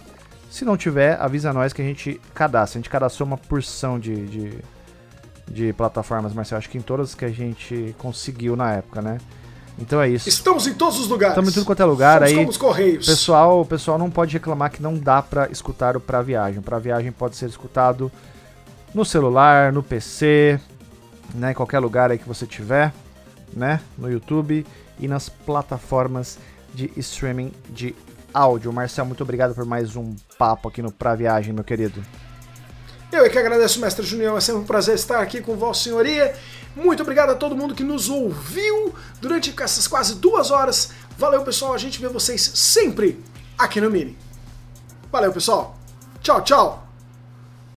Se não tiver, avisa nós que a gente cadastra. A gente cadastrou uma porção de, de, de plataformas, Marcelo. Acho que em todas que a gente conseguiu na época, né? Então é isso. Estamos em todos os lugares. Estamos em tudo quanto é lugar. Somos aí, como os Correios. Pessoal, o pessoal não pode reclamar que não dá para escutar o Pra Viagem. Pra Viagem pode ser escutado no celular, no PC, né, em qualquer lugar aí que você tiver, né, no YouTube e nas plataformas de streaming de áudio. Marcel, muito obrigado por mais um papo aqui no Pra Viagem, meu querido. Eu é que agradeço, mestre Junião. É sempre um prazer estar aqui com Vossa Senhoria. Muito obrigado a todo mundo que nos ouviu durante essas quase duas horas. Valeu, pessoal. A gente vê vocês sempre aqui no Mini. Valeu, pessoal. Tchau, tchau.